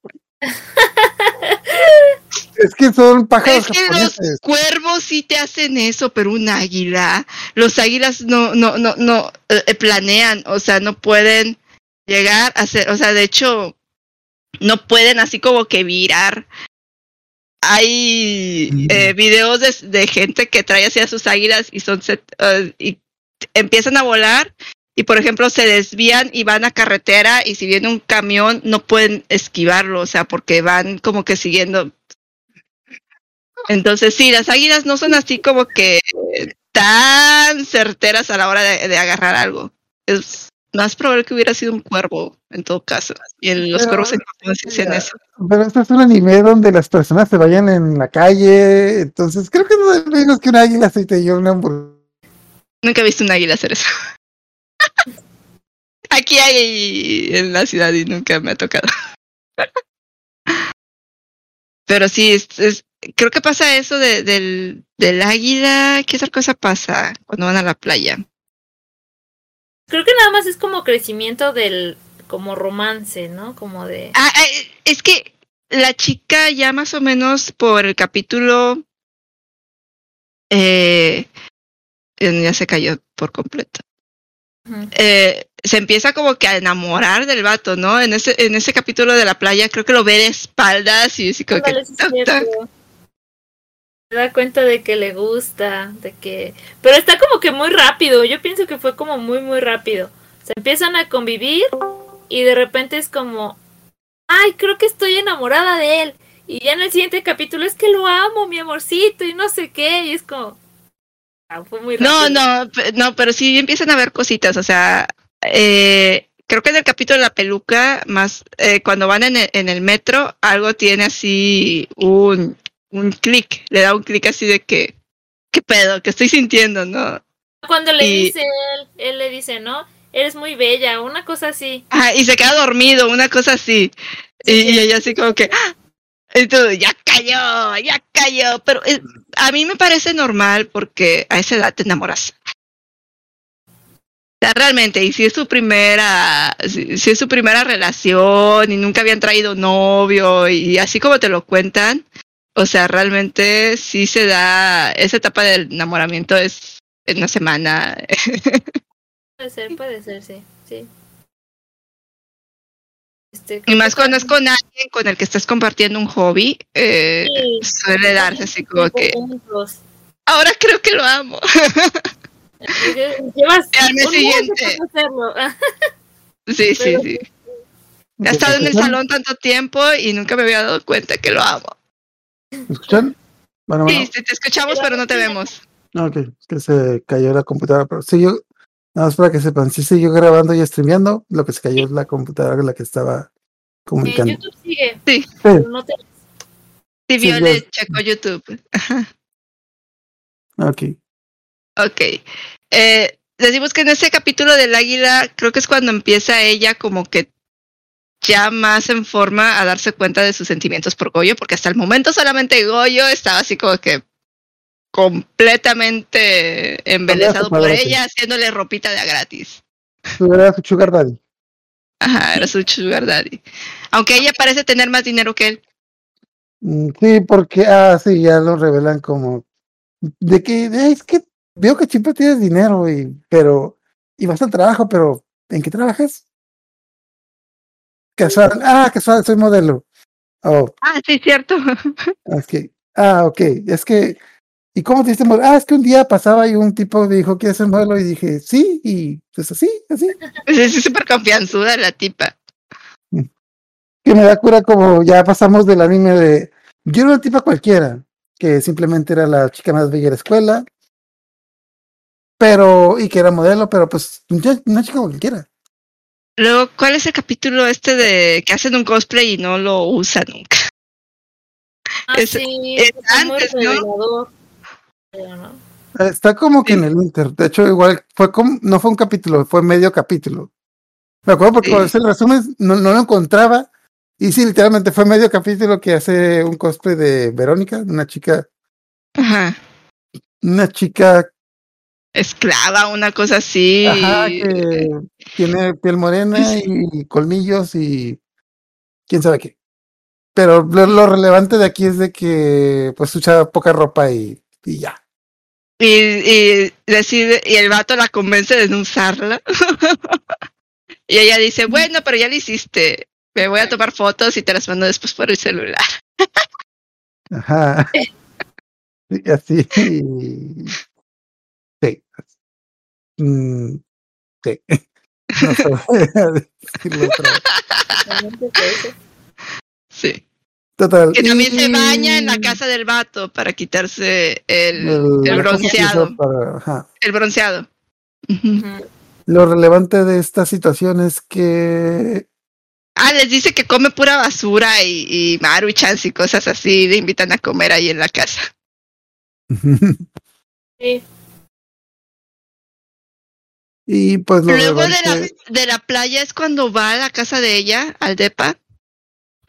Es que son pájaros Es que los cuervos sí te hacen eso, pero un águila, los águilas no, no, no, no eh, planean, o sea, no pueden llegar a ser, o sea, de hecho, no pueden así como que virar. Hay Mm. eh, videos de, de gente que trae así a sus águilas y son set- eh, y empiezan a volar y por ejemplo se desvían y van a carretera y si viene un camión no pueden esquivarlo, o sea, porque van como que siguiendo. Entonces sí, las águilas no son así como que tan certeras a la hora de, de agarrar algo. Es más probable que hubiera sido un cuervo en todo caso. Y en los Pero, cuervos en hacen mira, eso. Pero este es un anime donde las personas se vayan en la calle, entonces creo que no es menos que un águila se te lleva una hamburguesa. Nunca he visto un águila hacer eso. Aquí hay en la ciudad y nunca me ha tocado. Pero sí, es, es- creo que pasa eso de, del, del águila. ¿Qué otra cosa pasa cuando van a la playa? Creo que nada más es como crecimiento del como romance, ¿no? Como de Ah, ah, es que la chica ya más o menos por el capítulo eh, ya se cayó por completo. Eh, se empieza como que a enamorar del vato, ¿no? En ese, en ese capítulo de la playa creo que lo ve de espaldas y así como que es. Se da cuenta de que le gusta, de que... Pero está como que muy rápido, yo pienso que fue como muy, muy rápido. Se empiezan a convivir y de repente es como, ay, creo que estoy enamorada de él. Y ya en el siguiente capítulo es que lo amo, mi amorcito, y no sé qué, y es como... ah, fue muy rápido. No, no, no, pero sí empiezan a ver cositas, o sea, eh, creo que en el capítulo de la peluca, más eh, cuando van en el, en el metro, algo tiene así un, un clic, le da un clic así de que, ¿qué pedo? ¿Qué estoy sintiendo, no? Cuando le y- dice él, él le dice, ¿no? Eres muy bella, una cosa así. Ah, y se queda dormido, una cosa así. Y, y ella así como que, ¡ah! Y tú, ya cayó, ya cayó. Pero eh, a mí me parece normal porque a esa edad te enamoras. O sea, realmente, y si es su primera, si, si es su primera relación y nunca habían traído novio y así como te lo cuentan, o sea, realmente sí se da, esa etapa del enamoramiento es en una semana. Puede ser, puede ser, sí. sí. Este, Y más cuando es con alguien con el que estás compartiendo un hobby, eh, Sí. suele darse así como que, juntos. ahora creo que lo amo. Llevas Al mes un mes siguiente. sí, sí, sí. He estado en el salón tanto tiempo y nunca me había dado cuenta que lo amo. ¿Me escuchan? Bueno, bueno. Sí, sí, te escuchamos, pero no te vemos. No, ok, es que se cayó la computadora, pero sí, yo, nada más para que sepan, sí siguió grabando y streameando, lo que se cayó es la computadora con la que estaba En comunicando. YouTube sigue. Sí. Sí, pero no te- Sí, Sí, vio yo- de Checo YouTube. ok. Ok. Eh, decimos que en ese capítulo del águila, creo que es cuando empieza ella como que ya más en forma a darse cuenta de sus sentimientos por Goyo, porque hasta el momento solamente Goyo estaba así como que completamente embelesado por ella, haciéndole ropita de a gratis. Tú eras su sugar daddy. Ajá, era su sugar daddy. Aunque ella parece tener más dinero que él. Mm, Sí, porque, ah, sí, ya lo revelan como, de que, "Eh, es que veo que siempre tienes dinero, y, pero, y vas al trabajo, pero, ¿en qué trabajas? Casual, ah, casual, soy modelo. Oh, Ah, sí, cierto. Es que, ah, ok, es que, ¿y cómo te diste modelo? Ah, es que un día pasaba y un tipo me dijo, ¿quieres ser modelo? Y dije, sí, y pues así, así. Sí, sí, súper confianzuda la tipa. Que me da cura como ya pasamos del anime de, yo era una tipa cualquiera, que simplemente era la chica más bella de la escuela, pero, y que era modelo, pero pues, una chica cualquiera. Luego, ¿cuál es el capítulo este de que hacen un cosplay y no lo usan nunca? Ah, Es- sí, es antes, ¿no? no. Está como que en el Inter. De hecho, igual fue como, no fue un capítulo, fue medio capítulo. Me acuerdo porque Sí. cuando hice el resumen no, no lo encontraba. Y sí, literalmente fue medio capítulo que hace un cosplay de Verónica, una chica, Ajá. una chica Esclava, una cosa así. ajá, que tiene piel morena y colmillos y quién sabe qué. Pero lo, lo relevante de aquí es de que pues usa poca ropa y, y ya. Y, y decide, y el vato la convence de no usarla. y ella dice, bueno, pero ya lo hiciste. Me voy a tomar fotos y te las mando después por el celular. Ajá. Y así. Sí. Mm, sí. No. Sí. Total. Que también se baña en la casa del vato para quitarse el, el- bronceado. para-. El bronceado. Lo relevante de esta situación es que Ah, les dice que come pura basura y, y maruchans y cosas así. Le invitan a comer ahí en la casa. Sí. Y pues lo Luego de la, de la playa es cuando va a la casa de ella, al depa.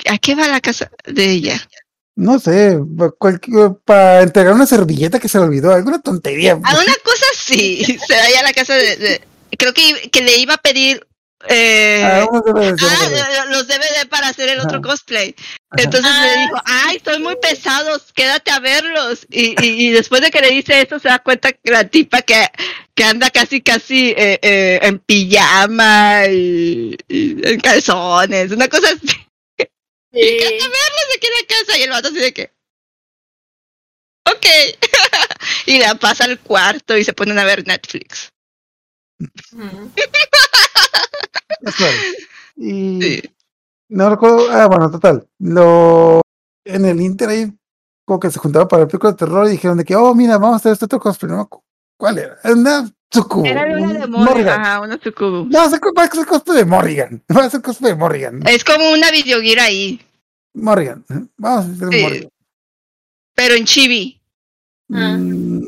¿A qué va la casa de ella? no sé, para entregar una servilleta que se le olvidó, alguna tontería. A una cosa sí. Se va a la casa de. de- creo que, que le iba a pedir. Eh, Ah, debe ah, los DVD para hacer el otro cosplay. Entonces Ah, le dijo, ay, son muy pesados, quédate a verlos. Y, y, y después de que le dice eso, se da cuenta que la tipa que, que anda casi, casi eh, eh, en pijama y, y en calzones, una cosa así. Sí. Quédate a verlos aquí en la casa. Y el vato así de que, ok. y la pasa al cuarto y se ponen a ver Netflix. Y Sí. no recuerdo, ah, bueno, total. Lo en el Inter ahí como que se juntaron para el pico de terror y dijeron de que, oh, mira, vamos a hacer este otro cosplay. No, ¿Cuál era? Una Tsukubu. Era una un de Morrigan. Morrigan. Ajá, una sucubo. No, va a ser cosplay de Morrigan. Va a ser cosplay de Morrigan. Es como una videoguira ahí, Morrigan. Vamos a hacer Sí. Morrigan. pero en chibi. Ah. Mm,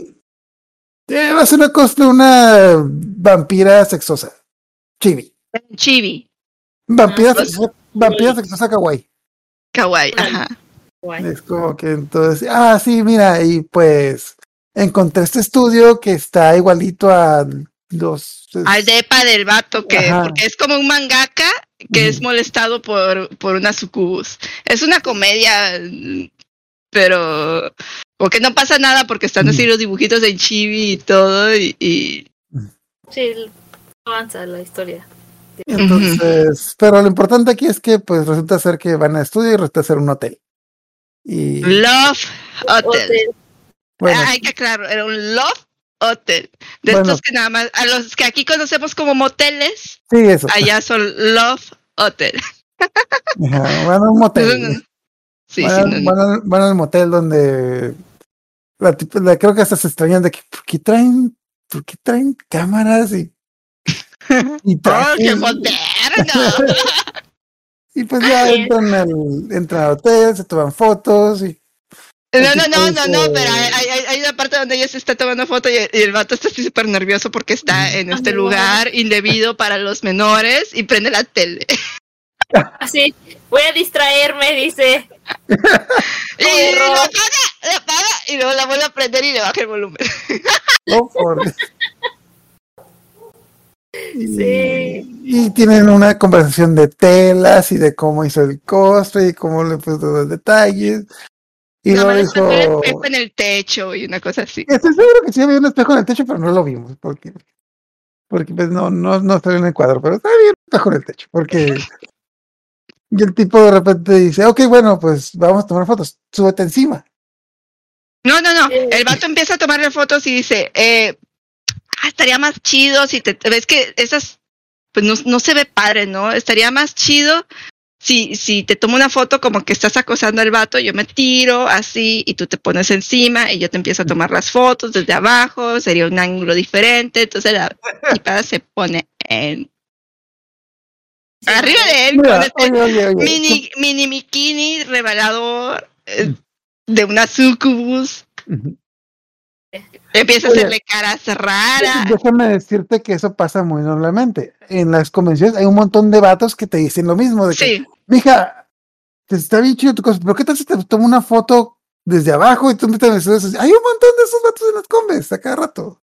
eh, va a ser una cosplay, una vampira sexosa. Chibi. En chibi. Vampira, Ah, pues, sexosa, vampira sexosa kawaii. Kawaii, Ah. ajá. Es como que entonces, ah, sí, mira, y pues encontré este estudio que está igualito a los... Al depa del vato, que Ajá. porque es como un mangaka que es molestado por, por una sucubus. Es una comedia, pero porque no pasa nada porque están así los dibujitos en chibi y todo y, y- Sí, avanza la historia. Entonces, pero lo importante aquí es que pues resulta ser que van a estudio y resulta ser un hotel. Y Love Hotel. Hotel. Bueno, Ah, Hay que aclarar, era un Love Hotel. De Bueno. estos que nada más, a los que aquí conocemos como moteles, sí, eso. allá son Love Hotel. Ajá, van a un motel. Sí, van, sí, no, no. van al, van al motel donde la tipa- la- creo que hasta se extrañan de que ¿por qué traen, por qué traen cámaras y, y ¡Oh, qué moderno! y pues ya entran al, entran al hotel, se toman fotos y No, no, no, no, no, pero hay, hay, hay una parte donde ella se está tomando foto y el, y el vato está así súper nervioso porque está en este Ay, lugar indebido para los menores y prende la tele. Así, voy a distraerme, dice. Y lo apaga, lo apaga y luego la vuelve a prender y le baja el volumen. oh, por- y, Sí. y tienen una conversación de telas y de cómo hizo el cosplay y cómo le puso los detalles. Y luego más está el dijo, espejo en el techo y una cosa así. Estoy seguro que sí había un espejo en el techo, pero no lo vimos, porque, porque pues no, no, no salió en el cuadro, pero está bien un espejo en el techo, porque y el tipo de repente dice, ok, bueno, pues vamos a tomar fotos, súbete encima. No, no, no. Sí. El vato empieza a tomarle fotos y dice, eh, ah, estaría más chido si te ves que esas, pues no, no se ve padre, ¿no? Estaría más chido si, si te tomo una foto como que estás acosando al vato, yo me tiro así y tú te pones encima y yo te empiezo a tomar las fotos desde abajo, sería un ángulo diferente, entonces la tipa se pone en arriba de él Mira, con este oye, oye, oye, mini, mini bikini revelador eh, de una sucubus. Empieza a hacerle caras raras. Déjame decirte que eso pasa muy normalmente. En las convenciones hay un montón de vatos que te dicen lo mismo, de que, Sí, mija, te está bien chido tu cosa, pero ¿qué tal si te tomo una foto desde abajo y tú me te así? Hay un montón de esos vatos en las combes a cada rato.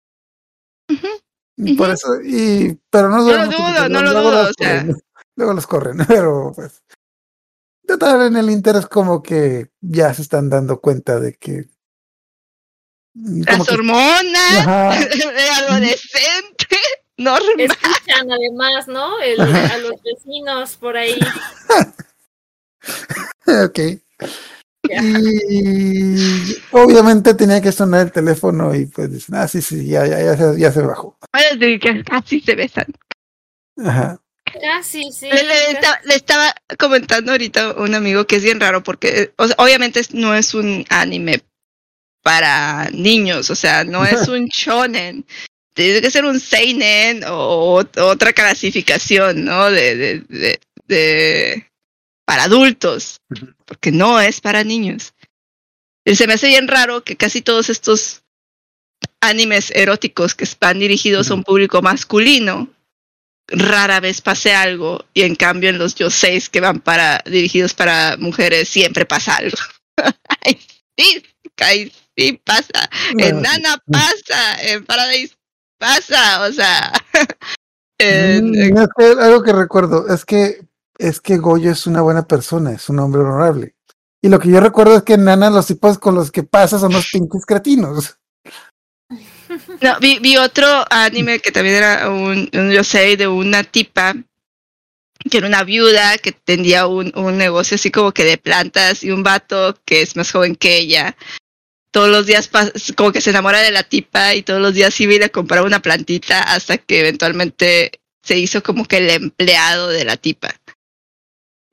Y por eso, y, pero no, No lo dudo, no lo luego dudo, los o sea. corren, luego los corren, pero pues. Total, en el Inter es como que ya se están dando cuenta de que. Las que- hormonas, adolescente, normal. Escuchan además, ¿no? El- a los vecinos por ahí. ok. Y obviamente tenía que sonar el teléfono y pues dicen, ah, sí, sí, ya, ya, ya, se, ya se bajó. Casi se besan. Ajá. Casi, sí. Le, le estaba, le estaba comentando ahorita a un amigo que es bien raro porque o sea, obviamente no es un anime para niños, o sea, no es un shonen. Tiene que ser un seinen o, ot- otra clasificación, ¿no? De, de, de, de- para adultos, porque no es para niños. Y se me hace bien raro que casi todos estos animes eróticos que están dirigidos a un público masculino rara vez pase algo y en cambio en los yoseis que van para dirigidos para mujeres siempre pasa algo. Ay, sí, ay, sí pasa. En Nana pasa, en Paradise pasa, o sea. en- Mm, en- que algo que recuerdo es que es que Goyo es una buena persona, es un hombre honorable. Y lo que yo recuerdo es que en Nana los tipos con los que pasa son los pinches cretinos. no, vi, vi otro anime que también era un, un yosei de una tipa que era una viuda que tendía un, un negocio así como que de plantas y un vato que es más joven que ella. Todos los días como que se enamora de la tipa y todos los días iba y le compraba una plantita hasta que eventualmente se hizo como que el empleado de la tipa.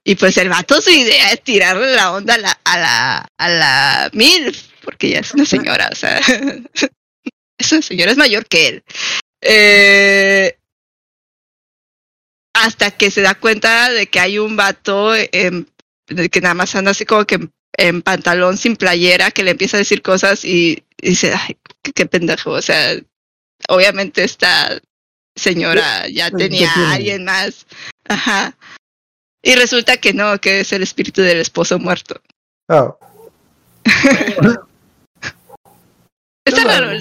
Y pues el vato su idea es tirarle la onda a la, a la, a la MILF, porque ya es una señora, o sea, es una señora, es mayor que él. Eh, hasta que se da cuenta de que hay un vato que nada más anda así como que en pantalón sin playera, que le empieza a decir cosas y, y dice, ay, qué, qué pendejo, o sea, obviamente esta señora ya ¿Qué tenía a alguien más. Ajá. Y resulta que no, que es el espíritu del esposo muerto. Oh, Está raro.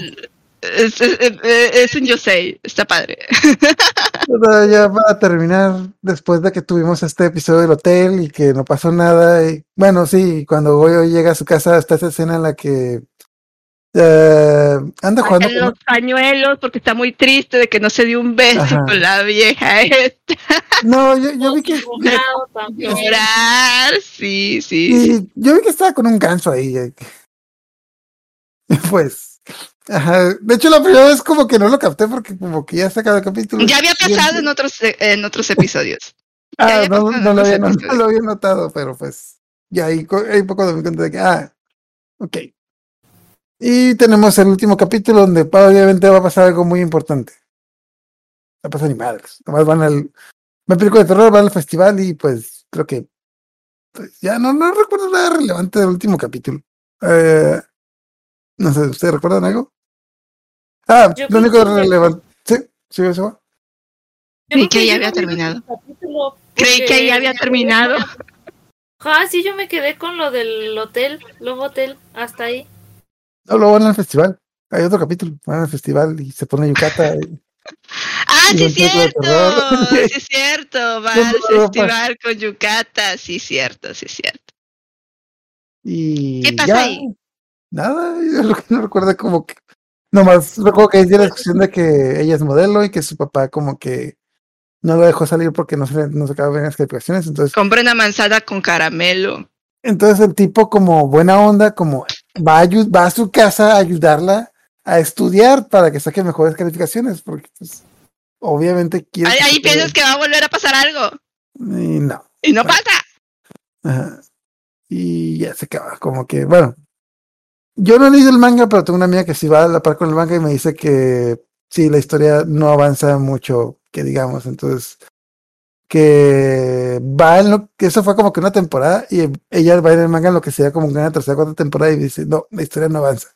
Es, es- es- un Yosei, está padre. Pero ya para terminar, después de que tuvimos este episodio del hotel y que no pasó nada, y bueno, sí, cuando Goyo llega a su casa está esa escena en la que eh, anda jugando En los pañuelos, porque está muy triste de que no se dio un beso Ajá. con la vieja esta. No, yo, yo vi que. Llorar, sí, sí. yo vi que estaba con un ganso ahí. Pues, ajá. De hecho, la primera vez como que no lo capté porque como que ya se el capítulo. Ya había pasado en otros, eh, en otros episodios. Ah, no, no lo había, no, episodios. lo había notado, pero pues ya ahí, ahí poco me cuenta de que, ah, ok. Y tenemos el último capítulo donde obviamente va a pasar algo muy importante. No pasa ni madres. Nomás van al, van película de terror, van al festival y pues creo que pues, ya no, no recuerdo nada relevante del último capítulo. Eh, no sé, ¿ustedes recuerdan algo? Ah, Yo lo único que- relevante. Sí, sí, eso va. Creí que ya había terminado. Creí que ahí había terminado. Ah, sí, yo me quedé con lo del hotel, Lobo Hotel, hasta ahí. No, luego van al festival. Hay otro capítulo. Van al festival y se pone yucata. y- Ah, Y sí cierto, sí es cierto, va al festival con Yucata, sí es cierto, sí es cierto. y ¿Qué pasa ya. ahí? Nada, yo lo que no recuerdo es como que. Nomás recuerdo que hay la discusión de que ella es modelo y que su papá como que no lo dejó salir porque no se no sacaba bien las calificaciones. Entonces, Compré una manzana con caramelo. entonces el tipo como buena onda, como va a, va a su casa a ayudarla a estudiar para que saque mejores calificaciones, porque pues, obviamente quiere. Ahí, ahí piensas que va a volver a pasar algo. Y no. Y no Bueno. pasa. Ajá. Y ya se acaba, como que, bueno. Yo no he leído el manga, pero tengo una amiga que sí va a la par con el manga y me dice que sí, la historia no avanza mucho, que digamos, entonces que va en lo que eso fue como que una temporada y ella va en el manga en lo que sería como una tercera cuarta temporada y dice, no, la historia no avanza.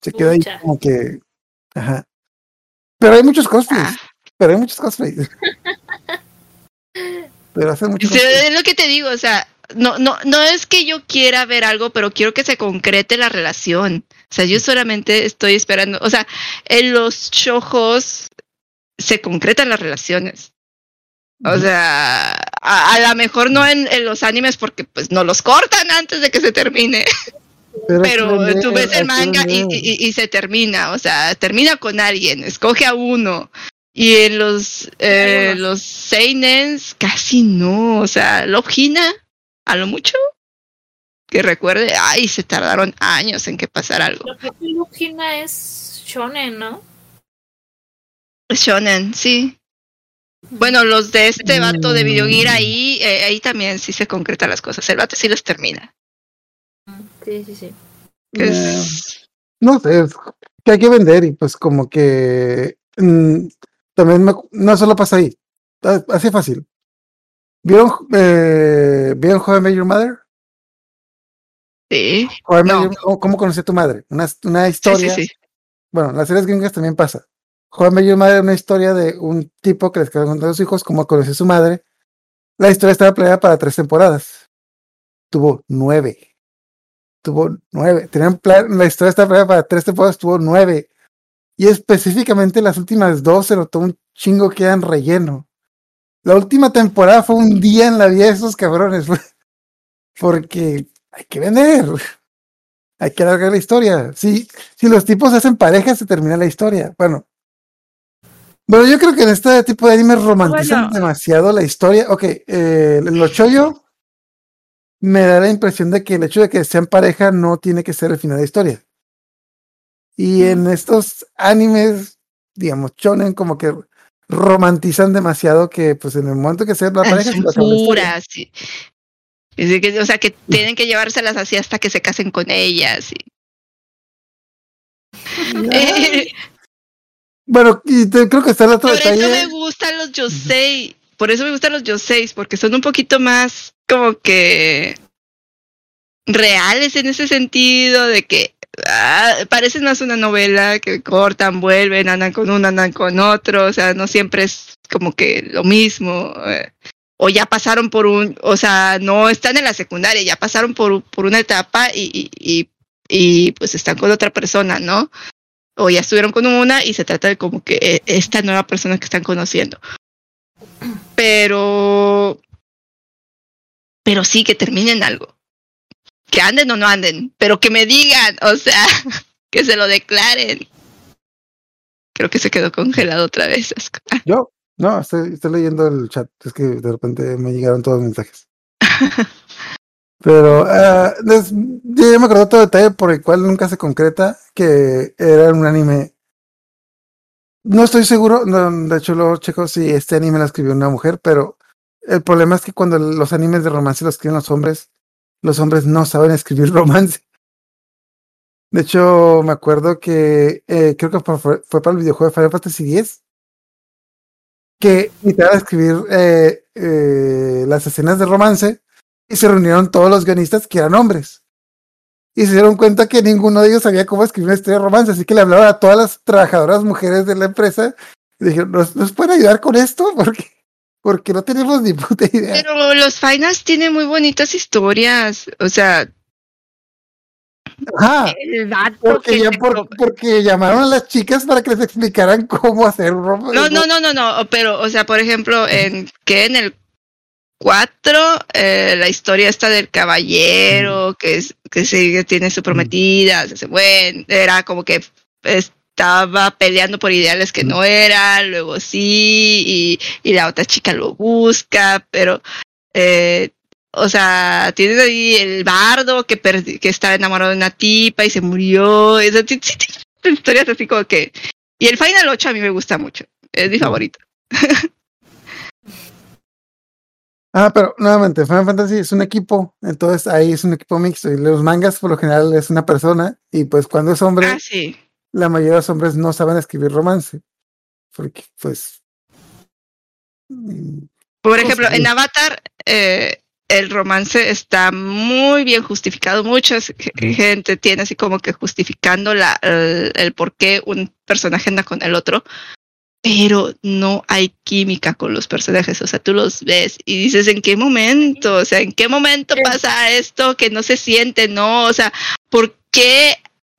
Se queda ahí como que, ajá. Pero hay muchos cosplays, Ah. pero hay muchos cosplays. pero Sí, cosplays. es lo que te digo, o sea, no, no, no es que yo quiera ver algo, pero quiero que se concrete la relación. O sea, yo solamente estoy esperando, o sea, en los shojos se concretan las relaciones. O sea, a, a lo mejor no en, en los animes porque pues no los cortan antes de que se termine, Pero, tú ves el manga y, y- y se termina, o sea, termina con alguien, escoge a uno. Y en los, eh, los Seinens casi no, o sea, Love Hina, a lo mucho, que recuerde, ay, se tardaron años en que pasara algo. Lo que Lugina es shonen, ¿no? Shonen, sí. Bueno, los de este vato de Videogear ahí, eh, ahí también sí se concretan las cosas. El vato sí los termina. Sí, sí, sí. Eh, es- no sé, es que hay que vender y pues como que mm, también me- no solo pasa ahí, Ah, así es fácil. ¿Vieron, eh, ¿vieron Met Your Mother? sí, No. ¿cómo, cómo conocí a tu madre? Una, una historia, sí, sí. bueno, en las series gringas también pasa. Met Your Mother es una historia de un tipo que les quedó contando a sus hijos cómo conoció a su madre. La historia estaba planeada para tres temporadas. Tuvo nueve. Tuvo nueve. Tenían plan- la historia estaba planeada para tres temporadas, tuvo nueve. Y específicamente las últimas dos se notó un chingo que eran relleno. La última temporada fue un día en la vida de esos cabrones. Porque hay que vender. Hay que alargar la historia. Si, si los tipos hacen pareja, se termina la historia. Bueno. Bueno, yo creo que en este tipo de animes romantizan Bueno. demasiado la historia. Ok, eh, los chollo me da la impresión de que el hecho de que sean pareja no tiene que ser el final de la historia. Y en estos animes, digamos, shonen, como que romantizan demasiado que, pues, en el momento que sea la pareja, se la sí. O sea, que tienen que llevárselas así hasta que se casen con ellas. y- Eh, Bueno, y te- creo que está el otro por eso me detalle. gustan los Yosei. Por eso me gustan los Yoseis, porque son un poquito más como que reales en ese sentido, de que ah, parecen más una novela que cortan, vuelven, andan con uno, andan con otro, o sea, no siempre es como que lo mismo. eh, O ya pasaron por un, o sea, no están en la secundaria, ya pasaron por, por una etapa y, y- y y pues están con otra persona, ¿no? O ya estuvieron con una y se trata de como que eh, esta nueva persona que están conociendo. Pero, pero sí que terminen algo. Que anden o no anden, pero que me digan, o sea, que se lo declaren. Creo que se quedó congelado otra vez. Yo, no, estoy, estoy leyendo el chat. Es que de repente me llegaron todos los mensajes. Pero uh, yo me acuerdo otro detalle por el cual nunca se concreta que era un anime. No estoy seguro, no, de hecho luego checo si este anime lo escribió una mujer, pero el problema es que cuando los animes de romance los escriben los hombres, los hombres no saben escribir romance. De hecho, me acuerdo que eh, creo que fue, para el videojuego de Final Fantasy X que intentaron escribir eh, eh, las escenas de romance y se reunieron todos los guionistas que eran hombres. Y se dieron cuenta que ninguno de ellos sabía cómo escribir una historia de romance, así que le hablaron a todas las trabajadoras mujeres de la empresa y dijeron, ¿nos, nos pueden ayudar con esto? Porque, porque no tenemos ni puta idea. Pero los finals tienen muy bonitas historias, o sea... Ajá, porque, ya por, porque llamaron a las chicas para que les explicaran cómo hacer romance. No, no, no, no, no, pero, o sea, por ejemplo, en que en el 4, eh, la historia está del caballero que, es, que se, tiene su prometida, se hace buen, era como que estaba peleando por ideales que no eran, luego sí, y, y la otra chica lo busca, pero, eh, o sea, tiene ahí el bardo que, que estaba enamorado de una tipa y se murió, es, sí, sí, historias así como que... Y el Final 8 a mí me gusta mucho, es mi favorito. Ah, pero nuevamente, Final Fantasy es un equipo, entonces ahí es un equipo mixto. Y los mangas por lo general es una persona, y pues cuando es hombre, ah, sí. La mayoría de los hombres no saben escribir romance. Porque, pues. Por ejemplo, en Avatar, eh, el romance está muy bien justificado. Mucha gente tiene así como que justificando la, el, el por qué un personaje anda con el otro pero no hay química con los personajes, o sea, tú los ves y dices, ¿en qué momento? O sea, ¿en qué momento pasa esto que no se siente, no? O sea, ¿por qué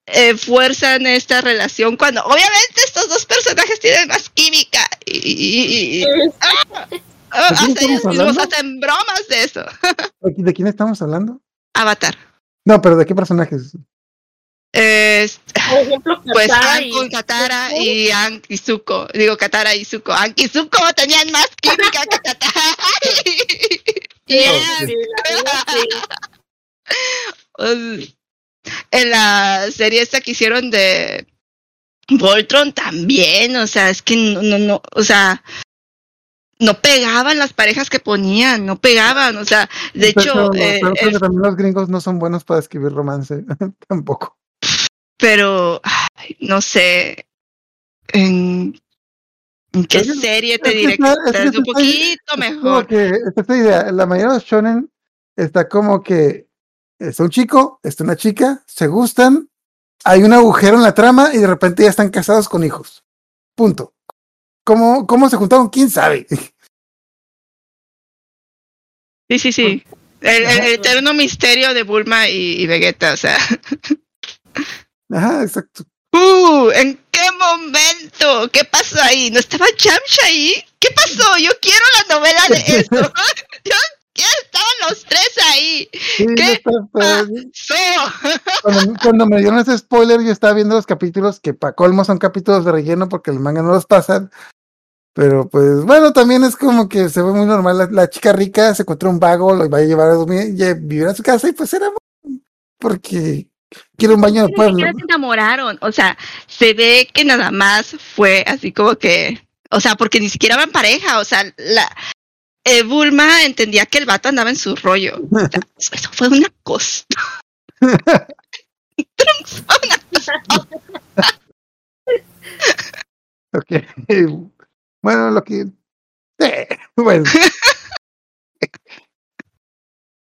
eh, fuerzan esta relación cuando obviamente estos dos personajes tienen más química y, y, y ah, ah, hasta ellos mismos hacen bromas de eso. ¿De quién estamos hablando? Avatar. No, pero ¿de qué personajes? Eh, Por ejemplo, pues An con Katara y An y Zuko. Digo Katara y Zuko. An y Zuko tenían más química que Katara. Yeah. sí. Pues, en la serie esta que hicieron de Voltron también, o sea, es que no, no, no, o sea, no pegaban las parejas que ponían, no pegaban, o sea, de hecho, Pero- eh, pero también los gringos no son buenos para escribir romance, tampoco. pero ay, no sé en, en qué Es serie te es diré que es que un poquito Es como mejor. que esta idea, la mayoría de los shonen está como que está un chico, está una chica, se gustan, hay un agujero en la trama y de repente ya están casados con hijos. Punto. ¿Cómo, cómo se juntaron? ¿Quién sabe? Sí, sí, sí. El, el eterno misterio de Bulma y, y Vegeta, o sea. Ajá, exacto. Uh, ¿en qué momento? ¿Qué pasó ahí? ¿No estaba Yamcha ahí? ¿Qué pasó? Yo quiero la novela de eso. Yo quiero, estaban los tres ahí. Sí, ¿Qué So, cuando, cuando me dieron ese spoiler, yo estaba viendo los capítulos que para colmo son capítulos de relleno porque el manga no los pasan. Pero pues bueno, también es como que se ve muy normal. La, la chica rica se encuentra un vago, lo va a llevar a dormir, y a vivir a su casa y pues era porque quiere un baño de pueblo. se enamoraron. O sea, se ve que nada más fue así como que. O sea, porque ni siquiera eran pareja. O sea, la. Eh, Bulma entendía que el vato andaba en su rollo. O sea, eso, eso fue una cosa. Ok. Bueno, lo que. Eh, bueno.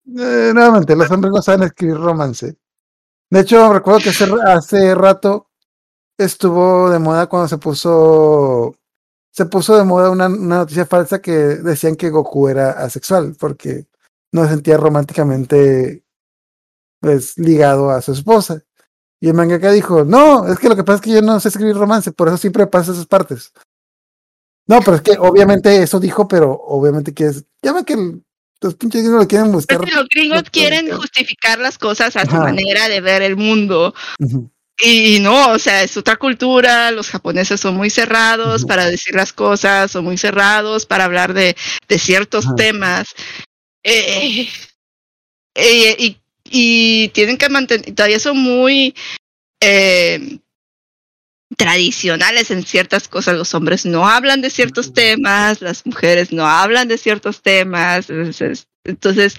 Eh, nuevamente, los hombres no saben escribir romance. De hecho, recuerdo que hace, hace rato estuvo de moda cuando se puso. Se puso de moda una, una noticia falsa que decían que Goku era asexual porque no se sentía románticamente pues ligado a su esposa. Y el mangaka dijo, no, es que lo que pasa es que yo no sé escribir romance, por eso siempre pasa esas partes. No, pero es que obviamente eso dijo, pero obviamente que es, ya ve que el- los pinches gringos lo quieren buscar. Es que los gringos quieren justificar las cosas a su manera de ver el mundo. Y no, o sea, es otra cultura, los japoneses son muy cerrados para decir las cosas, son muy cerrados para hablar de, de ciertos temas. Eh, eh, y, y tienen que mantener, todavía son muy eh, tradicionales en ciertas cosas. Los hombres no hablan de ciertos temas, las mujeres no hablan de ciertos temas. Entonces, entonces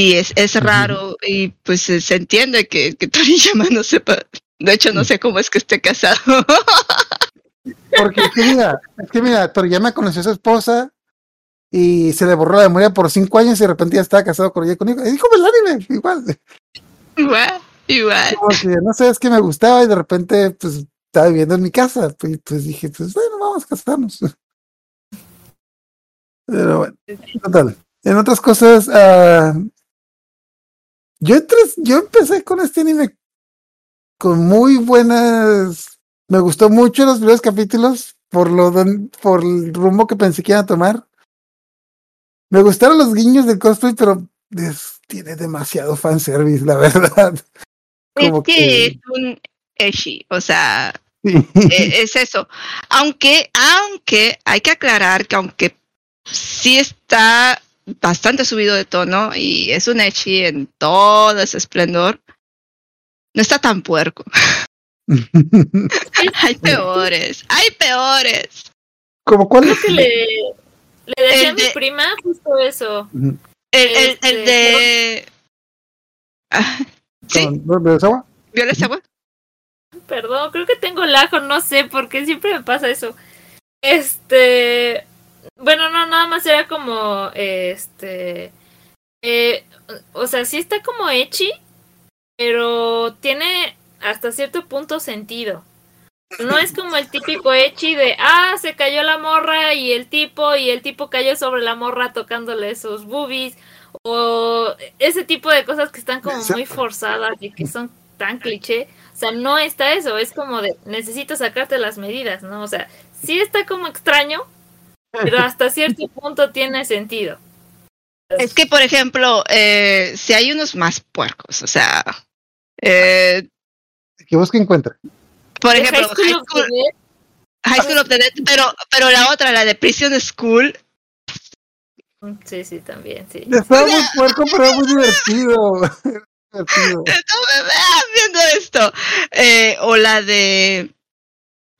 sí, es, es raro y pues se entiende que, que Toriyama no sepa. De hecho, no sé cómo es que esté casado. Porque es que mira, es que mira, Toriyama conoció a su esposa y se le borró la memoria por cinco años y de repente ya estaba casado con ella conmigo. Y dijo el anime, igual. igual, igual. Como que, no sé, es que me gustaba y de repente, pues, estaba viviendo en mi casa. Pues, pues dije, pues bueno, vamos a casarnos. Pero bueno, total. En otras cosas, ah, yo, entré- yo empecé con este anime con muy buenas. Me gustó mucho los primeros capítulos por lo don- por el rumbo que pensé que iban a tomar. Me gustaron los guiños del cosplay, pero es- tiene demasiado fanservice, la verdad. Es Como que que- es un eshi, o sea, Sí. eh, es eso. Aunque, aunque hay que aclarar que aunque sí está bastante subido de tono y es un echi en todo ese esplendor, no está tan puerco. hay peores, hay peores. ¿Como cuál? Creo que le, le decía a El mi de- prima justo eso. Ujú. El, el, el Este, de... Ah, sí, ¿Con Verde de Agua? Perdón, creo que tengo el ajo, no sé por qué siempre me pasa eso. Este, bueno, no, nada más era como, este, eh, o sea, sí está como echi, pero tiene hasta cierto punto sentido. No es como el típico echi de, ah, se cayó la morra y el tipo, y el tipo cayó sobre la morra tocándole sus boobies, o ese tipo de cosas que están como muy forzadas y que son tan cliché. O sea, no está eso, es como de, necesito sacarte las medidas, ¿no? O sea, sí está como extraño, pero hasta cierto punto tiene sentido. Es que, por ejemplo, eh, si hay unos más puercos, o sea, eh, Que busque encuentra. por ejemplo, High School High of School, the Dead, High School of the Dead, pero, pero la otra, la de Prison School, Sí, sí, también, sí. Estaba muy puerco, pero era muy divertido. divertido. no me veas viendo esto, eh, o la de,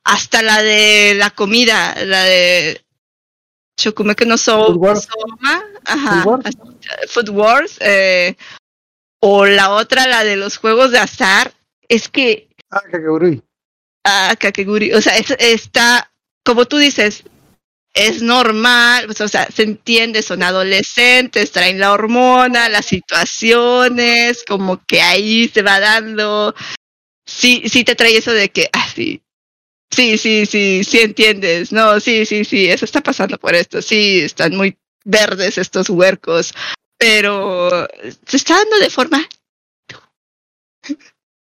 hasta la de la comida, la de Shokumeke no so, Food Wars. Soma, ajá, Food Wars. hasta- Food Wars, eh, o la otra, la de los juegos de azar, es que Ah, Kakegurui. a Kakeguri. O sea, es- está, como tú dices, es normal, pues, o sea, se entiende, son adolescentes, traen la hormona, las situaciones, como que ahí se va dando. Sí, sí te trae eso de que, ah, sí. Sí, sí, sí, sí entiendes. No, sí, sí, sí, eso está pasando por esto. Sí, están muy verdes estos huercos, pero se está dando de forma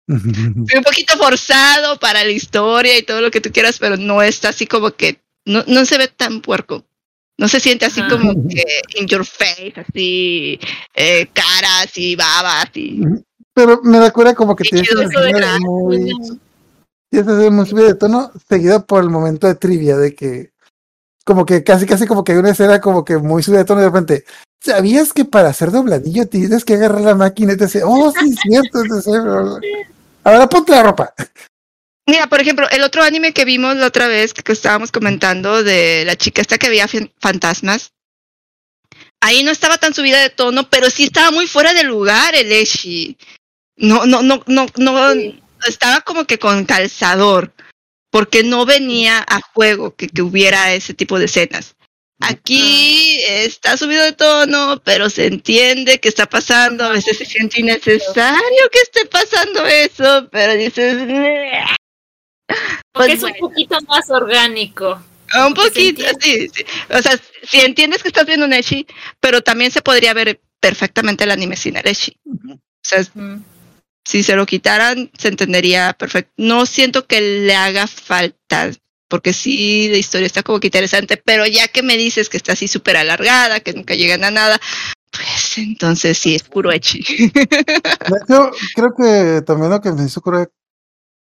un poquito forzado para la historia y todo lo que tú quieras, pero no está así como que, no, no se ve tan puerco. No se siente así como que in your face, así, eh, caras y babas y... Pero me da cura como que Qué esa eso la- muy, subida de tono, seguida por el momento de trivia, de que como que casi casi como que hay una escena como que muy subida de tono y de repente, ¿sabías que para hacer dobladillo tienes que agarrar la máquina y te dice, oh, sí, es cierto, es cierto. Ahora ponte la ropa. Mira, por ejemplo, el otro anime que vimos la otra vez que, que estábamos comentando de la chica esta que veía fan- fantasmas, ahí no estaba tan subida de tono, pero sí estaba muy fuera de lugar el Eshi. No, no, no, no, no, estaba como que con calzador, porque no venía a juego que, que hubiera ese tipo de escenas. Aquí está subido de tono, pero se entiende que está pasando. A veces se siente innecesario que esté pasando eso, pero dices. Porque Pues es un poquito más orgánico. un Porque se poquito, sí, sí. O sea, si entiendes que estás viendo un Echi, pero también se podría ver perfectamente el anime sin el Echi. O sea. Si se lo quitaran, se entendería perfecto. No siento que le haga falta, porque sí, la historia está como que interesante, pero ya que me dices que está así súper alargada, que nunca llegan a nada, pues entonces sí es puro echi. Hecho, creo que también lo que me hizo correcto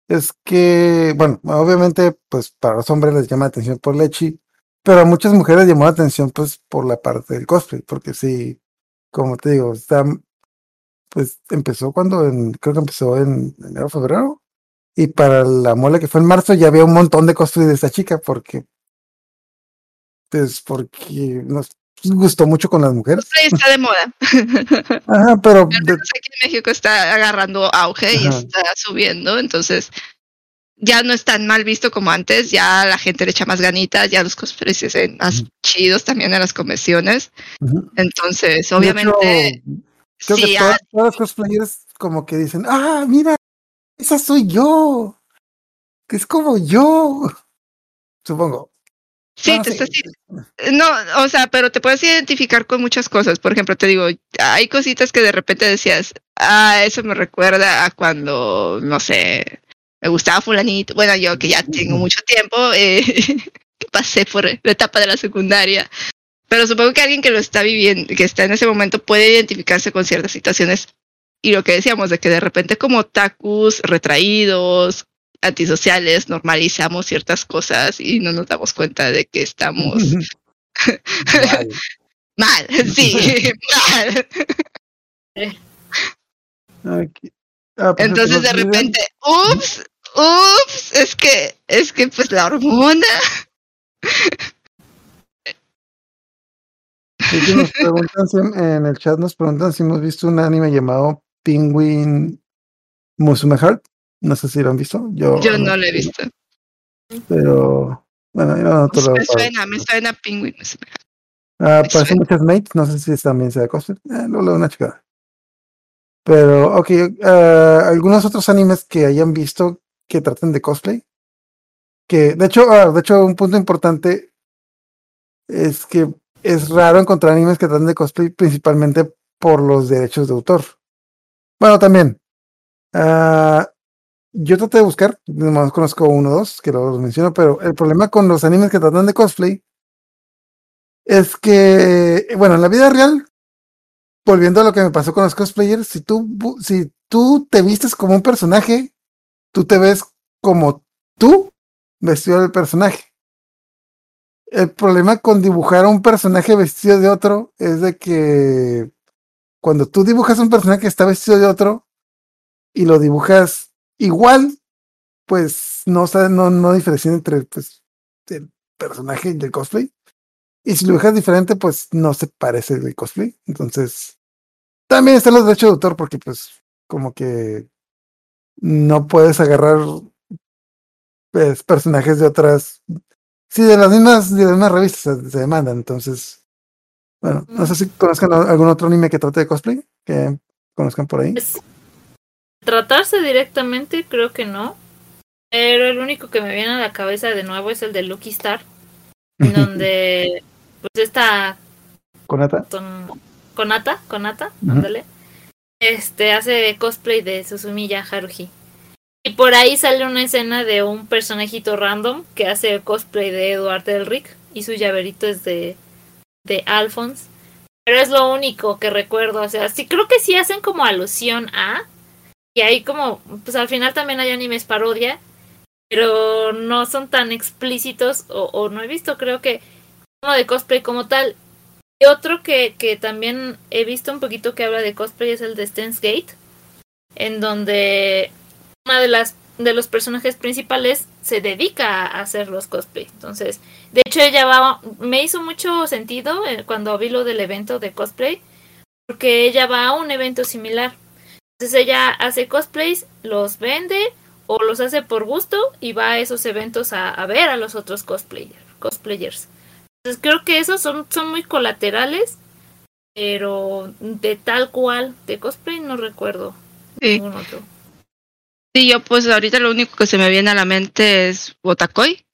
es que, bueno, obviamente, pues para los hombres les llama la atención por Lechi, pero a muchas mujeres llamó la atención, pues, por la parte del cosplay, porque sí, como te digo, está, pues empezó cuando, en, creo que empezó en enero, febrero, y para la mole que fue en marzo ya había un montón de cosplay de esta chica, porque, pues, porque nos gustó mucho con las mujeres. Cosplay está de moda. Ajá, pero de- aquí en México está agarrando auge y Ajá. está subiendo, entonces ya no es tan mal visto como antes, ya la gente le echa más ganitas, ya los cosplays se hacen más Ujú. chidos también en las convenciones, Ujú. entonces De obviamente hecho, creo sí, que ah, todas, todas las cosplayers como que dicen, ah, mira, esa soy yo, que es como yo, supongo. sí, Bueno, te sí. estás No, o sea, pero te puedes identificar con muchas cosas. Por ejemplo, te digo, hay cositas que de repente decías, ah, eso me recuerda a cuando, no sé, me gustaba fulanito. Bueno, yo que ya tengo mucho tiempo, eh, que pasé por la etapa de la secundaria. Pero supongo que alguien que lo está viviendo, que está en ese momento, puede identificarse con ciertas situaciones. Y lo que decíamos, de que de repente como tacus retraídos, antisociales, normalizamos ciertas cosas y no nos damos cuenta de que estamos. Mal, sí, mal. Ah, pues, Entonces de repente, ups, ups, es que, es que pues la hormona. Sí, nos preguntan si- en el chat nos preguntan si hemos visto un anime llamado Penguin Musume Heart. No sé si lo han visto. Yo, Yo no lo he visto. Pero bueno, yo no Me suena, me suena Penguin. me suena. Ah, me parece muchas mates, no sé si también sea cosplay. Eh, luego una checada. Pero, ok, ah, algunos otros animes que hayan visto que traten de cosplay. Que, de hecho, ah, de hecho, un punto importante es que es raro encontrar animes que traten de cosplay principalmente por los derechos de autor. Bueno, también. ah, yo traté de buscar, nomás conozco uno o dos, que los menciono, pero el problema con los animes que tratan de cosplay es que, bueno, en la vida real, volviendo a lo que me pasó con los cosplayers, si tú, si tú te vistes como un personaje, tú te ves como tú vestido del personaje. El problema con dibujar a un personaje vestido de otro es de que cuando tú dibujas un personaje que está vestido de otro y lo dibujas igual, pues no, no, no diferencia entre pues, el personaje y el cosplay. Y si lo dibujas diferente, pues no se parece el cosplay. Entonces, también están los derechos de autor porque pues como que no puedes agarrar pues, personajes de otras... Sí, de las mismas, de las mismas revistas se, se demandan. Entonces, bueno, no sé si conozcan algún otro anime que trate de cosplay, que conozcan por ahí. Pues, tratarse directamente, creo que no. Pero el único que me viene a la cabeza de nuevo es el de Lucky Star, en donde pues esta Konata. con Konata, Konata, Ujú. ándale, este hace cosplay de Susumiya Haruhi. Y por ahí sale una escena de un personajito random que hace el cosplay de Eduardo Elric y su llaverito es de, de Alphonse. Pero es lo único que recuerdo, o sea, sí creo que sí hacen como alusión a y ahí como pues al final también hay animes parodia, pero no son tan explícitos o, o no he visto creo que uno de cosplay como tal. Y otro que, que también he visto un poquito que habla de cosplay es el de Steins Gate, en donde una de las de los personajes principales se dedica a hacer los cosplay. Entonces, de hecho ella va, me hizo mucho sentido eh, cuando vi lo del evento de cosplay, porque ella va a un evento similar. Entonces ella hace cosplays, los vende o los hace por gusto y va a esos eventos a, a ver a los otros cosplayer, cosplayers. Entonces creo que esos son, son muy colaterales, pero de tal cual, de cosplay no recuerdo Sí. ningún otro. Sí, yo pues ahorita lo único que se me viene a la mente es Botacoy,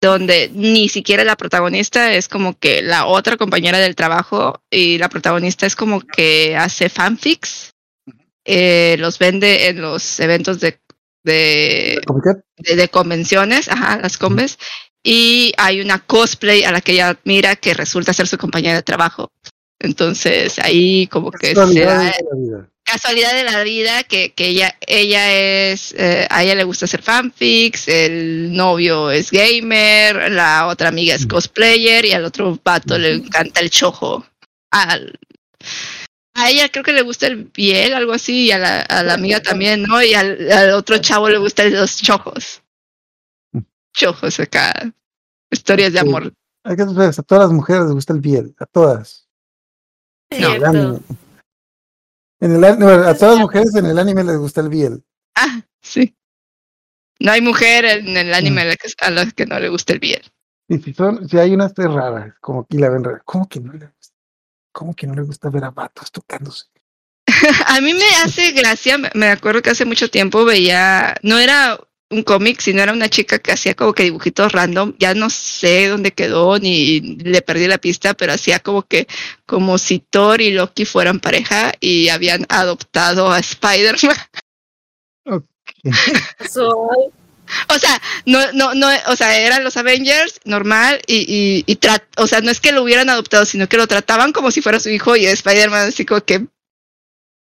donde ni siquiera la protagonista es como que la otra compañera del trabajo y la protagonista es como que hace fanfics eh, los vende en los eventos de, de, de, de convenciones, ajá, las combes, y hay una cosplay a la que ella admira que resulta ser su compañera de trabajo. Entonces ahí como que se da. Casualidad de la vida que, que ella, ella es, eh, a ella le gusta hacer fanfics, el novio es gamer, la otra amiga es cosplayer y al otro vato le encanta el chojo. Al- a ella creo que le gusta el biel, algo así, y a la, a la amiga también, ¿no? Y al, al otro chavo le gustan los chojos. Chojos acá. Historias de Sí. amor. Hay que saber, a todas las mujeres les gusta el biel, a todas. No, En el a todas las mujeres en el anime les gusta el biel. Ah, sí. No hay mujer en el anime a la que, a la que no le gusta el biel. Y si, son, si hay unas raras, como que la ven rara, ¿cómo que no le gusta? ¿Cómo que no le gusta ver a vatos tocándose? A mí me hace gracia, me acuerdo que hace mucho tiempo veía, no era un cómic, sino era una chica que hacía como que dibujitos random, ya no sé dónde quedó ni le perdí la pista, pero hacía como que como si Thor y Loki fueran pareja y habían adoptado a Spider-Man. Soy- O sea, no, no, no, o sea, eran los Avengers normal y, y, y o sea, no es que lo hubieran adoptado, sino que lo trataban como si fuera su hijo y Spider-Man así como que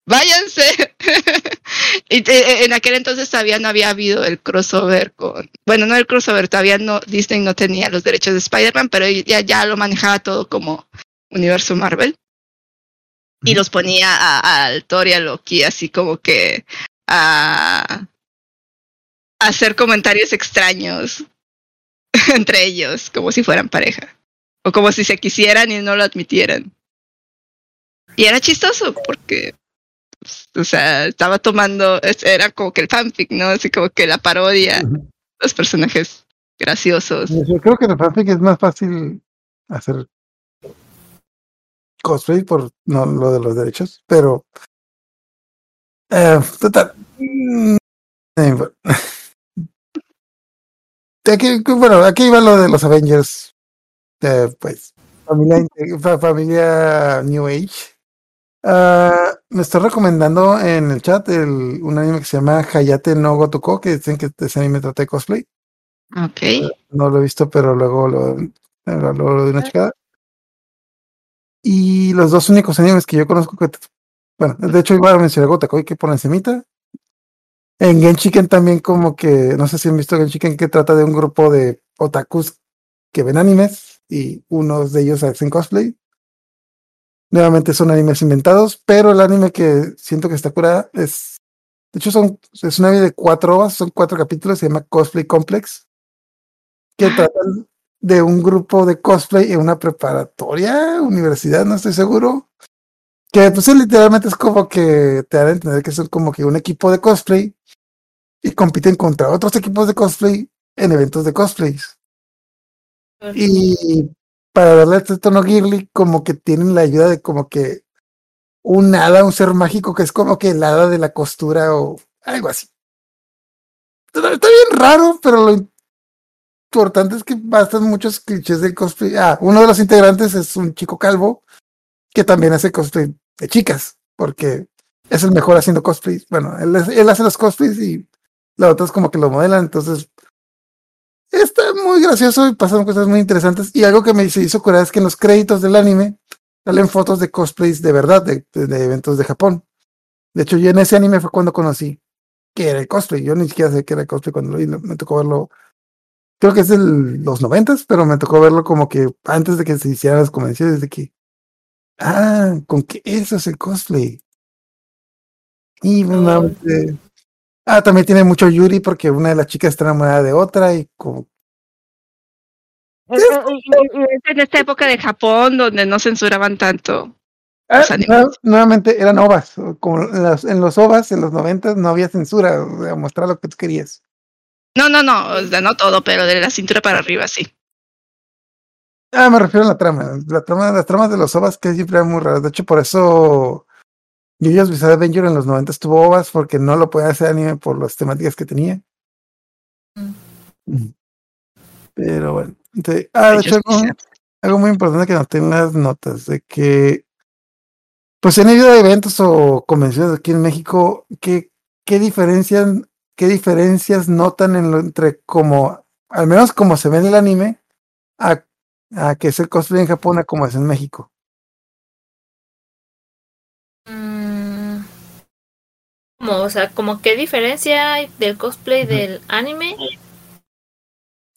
váyanse. y te- en aquel entonces todavía no había habido el crossover con, bueno, no el crossover, todavía no, Disney no tenía los derechos de Spider-Man, pero ya, ya lo manejaba todo como universo Marvel. Y los ponía a, al Thor y a Loki así como que a a hacer comentarios extraños entre ellos, como si fueran pareja. O como si se quisieran y no lo admitieran. Y era chistoso porque, o sea, estaba tomando, era como que el fanfic, ¿no? Así como que la parodia, los personajes graciosos. Yo creo que en el fanfic es más fácil hacer cosplay por no lo de los derechos, pero eh, total. Mm. Aquí, bueno, aquí iba lo de los Avengers. eh, pues, familia, familia New Age. Ah, me estoy recomendando en el chat el, un anime que se llama Hayate no Gotoku, que dicen que ese anime trata de cosplay. Ok. No lo he visto, pero luego lo, luego lo doy una checada. Y los dos únicos animes que yo conozco que, bueno, de hecho iba a mencionar Gotakoi que por encimita. En Genshiken también como que, no sé si han visto Genshiken que trata de un grupo de otakus que ven animes y unos de ellos hacen cosplay. Nuevamente son animes inventados, pero el anime que siento que está cura es, de hecho son, es un anime de cuatro ovas, son cuatro capítulos, se llama Cosplay Complex que tratan de un grupo de cosplay en una preparatoria, universidad, no estoy seguro. Que pues literalmente es como que te dan a entender que son como que un equipo de cosplay y compiten contra otros equipos de cosplay en eventos de cosplays. Y para darle este tono girly, como que tienen la ayuda de como que un hada, un ser mágico que es como que el hada de la costura o algo así. Está bien raro, pero lo importante es que bastan muchos clichés del cosplay. Ah, uno de los integrantes es un chico calvo que también hace cosplay de chicas, porque es el mejor haciendo cosplay. Bueno, él, él hace los cosplays y la otra es como que lo modelan, entonces muy gracioso y pasan cosas muy interesantes. Y algo que me hizo curar es que en los créditos del anime salen fotos de cosplays de verdad, de, de- de eventos de Japón. De hecho, yo en ese anime fue cuando conocí que era el cosplay. Yo ni siquiera sé que era el cosplay cuando lo vi, me tocó verlo creo que es de los noventas, pero me tocó verlo como que antes de que se hicieran las convenciones, de que, ah, con que eso es el cosplay. Y pues, Oh. nuevamente- ah, también tiene mucho Yuri porque una de las chicas está enamorada de otra y como, en esta época de Japón donde no censuraban tanto. Ah, Los animes. nue- nuevamente eran ovas, como en, las- en los ovas en los noventas no había censura, o sea, mostrar lo que tú querías. No, no, no, o sea, no todo, pero de la cintura para arriba sí. Ah, me refiero a la trama. La trama, las tramas de los OVAs que siempre eran muy raras. De hecho, por eso Yoyos Bizarre Adventure en los 90 tuvo OVAs porque no lo podía hacer anime por las temáticas que tenía. Mm. Pero bueno. Ah, de hecho, algo, muy importante que noté en las notas de que Pues si han ido a eventos o convenciones aquí en México, ¿qué, qué diferencias, qué diferencias notan en lo- entre como, al menos como se ve en el anime, a, a que es el cosplay en Japón a como es en México? Mm, como, o sea, como qué diferencia hay del cosplay del anime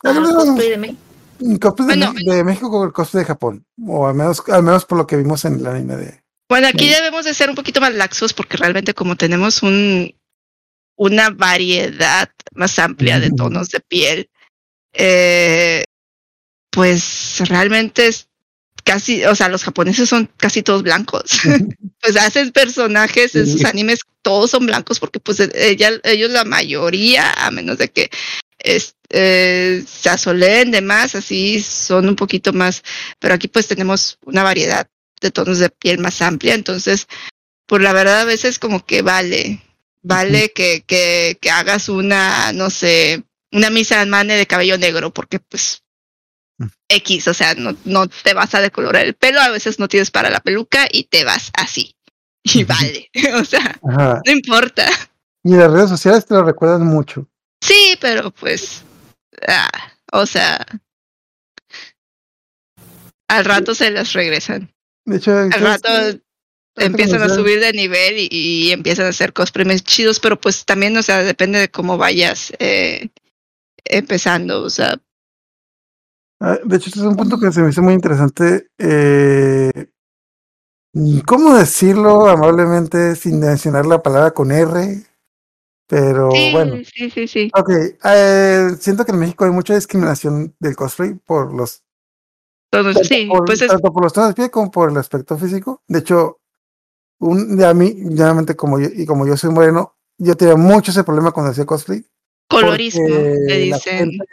al cosplay de México. El cosplay de, Bueno. De México con el cosplay de Japón, o al menos, al menos por lo que vimos en el anime de... Bueno, aquí debemos de ser un poquito más laxos porque realmente como tenemos un una variedad más amplia de tonos de piel, eh, pues realmente es casi, o sea, los japoneses son casi todos blancos. pues hacen personajes en sus animes, todos son blancos porque pues ella, ellos la mayoría, a menos de que es, eh, se asoleen de más, así son un poquito más, pero aquí pues tenemos una variedad de tonos de piel más amplia, entonces, por la verdad a veces como que vale, vale que, que, que hagas una, no sé, una misa mane de cabello negro, porque pues Mm. X, o sea, no, no te vas a decolorar el pelo, a veces no tienes para la peluca y te vas así. Y vale, o sea, Ajá. no importa. Y las redes sociales te lo recuerdan mucho. Sí, pero pues, ah, o sea, al rato se las regresan. De hecho, Al rato empiezan a subir de nivel y, y empiezan a hacer cosplays chidos, pero pues también, o sea, depende de cómo vayas eh, empezando, o sea, Ah, De hecho, este es un punto que se me hizo muy interesante. Eh, ¿Cómo decirlo amablemente sin mencionar la palabra con R? Pero sí, bueno, sí, sí, sí. ok. eh, siento que en México hay mucha discriminación del cosplay por los Todos, tanto sí, por, pues es tanto por los tonos de piel como por el aspecto físico. De hecho, un, de a mí, obviamente, como yo, y como yo soy moreno, yo tenía mucho ese problema cuando hacía cosplay. colorismo, le la dicen. gente-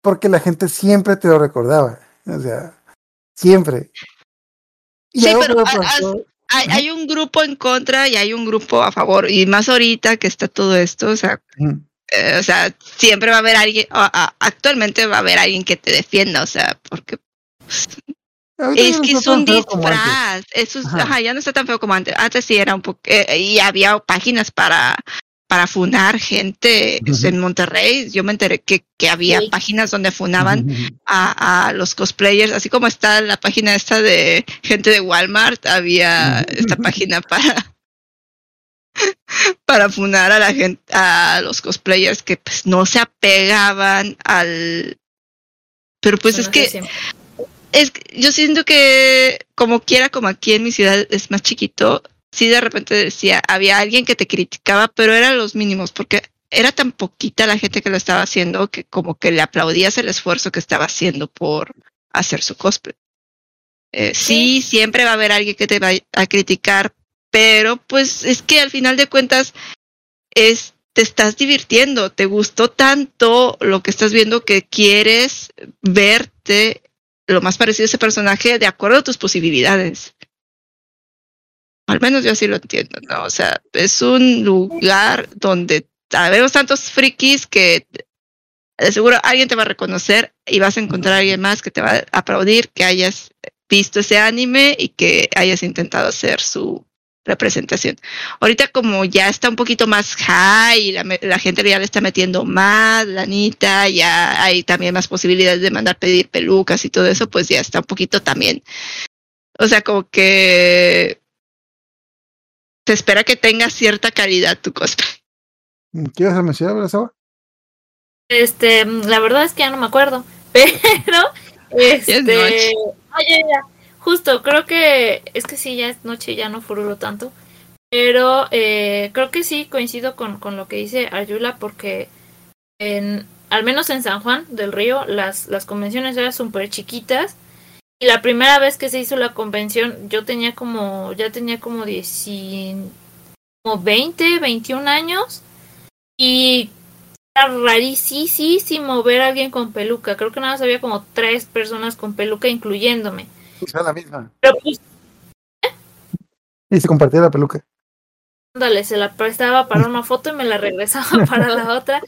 porque la gente siempre te lo recordaba. O sea, siempre. Y Sí, pero pasó- Hay, hay un grupo en contra y hay un grupo a favor, y más ahorita que está todo esto, o sea, eh, o sea, siempre va a haber alguien, o- a- actualmente va a haber alguien que te defienda, o sea, porque es que es un disfraz, eso es, Ajá. ajá, ya no está tan feo como antes, antes sí era un poco, eh, y había páginas para para funar gente en Monterrey, yo me enteré que, que había Sí. páginas donde funaban a, a los cosplayers, así como está la página esta de gente de Walmart, había esta página para para funar a la gente, a los cosplayers que pues no se apegaban al pero pues es que siempre. es que yo siento que como quiera como aquí en mi ciudad es más chiquito, sí de repente decía, había alguien que te criticaba, pero eran los mínimos porque era tan poquita la gente que lo estaba haciendo que como que le aplaudías el esfuerzo que estaba haciendo por hacer su cosplay. Eh, sí, siempre va a haber alguien que te va a criticar, pero pues es que al final de cuentas es te estás divirtiendo, te gustó tanto lo que estás viendo que quieres verte lo más parecido a ese personaje de acuerdo a tus posibilidades. Al menos yo así lo entiendo, ¿no? O sea, es un lugar donde sabemos tantos frikis que de seguro alguien te va a reconocer y vas a encontrar a alguien más que te va a aplaudir que hayas visto ese anime y que hayas intentado hacer su representación. Ahorita como ya está un poquito más high y la, la gente ya le está metiendo más lanita, ya hay también más posibilidades de mandar pedir pelucas y todo eso, pues ya está un poquito también. O sea, como que se espera que tenga cierta calidad tu cosplay. ¿Quieres mencionar, Brazawa? Este, la verdad es que ya no me acuerdo. Pero, este. noche. ah, ya, ya. Justo, creo que. Es que sí, ya es noche, ya no furulo tanto. Pero eh, creo que sí coincido con, con lo que dice Ayula, porque en, al menos en San Juan del Río, las, las convenciones eran súper chiquitas. Y la primera vez que se hizo la convención, yo tenía como, ya tenía como 10, y- como 20, 21 años. Y era rarísimo ver a alguien con peluca. Creo que nada más había como tres personas con peluca, incluyéndome. Sea, la misma. Pero pues, Y se compartía la peluca. ándale, se la prestaba para una foto y me la regresaba para la otra.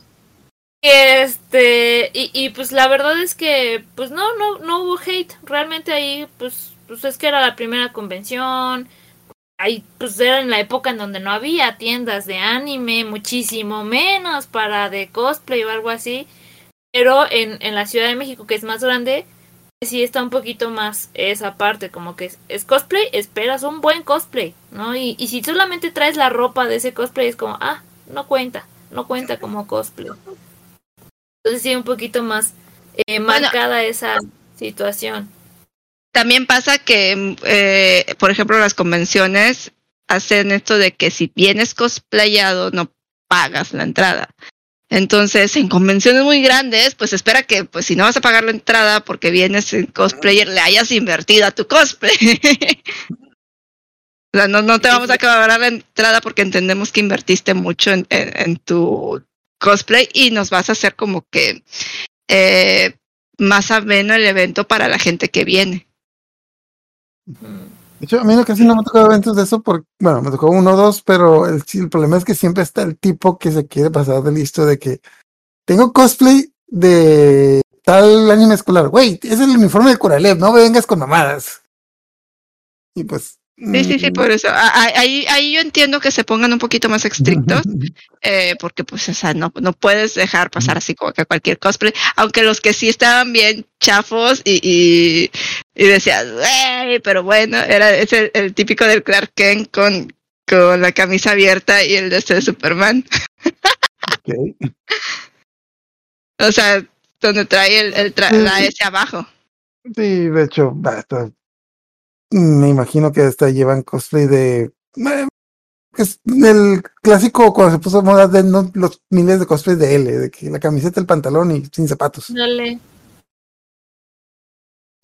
Este, y, y pues la verdad es que, pues no, no, no hubo hate. Realmente ahí, pues, pues es que era la primera convención. ahí pues era en la época en donde no había tiendas de anime, muchísimo menos para de cosplay o algo así. Pero en, en la Ciudad de México, que es más grande, sí está un poquito más esa parte, como que es, es cosplay, esperas un buen cosplay, ¿no? Y, y si solamente traes la ropa de ese cosplay, es como, ah, no cuenta, no cuenta como cosplay. Entonces sí, un poquito más eh, Bueno. marcada esa situación. También pasa que, eh, por ejemplo, las convenciones hacen esto de que si vienes cosplayado no pagas la entrada. Entonces, en convenciones muy grandes, pues espera que, pues si no vas a pagar la entrada porque vienes en cosplayer, le hayas invertido a tu cosplay. o sea, no, no te vamos a cobrar la entrada porque entendemos que invertiste mucho en, en- en tu cosplay y nos vas a hacer como que eh, más ameno el evento para la gente que viene. De hecho, a mí no casi no me tocó eventos de eso, porque, bueno, me tocó uno o dos, pero el, problema es que siempre está el tipo que se quiere pasar de listo de que tengo cosplay de tal anime escolar. Güey, es el uniforme de Coralev, no vengas con mamadas. Y pues. Sí, sí, sí, mm, por eso. A- a- Ahí, ahí yo entiendo que se pongan un poquito más estrictos, eh, porque pues, o sea, no, no puedes dejar pasar así como que cualquier cosplay, aunque los que sí estaban bien chafos y, y, y decías, "Güey", pero bueno, era es el, el típico del Clark Kent con, con la camisa abierta y el de este de Superman. ok. O sea, donde trae el, el tra- la S abajo. Sí, de hecho, basta. Me imagino que hasta llevan cosplay de. eh, Es el clásico cuando se puso moda de no, los miles de cosplays de L, de que la camiseta, el pantalón y sin zapatos. Dale.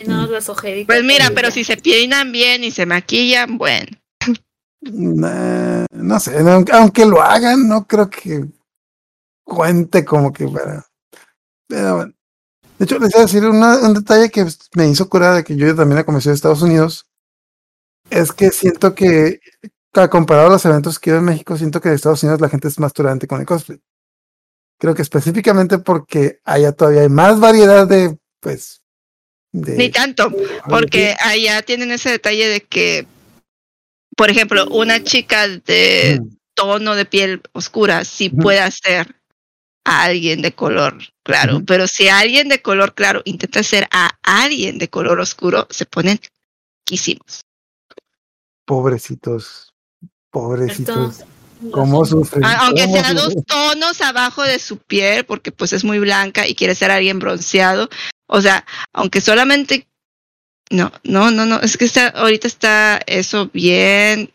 No las ojeritas. Pues mira, pero si se peinan bien y se maquillan, bueno. Nah, no sé, aunque lo hagan, no creo que cuente como que para. Pero bueno. De hecho, les voy a decir una- un detalle que me hizo curar de que yo también la comencé de Estados Unidos. Es que siento que, comparado a los eventos que yo en México, siento que en Estados Unidos la gente es más tolerante con el cosplay. Creo que específicamente porque allá todavía hay más variedad de, pues. De, Ni tanto, porque allá tienen ese detalle de que, por ejemplo, una chica de tono de piel oscura sí puede hacer a alguien de color claro, pero si alguien de color claro intenta hacer a alguien de color oscuro, se ponen quísimos. Pobrecitos. Pobrecitos. ¿Cómo sufren? Aunque ¿Cómo sea dos tonos abajo de su piel, porque pues es muy blanca y quiere ser alguien bronceado. O sea, aunque solamente no, no, no, no, es que está, ahorita está eso bien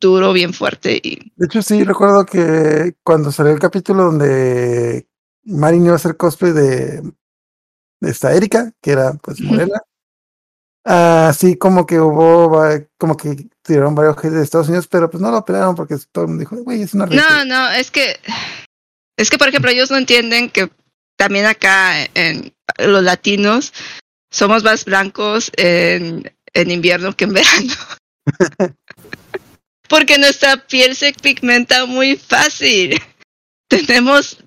duro, bien fuerte y De hecho, sí, recuerdo que cuando salió el capítulo donde Marin iba a hacer cosplay de, de esta Erika, que era pues morena, así como que hubo, como que tiraron varios de Estados Unidos, pero pues no lo pelaron porque todo el mundo dijo, güey, es una No, risa. no, es que es que por ejemplo ellos no entienden que también acá en los latinos somos más blancos en, en invierno que en verano. Porque nuestra piel se pigmenta muy fácil. Tenemos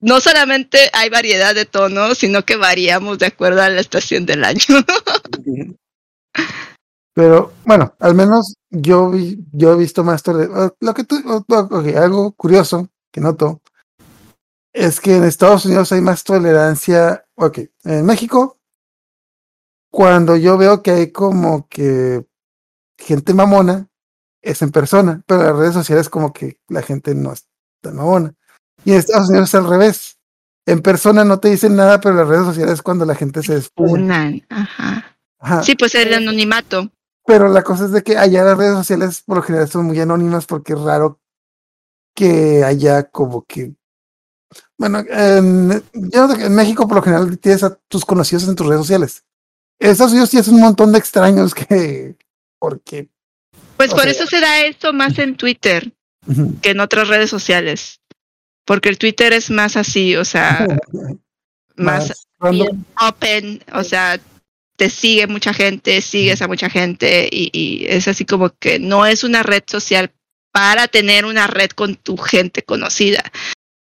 no solamente hay variedad de tonos, sino que variamos de acuerdo a la estación del año. Pero bueno, al menos yo vi, yo he visto más ah, lo que tú, algo curioso que noto es que en Estados Unidos hay más tolerancia. Ok, en México, cuando yo veo que hay como que gente mamona, es en persona, pero en las redes sociales como que la gente no es tan mamona. Y en Estados Unidos es al revés. En persona no te dicen nada, pero en las redes sociales es cuando la gente se ajá. Ajá. Sí, pues el anonimato. Pero la cosa es de que allá las redes sociales por lo general son muy anónimas porque es raro que haya como que... Bueno, en, yo en México por lo general tienes a tus conocidos en tus redes sociales. En Estados Unidos tienes un montón de extraños que... Porque... Pues por sea- eso se da esto más en Twitter. Que en otras redes sociales. Porque el Twitter es más así, o sea, más random. open, o sea, te sigue mucha gente, sigues a mucha gente y, y es así como que no es una red social para tener una red con tu gente conocida.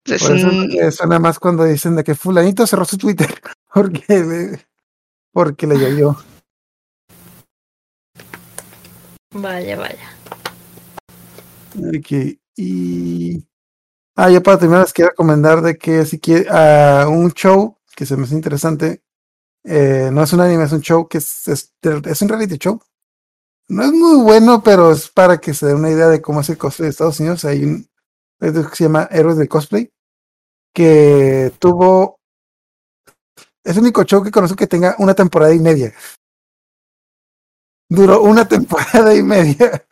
Es Por eso un- me suena más cuando dicen de que fulanito cerró su Twitter porque le, porque le llovió. Vaya, vaya. Ok, y. Ah, ya para terminar, les quiero recomendar de que si quiere ah, un show que se me hace interesante. eh, no es un anime, es un show que es, es, un reality show. No es muy bueno, pero es para que se den una idea de cómo es el cosplay de Estados Unidos. Hay un que se llama Héroes del Cosplay, que tuvo. Es el único show que conozco que tenga una temporada y media. Duró una temporada y media.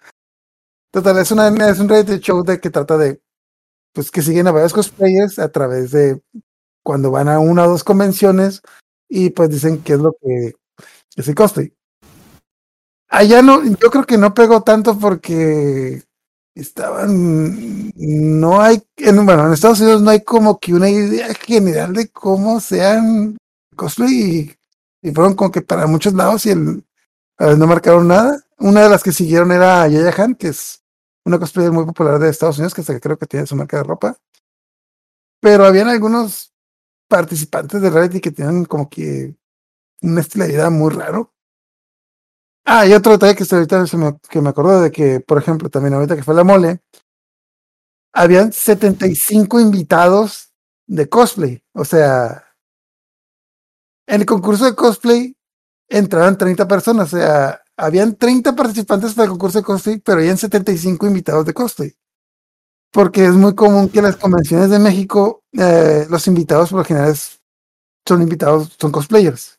Total, es, una, es un reality show de que trata de. Pues que siguen a varios cosplayers a través de cuando van a una o dos convenciones y pues dicen qué es lo que es el cosplay. Allá no, yo creo que no pegó tanto porque estaban, no hay, en, bueno, en Estados Unidos no hay como que una idea general de cómo sean cosplay y, fueron como que para muchos lados y el, a ver, no marcaron nada. Una de las que siguieron era Yaya Han, que es una cosplayer muy popular de Estados Unidos, que hasta creo que tiene su marca de ropa. Pero habían algunos participantes de reality que tenían como que un estilo muy raro. Ah, y otro detalle que estoy ahorita me, que me acordó de que, por ejemplo, también ahorita que fue la mole, habían 75 invitados de cosplay. O sea, en el concurso de cosplay entraban 30 personas. O sea, habían 30 participantes para el concurso de cosplay, pero habían 75 invitados de cosplay. Porque es muy común que en las convenciones de México eh, los invitados por lo general son invitados, son cosplayers.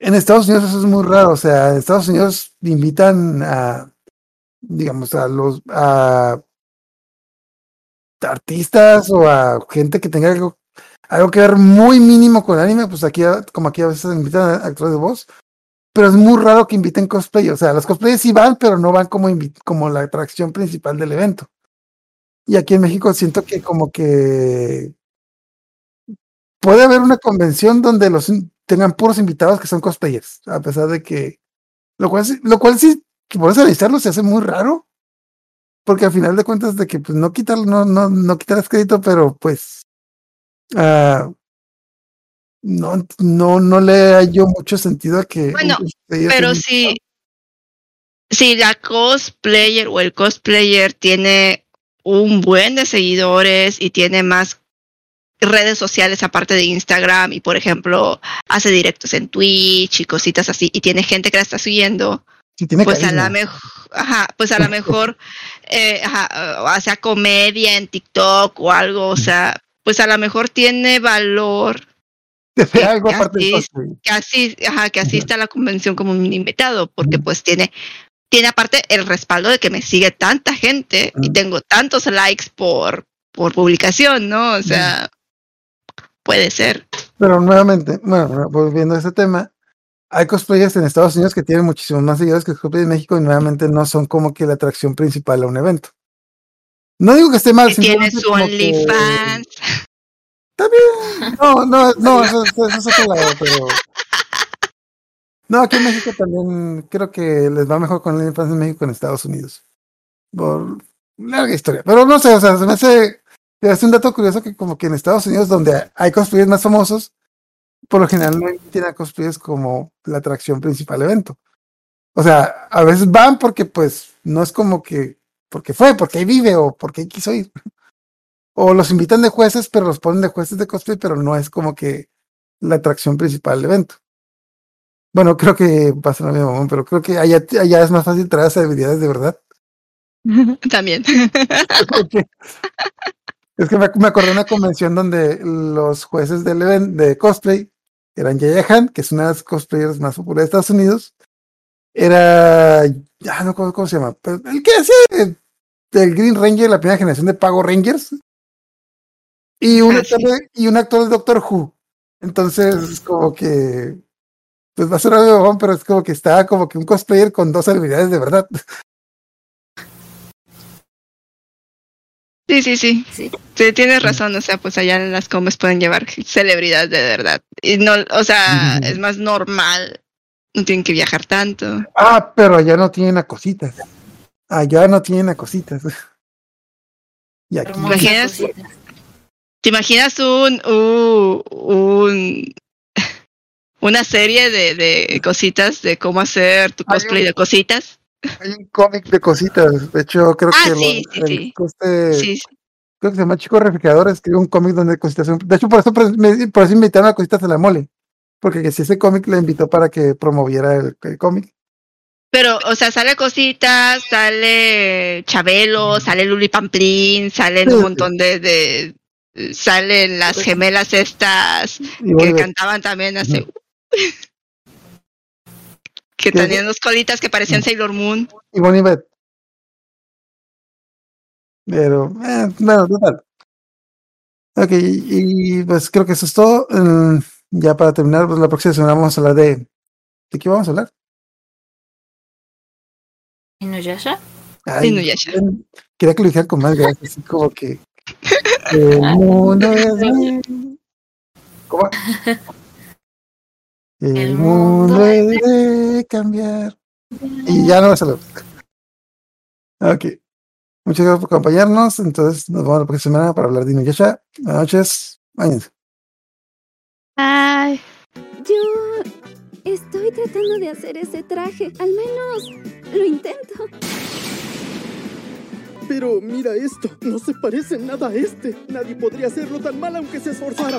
En Estados Unidos eso es muy raro, o sea, en Estados Unidos invitan a, digamos, a los a artistas o a gente que tenga algo, algo que ver muy mínimo con el anime, pues aquí, como aquí a veces invitan a actores de voz, pero es muy raro que inviten cosplay, o sea, los cosplayers sí van, pero no van como, como la atracción principal del evento. Y aquí en México siento que como que puede haber una convención donde los tengan puros invitados que son cosplayers, a pesar de que lo cual lo cual sí que por eso analizarlo se hace muy raro, porque al final de cuentas de que pues no quitar no no no quitarás crédito, pero pues ah, no no no le hallo mucho sentido a que Bueno, Pero si, si la cosplayer o el cosplayer tiene un buen de seguidores y tiene más redes sociales aparte de Instagram y por ejemplo hace directos en Twitch y cositas así y tiene gente que la está siguiendo, si tiene pues a la mejor, ajá, pues a lo mejor eh, ajá, o sea comedia en TikTok o algo, o sea, pues a lo mejor tiene valor Debe algo que así- que ajá, que asista a la convención como un invitado, porque pues tiene, tiene aparte el respaldo de que me sigue tanta gente y tengo tantos likes por, por publicación, ¿no? O sea, puede ser. Pero nuevamente, bueno, volviendo a ese tema, hay cosplayers en Estados Unidos que tienen muchísimos más seguidores que cosplayers en México y nuevamente no son como que la atracción principal a un evento. No digo que esté mal, Que tiene su como OnlyFans. No, no, no, eso, es otro lado, pero. No, aquí en México también creo que les va mejor con el OnlyFans en México que en Estados Unidos. Por larga historia. Pero no sé, o sea, se me hace. hace un dato curioso que, como que en Estados Unidos, donde hay cosplayers más famosos, por lo general no tienen a cosplayers como la atracción principal evento. O sea, a veces van porque, pues, no es como que. Porque fue, porque ahí vive o porque quiso ir. O los invitan de jueces, pero los ponen de jueces de cosplay, pero no es como que la atracción principal del evento. Bueno, creo que pasa lo mismo, pero creo que allá, allá es más fácil traer celebridades de verdad. También. Es que me, me acordé de una convención donde los jueces del evento de cosplay eran Yaya Han, que es una de las cosplayers más populares de Estados Unidos. Era, ya no cómo, cómo se llama, el que hacía el Green Ranger, la primera generación de Pago Rangers. Y un, Ah, actor sí. y un actor de Doctor Who. Entonces, es como que, pues va a ser algo bobón, pero es como que está como que un cosplayer con dos celebridades de verdad. Sí, sí, sí. Sí. Sí, tienes razón, o sea, pues allá en las comes pueden llevar celebridades de verdad. Y no, o sea, es más normal. No tienen que viajar tanto. Ah, pero allá no tienen a cositas. Allá no tienen a cositas. Y aquí. Imaginas- cositas. ¿Te imaginas un, un, un- una serie de, de cositas de cómo hacer tu cosplay de cositas? Hay un cómic de cositas. De hecho, creo Ah, que sí, lo- sí, el- sí. este- Sí, creo que se llama Chico Refrigerador, escribió un cómic donde cositas. De hecho, por eso, por, me- por eso invitaron a cositas a la mole. Porque que si ese cómic le invitó para que promoviera el, el cómic. Pero, o sea, sale cositas, sale Chabelo, sale Luli Pamplín, salen Sí, un montón de, de- salen las gemelas estas que cantaban también hace que tenían dos colitas que parecían Sailor Moon. y Bonnie Beth. Pero, eh, bueno, total. Ok, y pues creo que eso es todo. Mm, ya para terminar, pues la próxima semana vamos a hablar de. ¿De qué vamos a hablar? ¿Inuyasha? Ay, Inuyasha. Quería que lo dijeran con más gracia, así como que. El mundo es. mío. ¿Cómo? El, mundo debe cambiar. Y ya no va a salud. Ok. Muchas gracias por acompañarnos. Entonces nos vemos la próxima semana para hablar de Inuyasha. Buenas noches. Váyanse. Ay. Yo estoy tratando de hacer ese traje. Al menos lo intento. Pero mira esto, no se parece nada a este. Nadie podría hacerlo tan mal aunque se esforzara.